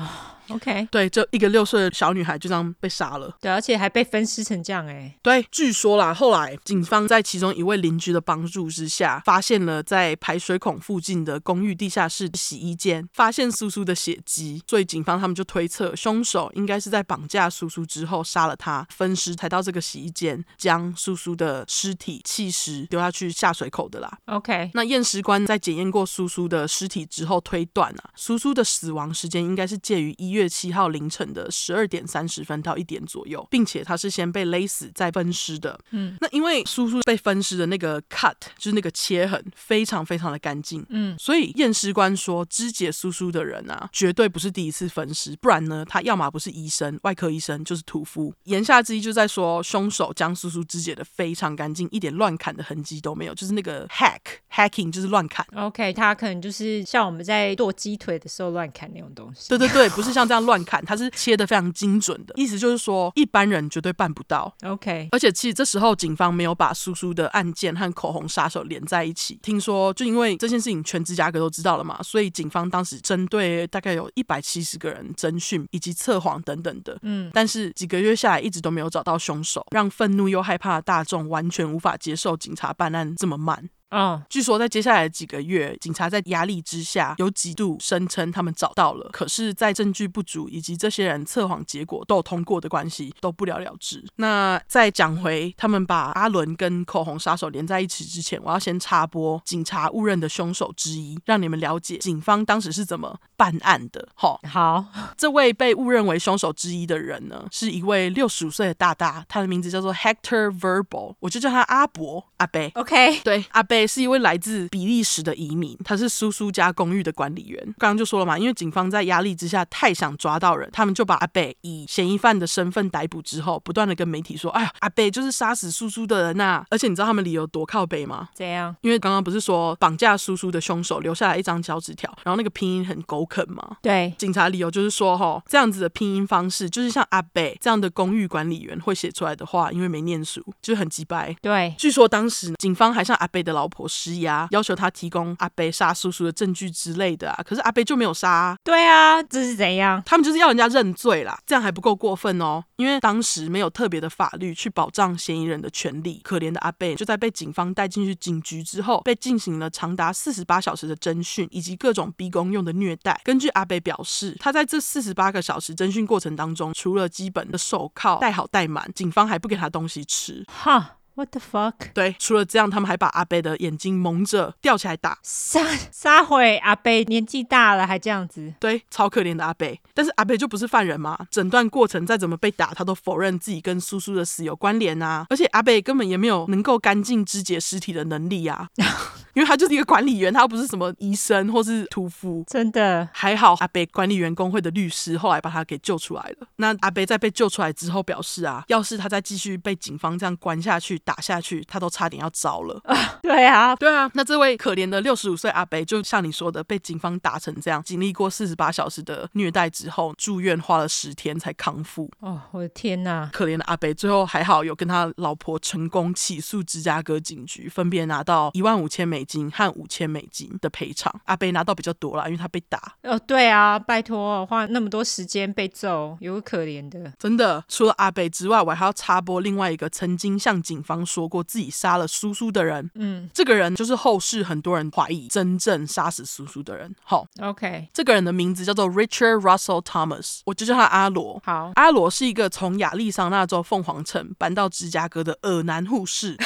OK，对，就一个六岁的小女孩就这样被杀了。对，而且还被分尸成这样哎。对，据说啦，后来。警方在其中一位邻居的帮助之下，发现了在排水孔附近的公寓地下室洗衣间，发现苏苏的血迹，所以警方他们就推测，凶手应该是在绑架苏苏之后杀了他，分尸才到这个洗衣间，将苏苏的尸体弃尸丢下去下水口的啦。OK，那验尸官在检验过苏苏的尸体之后推断啊，苏苏的死亡时间应该是介于一月七号凌晨的十二点三十分到一点左右，并且他是先被勒死再分尸的。嗯，那因为苏苏被分尸的那个 cut 就是那个切痕，非常非常的干净。嗯，所以验尸官说，肢解叔叔的人啊，绝对不是第一次分尸，不然呢，他要么不是医生，外科医生，就是屠夫。言下之意就在说，凶手将叔叔肢解的非常干净，一点乱砍的痕迹都没有，就是那个 hack hacking 就是乱砍。OK，他可能就是像我们在剁鸡腿的时候乱砍那种东西。对对对，不是像这样乱砍，他是切的非常精准的，意思就是说一般人绝对办不到。OK，而且其实这时候警方没有把叔叔的案件和口红杀手连在一起。听说就因为这件事情全芝加哥都知道了嘛，所以警方当时针对大概有一百七十个人侦讯以及测谎等等的。嗯，但是几个月下来一直都没有找到凶手，让愤怒又害怕的大众完全无法接受警察办案这么慢。嗯，据说在接下来的几个月，警察在压力之下有几度声称他们找到了，可是，在证据不足以及这些人测谎结果都有通过的关系，都不了了之。那再讲回他们把阿伦跟口红杀手连在一起之前，我要先插播警察误认的凶手之一，让你们了解警方当时是怎么办案的。好，好，这位被误认为凶手之一的人呢，是一位六十五岁的大大，他的名字叫做 Hector Verbal，我就叫他阿伯阿伯。OK，对，阿伯。是一位来自比利时的移民，他是叔叔家公寓的管理员。刚刚就说了嘛，因为警方在压力之下太想抓到人，他们就把阿贝以嫌疑犯的身份逮捕之后，不断的跟媒体说：“哎呀，阿贝就是杀死叔叔的人呐、啊！”而且你知道他们理由多靠北吗？怎样？因为刚刚不是说绑架叔叔的凶手留下来一张小纸条，然后那个拼音很狗啃吗？对，警察理由就是说，哈，这样子的拼音方式就是像阿贝这样的公寓管理员会写出来的话，因为没念书，就是很鸡掰。对，据说当时警方还向阿贝的老婆施压。要求他提供阿贝杀叔叔的证据之类的啊，可是阿贝就没有杀啊。对啊，这是怎样？他们就是要人家认罪啦，这样还不够过分哦。因为当时没有特别的法律去保障嫌疑人的权利。可怜的阿贝就在被警方带进去警局之后，被进行了长达四十八小时的侦讯，以及各种逼供用的虐待。根据阿贝表示，他在这四十八个小时侦讯过程当中，除了基本的手铐戴好戴满，警方还不给他东西吃。哈。What the fuck？对，除了这样，他们还把阿贝的眼睛蒙着吊起来打。杀杀毁，阿贝年纪大了还这样子。对，超可怜的阿贝。但是阿贝就不是犯人嘛？整段过程再怎么被打，他都否认自己跟叔叔的死有关联啊。而且阿贝根本也没有能够干净肢解尸体的能力啊。因为他就是一个管理员，他又不是什么医生或是屠夫。真的还好，阿贝管理员工会的律师后来把他给救出来了。那阿贝在被救出来之后表示啊，要是他再继续被警方这样关下去，打下去，他都差点要糟了。对啊，对啊。那这位可怜的六十五岁阿伯，就像你说的，被警方打成这样，经历过四十八小时的虐待之后，住院花了十天才康复。哦，我的天哪！可怜的阿伯，最后还好有跟他老婆成功起诉芝加哥警局，分别拿到一万五千美金和五千美金的赔偿。阿伯拿到比较多啦，因为他被打。哦，对啊，拜托，花那么多时间被揍，有个可怜的。真的，除了阿伯之外，我还要插播另外一个曾经向警方说过自己杀了叔叔的人。嗯，这个人就是后世很多人怀疑真正杀死叔叔的人。好，OK，这个人的名字叫做 Richard Russell Thomas，我就叫他阿罗。好，阿罗是一个从亚利桑那州凤凰城搬到芝加哥的恶男护士。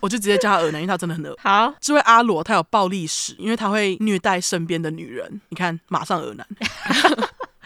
我就直接叫他恶男，因为他真的很恶。好，这位阿罗他有暴力史，因为他会虐待身边的女人。你看，马上恶男。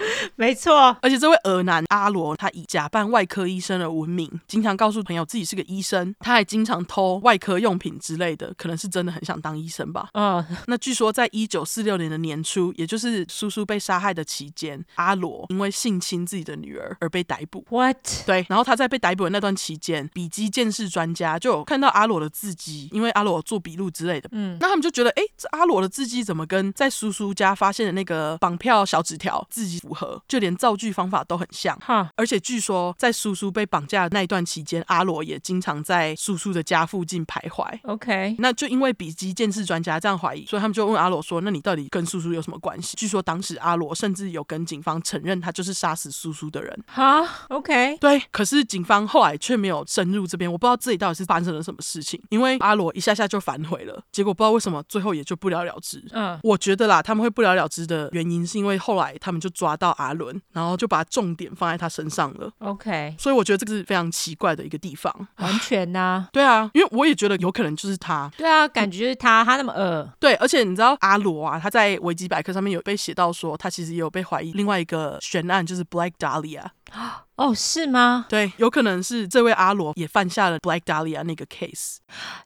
没错，而且这位俄男阿罗，他以假扮外科医生而闻名，经常告诉朋友自己是个医生。他还经常偷外科用品之类的，可能是真的很想当医生吧。嗯，那据说在一九四六年的年初，也就是叔叔被杀害的期间，阿罗因为性侵自己的女儿而被逮捕。What？对，然后他在被逮捕的那段期间，笔迹鉴识专家就有看到阿罗的字迹，因为阿罗做笔录之类的。嗯，那他们就觉得，哎，这阿罗的字迹怎么跟在叔叔家发现的那个绑票小纸条字迹符合？就连造句方法都很像，哈，而且据说在叔叔被绑架的那一段期间，阿罗也经常在叔叔的家附近徘徊。OK，那就因为笔迹鉴识专家这样怀疑，所以他们就问阿罗说：“那你到底跟叔叔有什么关系？”据说当时阿罗甚至有跟警方承认他就是杀死叔叔的人。哈，OK，对，可是警方后来却没有深入这边，我不知道自己到底是发生了什么事情，因为阿罗一下下就反悔了，结果不知道为什么最后也就不了了之。嗯，我觉得啦，他们会不了了之的原因是因为后来他们就抓到阿伦。然后就把重点放在他身上了。OK，所以我觉得这个是非常奇怪的一个地方。完全呐、啊，对啊，因为我也觉得有可能就是他。对啊，感觉就是他，他那么恶。对，而且你知道阿罗啊，他在维基百科上面有被写到说，他其实也有被怀疑另外一个悬案，就是 Black Dahlia。哦，是吗？对，有可能是这位阿罗也犯下了 Black Dahlia 那个 case。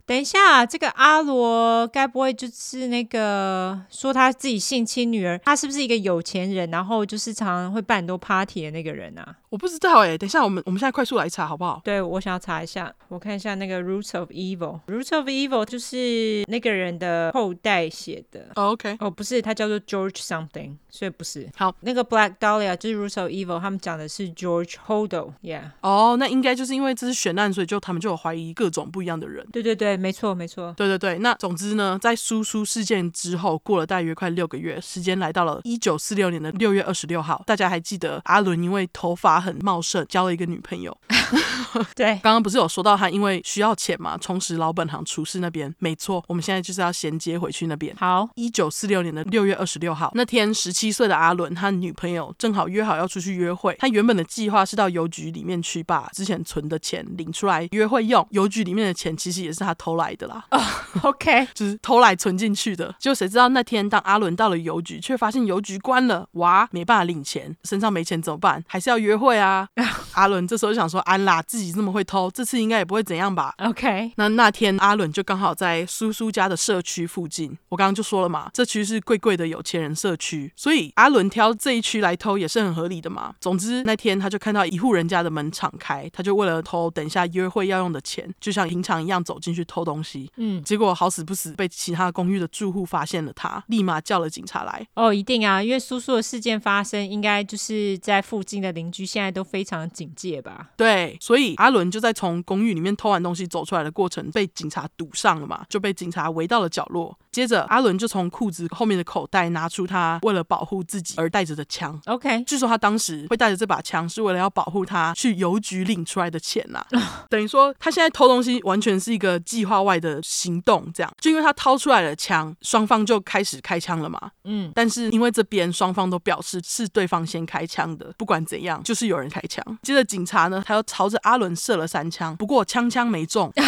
等一下，这个阿罗该不会就是那个说他自己性侵女儿？他是不是一个有钱人，然后就是常常会办很多 party 的那个人啊？我不知道哎、欸，等一下我们我们现在快速来查好不好？对，我想要查一下，我看一下那个 Roots of Evil。Roots of Evil 就是那个人的后代写的。Oh, OK，哦，不是，他叫做 George something，所以不是。好，那个 Black Dahlia 就是 Roots of Evil，他们讲的是 George Hodo，Yeah。哦，那应该就是因为这是悬案，所以就他们就有怀疑各种不一样的人。对对对，没错没错。对对对，那总之呢，在苏苏事件之后，过了大约快六个月，时间来到了一九四六年的六月二十六号。大家还记得阿伦因为头发很茂盛，交了一个女朋友。对，刚刚不是有说到他因为需要钱嘛，重拾老本行厨师那边。没错，我们现在就是要衔接回去那边。好，一九四六年的六月二十六号那天，十七岁的阿伦他女朋友正好约好要出去约会。他原本的计划是到邮局里面去把之前存的钱领出来约会用。邮局里面的钱其实也是他偷来的啦。哦、oh,，OK，就是偷来存进去的。结果谁知道那天当阿伦到了邮局，却发现邮局关了。哇，没办法领钱，身上没钱怎么办？还是要约会啊？阿伦这时候就想说：安啦，自己这么会偷，这次应该也不会怎样吧？OK，那那天阿伦就刚好在叔叔家的社区附近。我刚刚就说了嘛，这区是贵贵的有钱人社区，所以阿伦挑这一区来偷也是很合理的嘛。总之那天他就看到一户人家的门敞开，他就为了偷等一下约会要用的钱，就像平常一样走进去偷东西。嗯，结果好死不死被其他公寓的住户发现了他，立马叫了警察来。哦，一定啊，因为叔叔的事件发生，应该就是在附近的邻居现在都非常警戒吧？对，所以阿伦就在从公寓里面偷完东西走出来的过程被警察堵上了嘛，就被警察围到了角落。接着阿伦就从裤子后面的口袋拿出他为了保护自己而带着的枪。OK，据说他当时会带着这把枪是为了要保护他去邮局领出来的钱呐、啊，等于说他现在偷东西完全是一个计划外的行动。这样，就因为他掏出来了枪，双方就开始开枪了嘛。嗯，但是因为这边双方都表示是对方先开枪的，不管怎样，就是有人开枪。接着警察呢，他又朝着阿伦射了三枪，不过枪枪没中。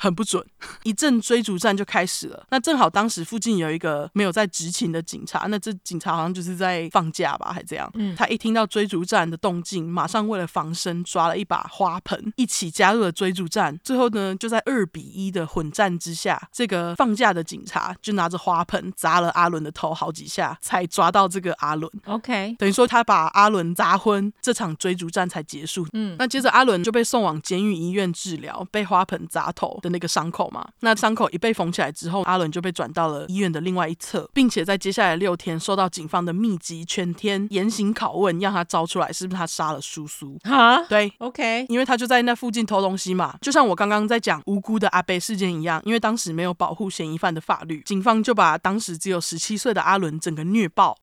很不准。一阵追逐战就开始了。那正好当时附近有一个没有在执勤的警察，那这警察好像就是在放假吧，还这样。嗯，他一听到追逐战的动静，马上为了防身抓了一把花盆，一起加入了追逐战。最后呢，就在二比一的混战之下，这个放假的警察就拿着花盆砸了阿伦的头好几下，才抓到这个阿伦。OK，等于说他把阿伦砸昏，这场追逐战才结束。嗯，那接着阿伦就被送往监狱医院治疗，被花盆砸头的那个伤口嘛。那伤口一被缝起来之后，阿伦就被转到了医院的另外一侧，并且在接下来六天受到警方的密集全天严刑拷问，让他招出来是不是他杀了叔叔？哈，对，OK，因为他就在那附近偷东西嘛。就像我刚刚在讲无辜的阿贝事件一样，因为当时没有保护嫌疑犯的法律，警方就把当时只有十七岁的阿伦整个虐爆，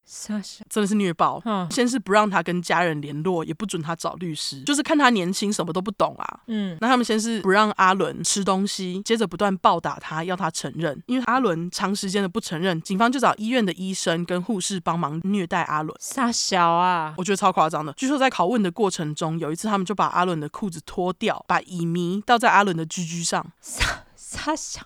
真的是虐爆。嗯，先是不让他跟家人联络，也不准他找律师，就是看他年轻，什么都不懂啊。嗯，那他们先是不让阿伦吃东西，接着不断暴打他，要他承认。因为阿伦长时间的不承认，警方就找医院的医生跟护士帮忙虐待阿伦。傻小啊，我觉得超夸张的。据说在拷问的过程中，有一次他们就把阿伦的裤子脱掉，把乙醚倒在阿伦的居居上。傻傻小。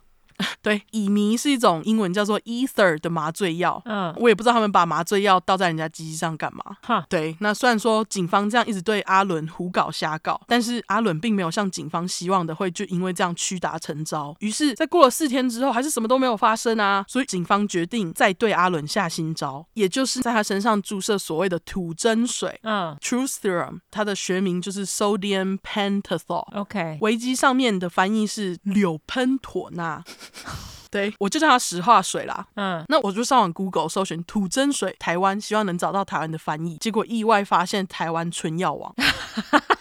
对，乙醚是一种英文叫做 ether 的麻醉药。嗯，我也不知道他们把麻醉药倒在人家鸡鸡上干嘛。哈，对，那虽然说警方这样一直对阿伦胡搞瞎搞，但是阿伦并没有像警方希望的会就因为这样屈打成招。于是，在过了四天之后，还是什么都没有发生啊。所以警方决定再对阿伦下新招，也就是在他身上注射所谓的土针水。嗯，truth serum，它的学名就是 sodium pentothal。OK，维基上面的翻译是柳喷妥钠。对，我就叫它石化水啦。嗯，那我就上网 Google 搜寻土真水台湾，希望能找到台湾的翻译，结果意外发现台湾春药王。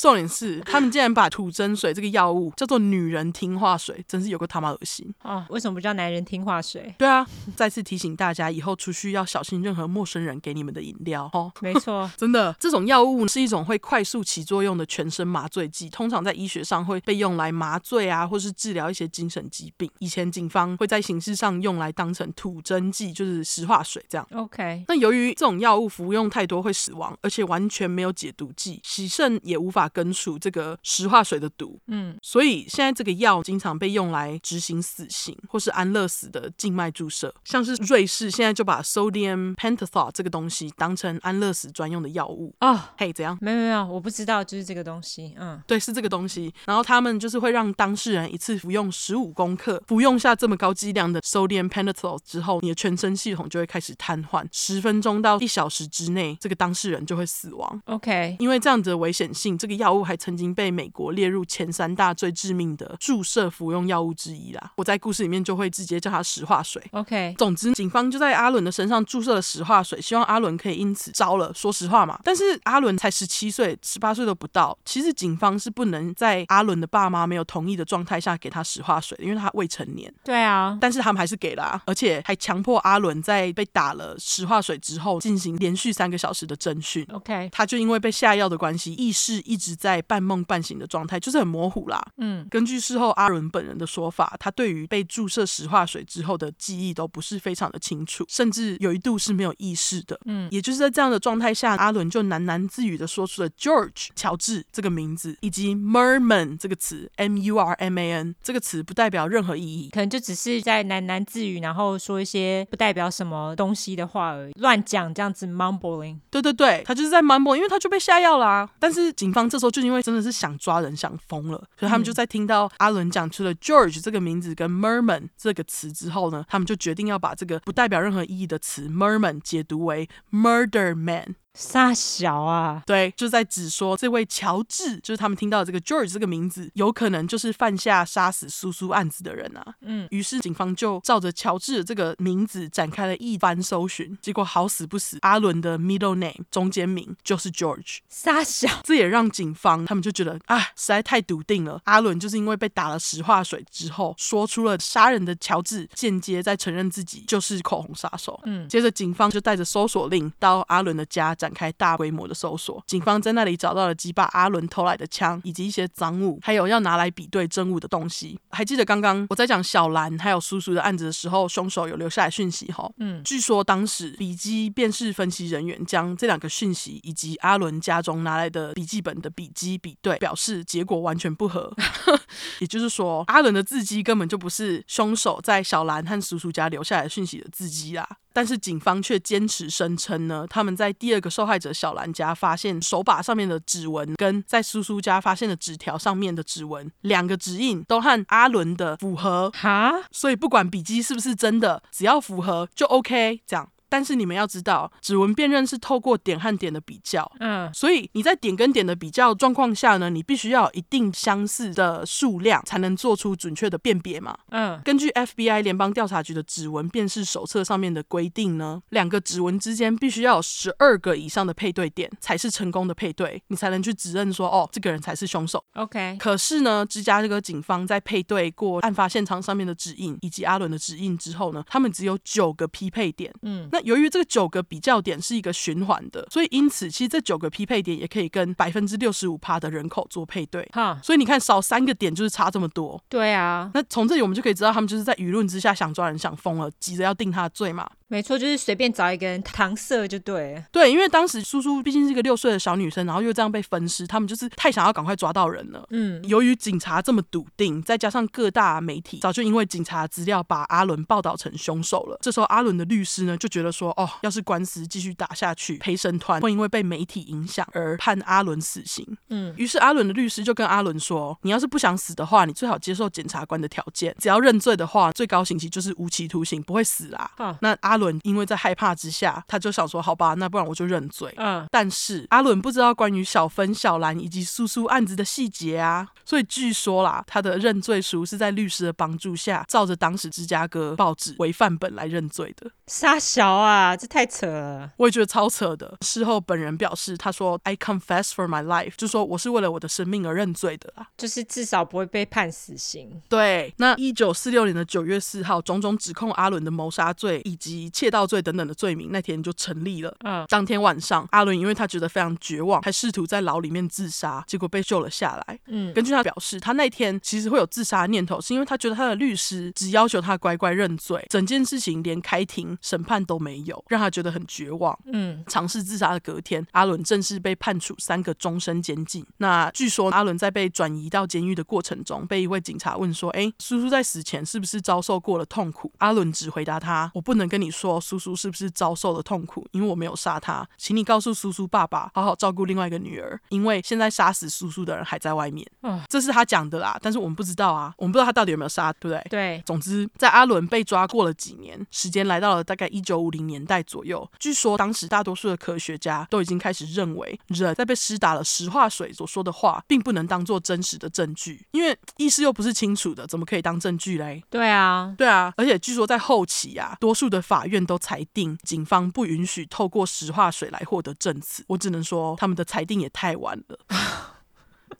重点是，他们竟然把土真水这个药物叫做“女人听话水”，真是有个他妈恶心啊！为什么不叫男人听话水？对啊，再次提醒大家，以后出去要小心任何陌生人给你们的饮料哦。没错，真的，这种药物是一种会快速起作用的全身麻醉剂，通常在医学上会被用来麻醉啊，或是治疗一些精神疾病。以前警方会在形式上用来当成土针剂，就是石化水这样。OK，那由于这种药物服用太多会死亡，而且完全没有解毒剂，洗肾也无法。根除这个石化水的毒，嗯，所以现在这个药经常被用来执行死刑或是安乐死的静脉注射，像是瑞士现在就把 sodium pentothal 这个东西当成安乐死专用的药物啊。嘿，怎样？没有没有，我不知道，就是这个东西，嗯，对，是这个东西。然后他们就是会让当事人一次服用十五公克，服用下这么高剂量的 sodium pentothal 之后，你的全身系统就会开始瘫痪，十分钟到一小时之内，这个当事人就会死亡。OK，因为这样子的危险性，这个药物还曾经被美国列入前三大最致命的注射服用药物之一啦。我在故事里面就会直接叫它石化水。OK，总之，警方就在阿伦的身上注射了石化水，希望阿伦可以因此招了。说实话嘛，但是阿伦才十七岁，十八岁都不到。其实警方是不能在阿伦的爸妈没有同意的状态下给他石化水，因为他未成年。对啊，但是他们还是给了啊，而且还强迫阿伦在被打了石化水之后进行连续三个小时的侦讯。OK，他就因为被下药的关系，意识一直在。半梦半醒的状态，就是很模糊啦。嗯，根据事后阿伦本人的说法，他对于被注射石化水之后的记忆都不是非常的清楚，甚至有一度是没有意识的。嗯，也就是在这样的状态下，阿伦就喃喃自语的说出了 George 乔治这个名字，以及 Merman 这个词，M U R M A N 这个词不代表任何意义，可能就只是在喃喃自语，然后说一些不代表什么东西的话而已，乱讲这样子 mumbling。对对对，他就是在 mumble，因为他就被下药啦。但是警方这时候就因为真的是想抓人想疯了，所以他们就在听到阿伦讲出了 George 这个名字跟 Merman 这个词之后呢，他们就决定要把这个不代表任何意义的词 Merman 解读为 Murder Man。杀小啊，对，就在指说这位乔治，就是他们听到的这个 George 这个名字，有可能就是犯下杀死苏苏案子的人啊。嗯，于是警方就照着乔治的这个名字展开了一番搜寻，结果好死不死，阿伦的 middle name 中间名就是 George。杀小，这也让警方他们就觉得啊，实在太笃定了，阿伦就是因为被打了石化水之后，说出了杀人的乔治，间接在承认自己就是口红杀手。嗯，接着警方就带着搜索令到阿伦的家展展开大规模的搜索。警方在那里找到了几把阿伦偷来的枪，以及一些赃物，还有要拿来比对证物的东西。还记得刚刚我在讲小兰还有叔叔的案子的时候，凶手有留下来讯息哈？嗯，据说当时笔迹辨识分析人员将这两个讯息以及阿伦家中拿来的笔记本的笔迹比对，表示结果完全不合。也就是说，阿伦的字迹根本就不是凶手在小兰和叔叔家留下来的讯息的字迹啦。但是警方却坚持声称呢，他们在第二个受害者小兰家发现手把上面的指纹，跟在叔叔家发现的纸条上面的指纹，两个指印都和阿伦的符合。哈，所以不管笔迹是不是真的，只要符合就 OK。这样。但是你们要知道，指纹辨认是透过点和点的比较，嗯，所以你在点跟点的比较状况下呢，你必须要有一定相似的数量，才能做出准确的辨别嘛，嗯。根据 FBI 联邦调查局的指纹辨识手册上面的规定呢，两个指纹之间必须要有十二个以上的配对点，才是成功的配对，你才能去指认说，哦，这个人才是凶手。OK。可是呢，芝加哥警方在配对过案发现场上面的指印以及阿伦的指印之后呢，他们只有九个匹配点，嗯，那。由于这个九个比较点是一个循环的，所以因此其实这九个匹配点也可以跟百分之六十五趴的人口做配对。哈，所以你看少三个点就是差这么多。对啊，那从这里我们就可以知道他们就是在舆论之下想抓人想疯了，急着要定他的罪嘛。没错，就是随便找一个人搪塞就对。对，因为当时苏苏毕竟是一个六岁的小女生，然后又这样被分尸，他们就是太想要赶快抓到人了。嗯，由于警察这么笃定，再加上各大媒体早就因为警察资料把阿伦报道成凶手了，这时候阿伦的律师呢就觉得说，哦，要是官司继续打下去，陪审团会因为被媒体影响而判阿伦死刑。嗯，于是阿伦的律师就跟阿伦说，你要是不想死的话，你最好接受检察官的条件，只要认罪的话，最高刑期就是无期徒刑，不会死啦。啊，那阿伦因为在害怕之下，他就想说：“好吧，那不然我就认罪。”嗯，但是阿伦不知道关于小芬、小兰以及苏苏案子的细节啊，所以据说啦，他的认罪书是在律师的帮助下，照着当时芝加哥报纸为范本来认罪的。杀小啊，这太扯了！我也觉得超扯的。事后本人表示，他说：“I confess for my life”，就说我是为了我的生命而认罪的啊，就是至少不会被判死刑。对，那一九四六年的九月四号，种种指控阿伦的谋杀罪以及窃盗罪等等的罪名那天就成立了。嗯，当天晚上，阿伦因为他觉得非常绝望，还试图在牢里面自杀，结果被救了下来。嗯，根据他表示，他那天其实会有自杀念头，是因为他觉得他的律师只要求他乖乖认罪，整件事情连开庭审判都没有，让他觉得很绝望。嗯，尝试自杀的隔天，阿伦正式被判处三个终身监禁。那据说阿伦在被转移到监狱的过程中，被一位警察问说：“哎，叔叔在死前是不是遭受过了痛苦？”阿伦只回答他：“我不能跟你说苏苏是不是。”遭受了痛苦，因为我没有杀他，请你告诉叔叔爸爸，好好照顾另外一个女儿，因为现在杀死叔叔的人还在外面。嗯，这是他讲的啦，但是我们不知道啊，我们不知道他到底有没有杀，对不对？对。总之，在阿伦被抓过了几年，时间来到了大概一九五零年代左右。据说当时大多数的科学家都已经开始认为，人在被施打了石化水所说的话，并不能当做真实的证据，因为意识又不是清楚的，怎么可以当证据嘞？对啊，对啊，而且据说在后期啊，多数的法院都裁定。警方不允许透过石化水来获得证词，我只能说他们的裁定也太晚了。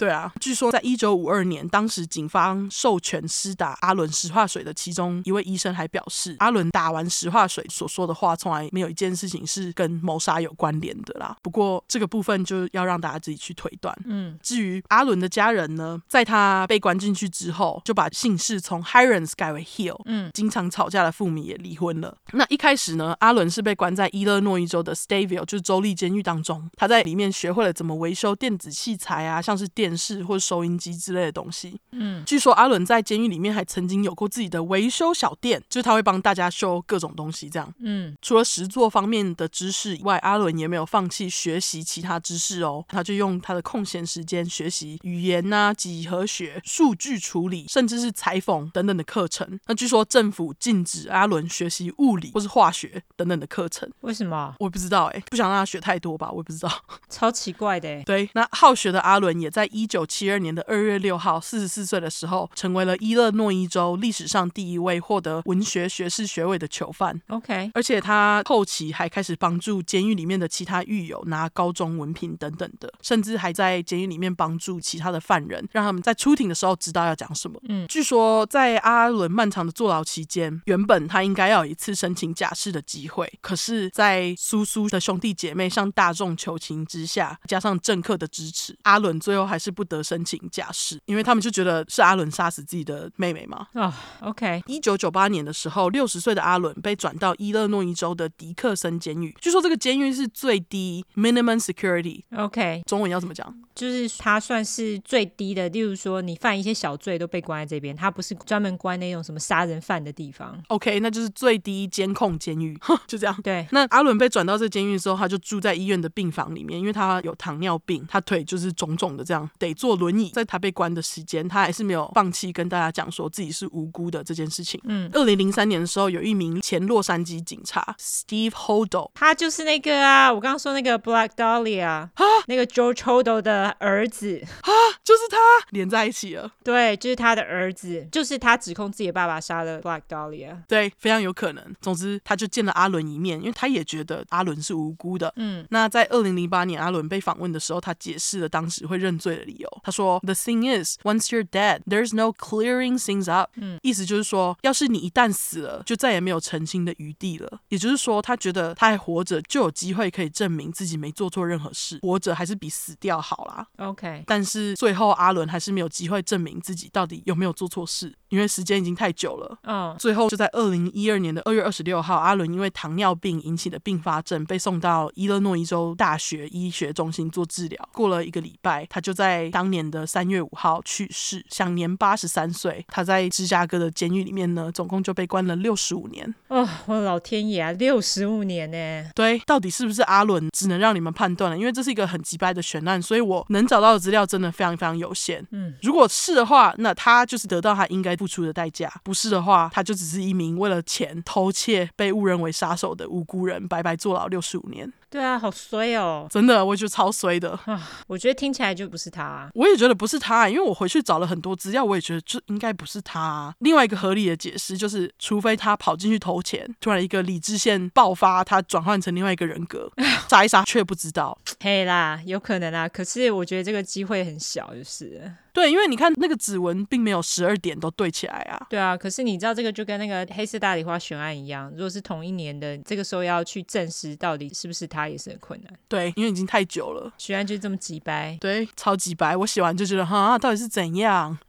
对啊，据说在一九五二年，当时警方授权施打阿伦石化水的其中一位医生还表示，阿伦打完石化水所说的话，从来没有一件事情是跟谋杀有关联的啦。不过这个部分就要让大家自己去推断。嗯，至于阿伦的家人呢，在他被关进去之后，就把姓氏从 Hirons 改为 Hill。嗯，经常吵架的父母也离婚了。那一开始呢，阿伦是被关在伊勒诺伊州的 Stateville，就是州立监狱当中。他在里面学会了怎么维修电子器材啊，像是电视或收音机之类的东西。嗯，据说阿伦在监狱里面还曾经有过自己的维修小店，就是他会帮大家修各种东西这样。嗯，除了实作方面的知识以外，阿伦也没有放弃学习其他知识哦。他就用他的空闲时间学习语言呐、啊、几何学、数据处理，甚至是裁缝等等的课程。那据说政府禁止阿伦学习物理或是化学等等的课程。为什么？我也不知道哎，不想让他学太多吧，我也不知道。超奇怪的。对，那好学的阿伦也在一一九七二年的二月六号，四十四岁的时候，成为了伊勒诺伊州历史上第一位获得文学学士学位的囚犯。OK，而且他后期还开始帮助监狱里面的其他狱友拿高中文凭等等的，甚至还在监狱里面帮助其他的犯人，让他们在出庭的时候知道要讲什么。嗯，据说在阿伦漫长的坐牢期间，原本他应该要有一次申请假释的机会，可是，在苏苏的兄弟姐妹向大众求情之下，加上政客的支持，阿伦最后还是不得申请假释，因为他们就觉得是阿伦杀死自己的妹妹嘛。啊，OK。一九九八年的时候，六十岁的阿伦被转到伊勒诺伊州的迪克森监狱，据说这个监狱是最低 minimum security。OK，中文要怎么讲？就是他算是最低的，例如说你犯一些小罪都被关在这边，他不是专门关那种什么杀人犯的地方。OK，那就是最低监控监狱，就这样。对，那阿伦被转到这监狱之后，他就住在医院的病房里面，因为他有糖尿病，他腿就是肿肿的，这样得坐轮椅。在他被关的时间，他还是没有放弃跟大家讲说自己是无辜的这件事情。嗯，二零零三年的时候，有一名前洛杉矶警察 Steve hodl 他就是那个啊，我刚刚说那个 Black Dahlia 啊，那个 George hodl 的儿子啊，就是他连在一起了。对，就是他的儿子，就是他指控自己的爸爸杀了 Black Dahlia。对，非常有可能。总之，他就见了阿伦一面，因为他也觉得阿伦是无辜的。嗯，那在二零零八年阿伦被访问的时候，他解释了当时会认罪的理由。他说：“The thing is, once you're dead, there's no clearing things up。”嗯，意思就是说，要是你一旦死了，就再也没有澄清的余地了。也就是说，他觉得他还活着，就有机会可以证明自己没做错任何事。活着还是比死掉好啦。OK，但是最后阿伦还是没有机会证明自己到底有没有做错事，因为时间已经太久了。嗯，最后就在二零一二年的二月二十六号，阿伦因为糖尿病引起的并发症被送到伊勒诺伊州大学医学中心做治疗。过了一个礼拜，他就在当年的三月五号去世，享年八十三岁。他在芝加哥的监狱里面呢，总共就被关了六十五年。哦，我的老天爷啊，六十五年呢？对，到底是不是阿伦，只能让你们判断了，因为这是一个很急败的悬案，所以我能找到的资料真的非常非常有限。嗯，如果是的话，那他就是得到他应该付出的代价；不是的话，他就只是一名为了钱偷窃被误认为杀手的无辜人，白白坐牢六十五年。对啊，好衰哦！真的，我也觉得超衰的啊！我觉得听起来就不是他啊。我也觉得不是他，因为我回去找了很多资料，我也觉得这应该不是他啊。另外一个合理的解释就是，除非他跑进去投钱，突然一个理智线爆发，他转换成另外一个人格，杀一杀却不知道。嘿啦，有可能啊，可是我觉得这个机会很小，就是。对，因为你看那个指纹并没有十二点都对起来啊。对啊，可是你知道这个就跟那个黑色大丽花悬案一样，如果是同一年的，这个时候要去证实到底是不是他，也是很困难。对，因为已经太久了，悬案就这么几掰。对，超级白。我写完就觉得，哈，到底是怎样？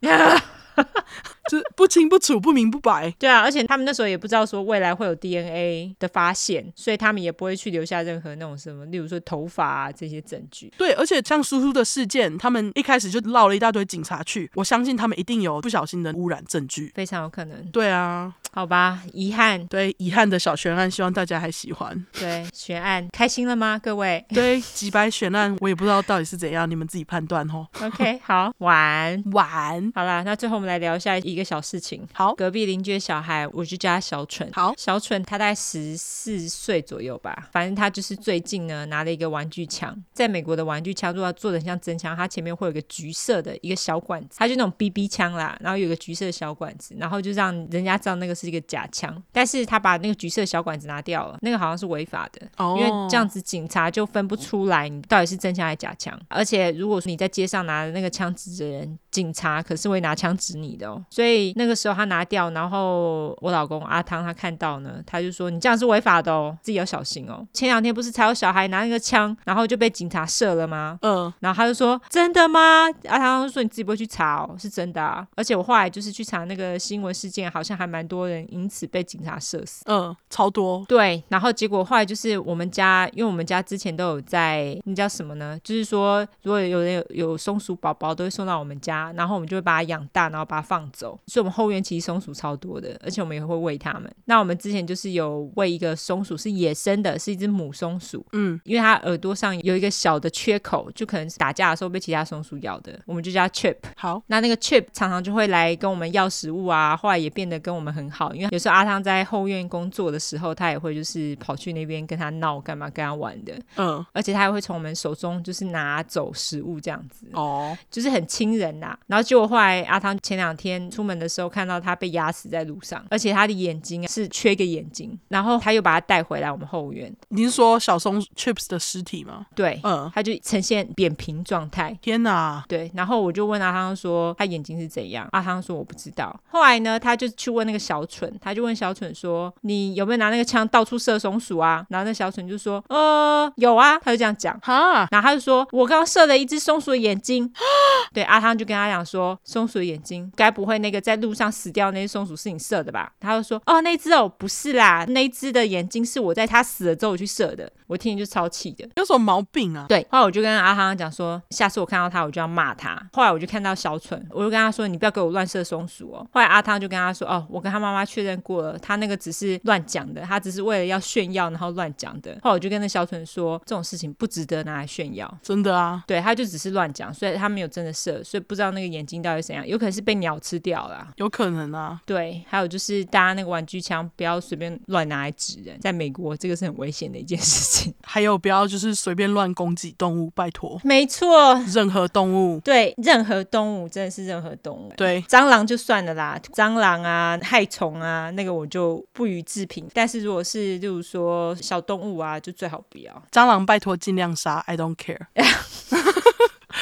就是不清不楚、不明不白。对啊，而且他们那时候也不知道说未来会有 DNA 的发现，所以他们也不会去留下任何那种什么，例如说头发啊这些证据。对，而且像叔叔的事件，他们一开始就绕了一大堆警察去，我相信他们一定有不小心的污染证据，非常有可能。对啊，好吧，遗憾。对，遗憾的小悬案，希望大家还喜欢。对，悬案开心了吗，各位？对，几百悬案，我也不知道到底是怎样，你们自己判断哦。OK，好，晚晚。好啦，那最后我们来聊一下一个小事情。好，隔壁邻居的小孩，我就叫他小蠢。好，小蠢他大概十四岁左右吧，反正他就是最近呢拿了一个玩具枪。在美国的玩具枪，如果要做的像真枪，它前面会有个橘色的一个小管子，它就那种 BB 枪啦，然后有个橘色的小管子，然后就让人家知道那个是一个假枪。但是他把那个橘色的小管子拿掉了，那个好像是违法的，哦，因为这样子警察就分不出来你到底是真枪还是假枪。而且如果说你在街上拿的那个枪指着人，警察可是会拿枪指你的哦。所以那个时候他拿掉，然后我老公阿汤他看到呢，他就说你这样是违法的哦，自己要小心哦。前两天不是才有小孩拿那个枪，然后就被警察射了吗？嗯，然后他就说真的吗？阿汤就说你自己不会去查哦，是真的啊。而且我后来就是去查那个新闻事件，好像还蛮多人因此被警察射死。嗯，超多。对，然后结果后来就是我们家，因为我们家之前都有在那叫什么呢？就是说如果有人有，有松鼠宝宝，都会送到我们家。它，然后我们就会把它养大，然后把它放走。所以，我们后院其实松鼠超多的，而且我们也会喂它们。那我们之前就是有喂一个松鼠，是野生的，是一只母松鼠。嗯，因为它耳朵上有一个小的缺口，就可能是打架的时候被其他松鼠咬的，我们就叫它 Chip。好，那那个 Chip 常常就会来跟我们要食物啊，后来也变得跟我们很好，因为有时候阿汤在后院工作的时候，他也会就是跑去那边跟他闹，干嘛跟他玩的。嗯，而且他还会从我们手中就是拿走食物这样子。哦，就是很亲人呐。然后结果后来阿汤前两天出门的时候看到他被压死在路上，而且他的眼睛是缺一个眼睛，然后他又把他带回来我们后院。你是说小松 Chips 的尸体吗？对，嗯，他就呈现扁平状态。天哪！对，然后我就问阿汤说他眼睛是怎样？阿汤说我不知道。后来呢，他就去问那个小蠢，他就问小蠢说你有没有拿那个枪到处射松鼠啊？然后那小蠢就说呃有啊，他就这样讲哈，然后他就说我刚刚射了一只松鼠的眼睛。对，阿汤就跟他他想说松鼠的眼睛，该不会那个在路上死掉那只松鼠是你射的吧？他就说哦那只哦不是啦，那只的眼睛是我在他死了之后去射的。我听就超气的，有什么毛病啊？对，后来我就跟阿汤讲说，下次我看到他我就要骂他。后来我就看到小蠢，我就跟他说你不要给我乱射松鼠哦。后来阿汤就跟他说哦，我跟他妈妈确认过了，他那个只是乱讲的，他只是为了要炫耀然后乱讲的。后来我就跟那小蠢说，这种事情不值得拿来炫耀，真的啊？对，他就只是乱讲，所以他没有真的射，所以不知道那个眼睛到底怎样，有可能是被鸟吃掉了，有可能啊。对，还有就是大家那个玩具枪不要随便乱拿来指人，在美国这个是很危险的一件事情。还有不要。就是随便乱攻击动物，拜托。没错，任何动物，对，任何动物真的是任何动物。对，蟑螂就算了啦，蟑螂啊，害虫啊，那个我就不予置评。但是如果是，例如说小动物啊，就最好不要。蟑螂拜托尽量杀，I don't care。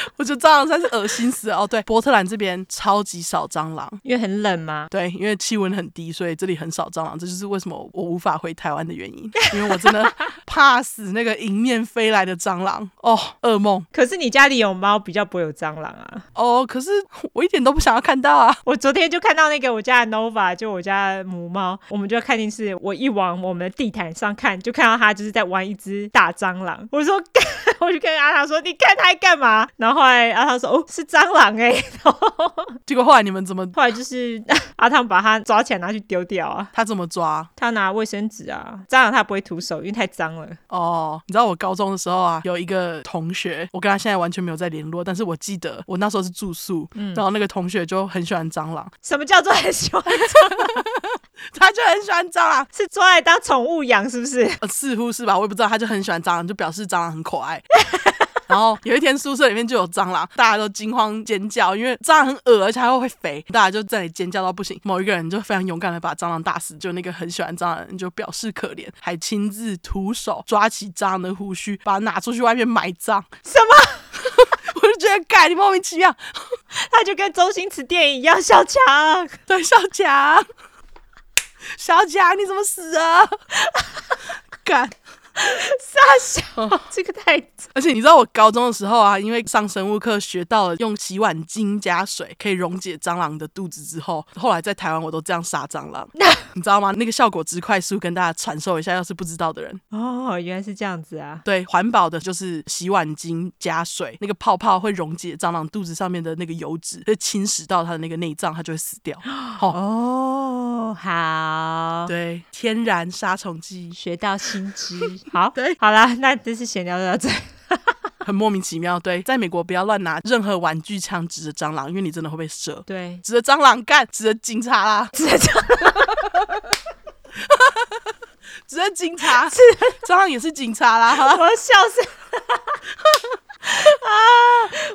我觉得蟑螂才是恶心死哦。对，波特兰这边超级少蟑螂，因为很冷吗？对，因为气温很低，所以这里很少蟑螂。这就是为什么我无法回台湾的原因，因为我真的怕死那个迎面飞来的蟑螂哦，噩梦。可是你家里有猫，比较不会有蟑螂啊。哦，可是我一点都不想要看到啊。我昨天就看到那个我家的 Nova，就我家的母猫，我们就看电视，我一往我们的地毯上看，就看到它就是在玩一只大蟑螂。我说，我就跟阿达说，你看它干嘛？然后后来阿汤说：“哦，是蟑螂哎、欸。”结果后来你们怎么？后来就是 阿汤把它抓起来拿去丢掉啊。他怎么抓？他拿卫生纸啊。蟑螂他不会徒手，因为太脏了。哦，你知道我高中的时候啊，有一个同学，我跟他现在完全没有在联络，但是我记得我那时候是住宿，嗯、然后那个同学就很喜欢蟑螂。什么叫做很喜欢蟑螂？他就很喜欢蟑螂，是抓来当宠物养，是不是？呃，似乎是吧，我也不知道。他就很喜欢蟑螂，就表示蟑螂很可爱。然后有一天宿舍里面就有蟑螂，大家都惊慌尖叫，因为蟑螂很恶，而且还会会飞，大家就在那里尖叫到不行。某一个人就非常勇敢的把蟑螂打死，就那个很喜欢蟑螂的人就表示可怜，还亲自徒手抓起蟑螂的胡须，把它拿出去外面埋葬。什么？我就觉得盖你莫名其妙，他就跟周星驰电影一样，小强，对，小强，小强你怎么死啊？干。傻笑，这个太……而且你知道我高中的时候啊，因为上生物课学到了用洗碗巾加水可以溶解蟑螂的肚子之后，后来在台湾我都这样杀蟑螂，你知道吗？那个效果之快速，跟大家传授一下，要是不知道的人哦，原来是这样子啊。对，环保的就是洗碗巾加水，那个泡泡会溶解蟑螂肚子上面的那个油脂，会侵蚀到它的那个内脏，它就会死掉。哦，哦，好，对，天然杀虫剂，学到新知。好，对，好啦，那这次闲聊到这，很莫名其妙。对，在美国不要乱拿任何玩具枪指着蟑螂，因为你真的会被射。对，指着蟑螂干，指着警察啦，指着蟑螂，指着警察，是蟑螂也是警察啦。我要笑死。啊！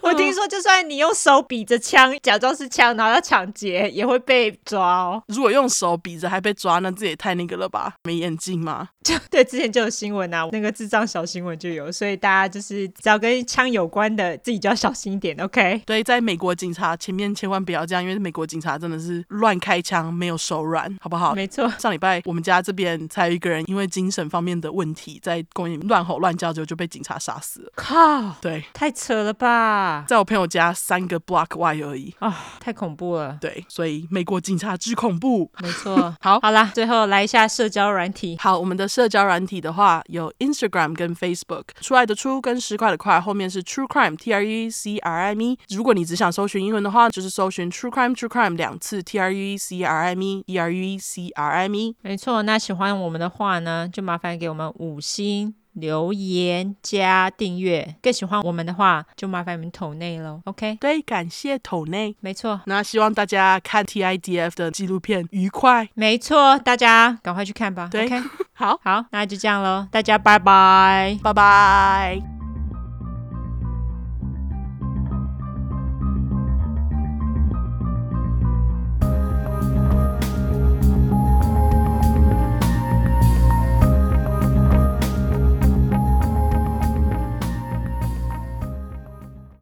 我听说，就算你用手比着枪，假装是枪，然后要抢劫，也会被抓哦。如果用手比着还被抓，那这也太那个了吧？没眼镜吗？就 对，之前就有新闻啊，那个智障小新闻就有，所以大家就是只要跟枪有关的，自己就要小心一点，OK？对，在美国警察前面千万不要这样，因为美国警察真的是乱开枪，没有手软，好不好？没错。上礼拜我们家这边才有一个人因为精神方面的问题，在公园乱吼乱叫，之后就被警察杀死了。靠！对。对，太扯了吧！在我朋友家三个 block 外而已啊、哦，太恐怖了。对，所以美国警察之恐怖，没错。好，好啦，最后来一下社交软体。好，我们的社交软体的话有 Instagram 跟 Facebook，出来的出跟十块的块后面是 True Crime T R U E C R I M E。如果你只想搜寻英文的话，就是搜寻 True Crime True Crime 两次 T R U E C R I M E E R U E C R I M E。没错，那喜欢我们的话呢，就麻烦给我们五星。留言加订阅，更喜欢我们的话，就麻烦你们投内喽。OK，对，感谢投内，没错。那希望大家看 TIDF 的纪录片愉快。没错，大家赶快去看吧。对，OK，好，好，那就这样喽，大家拜拜，拜拜。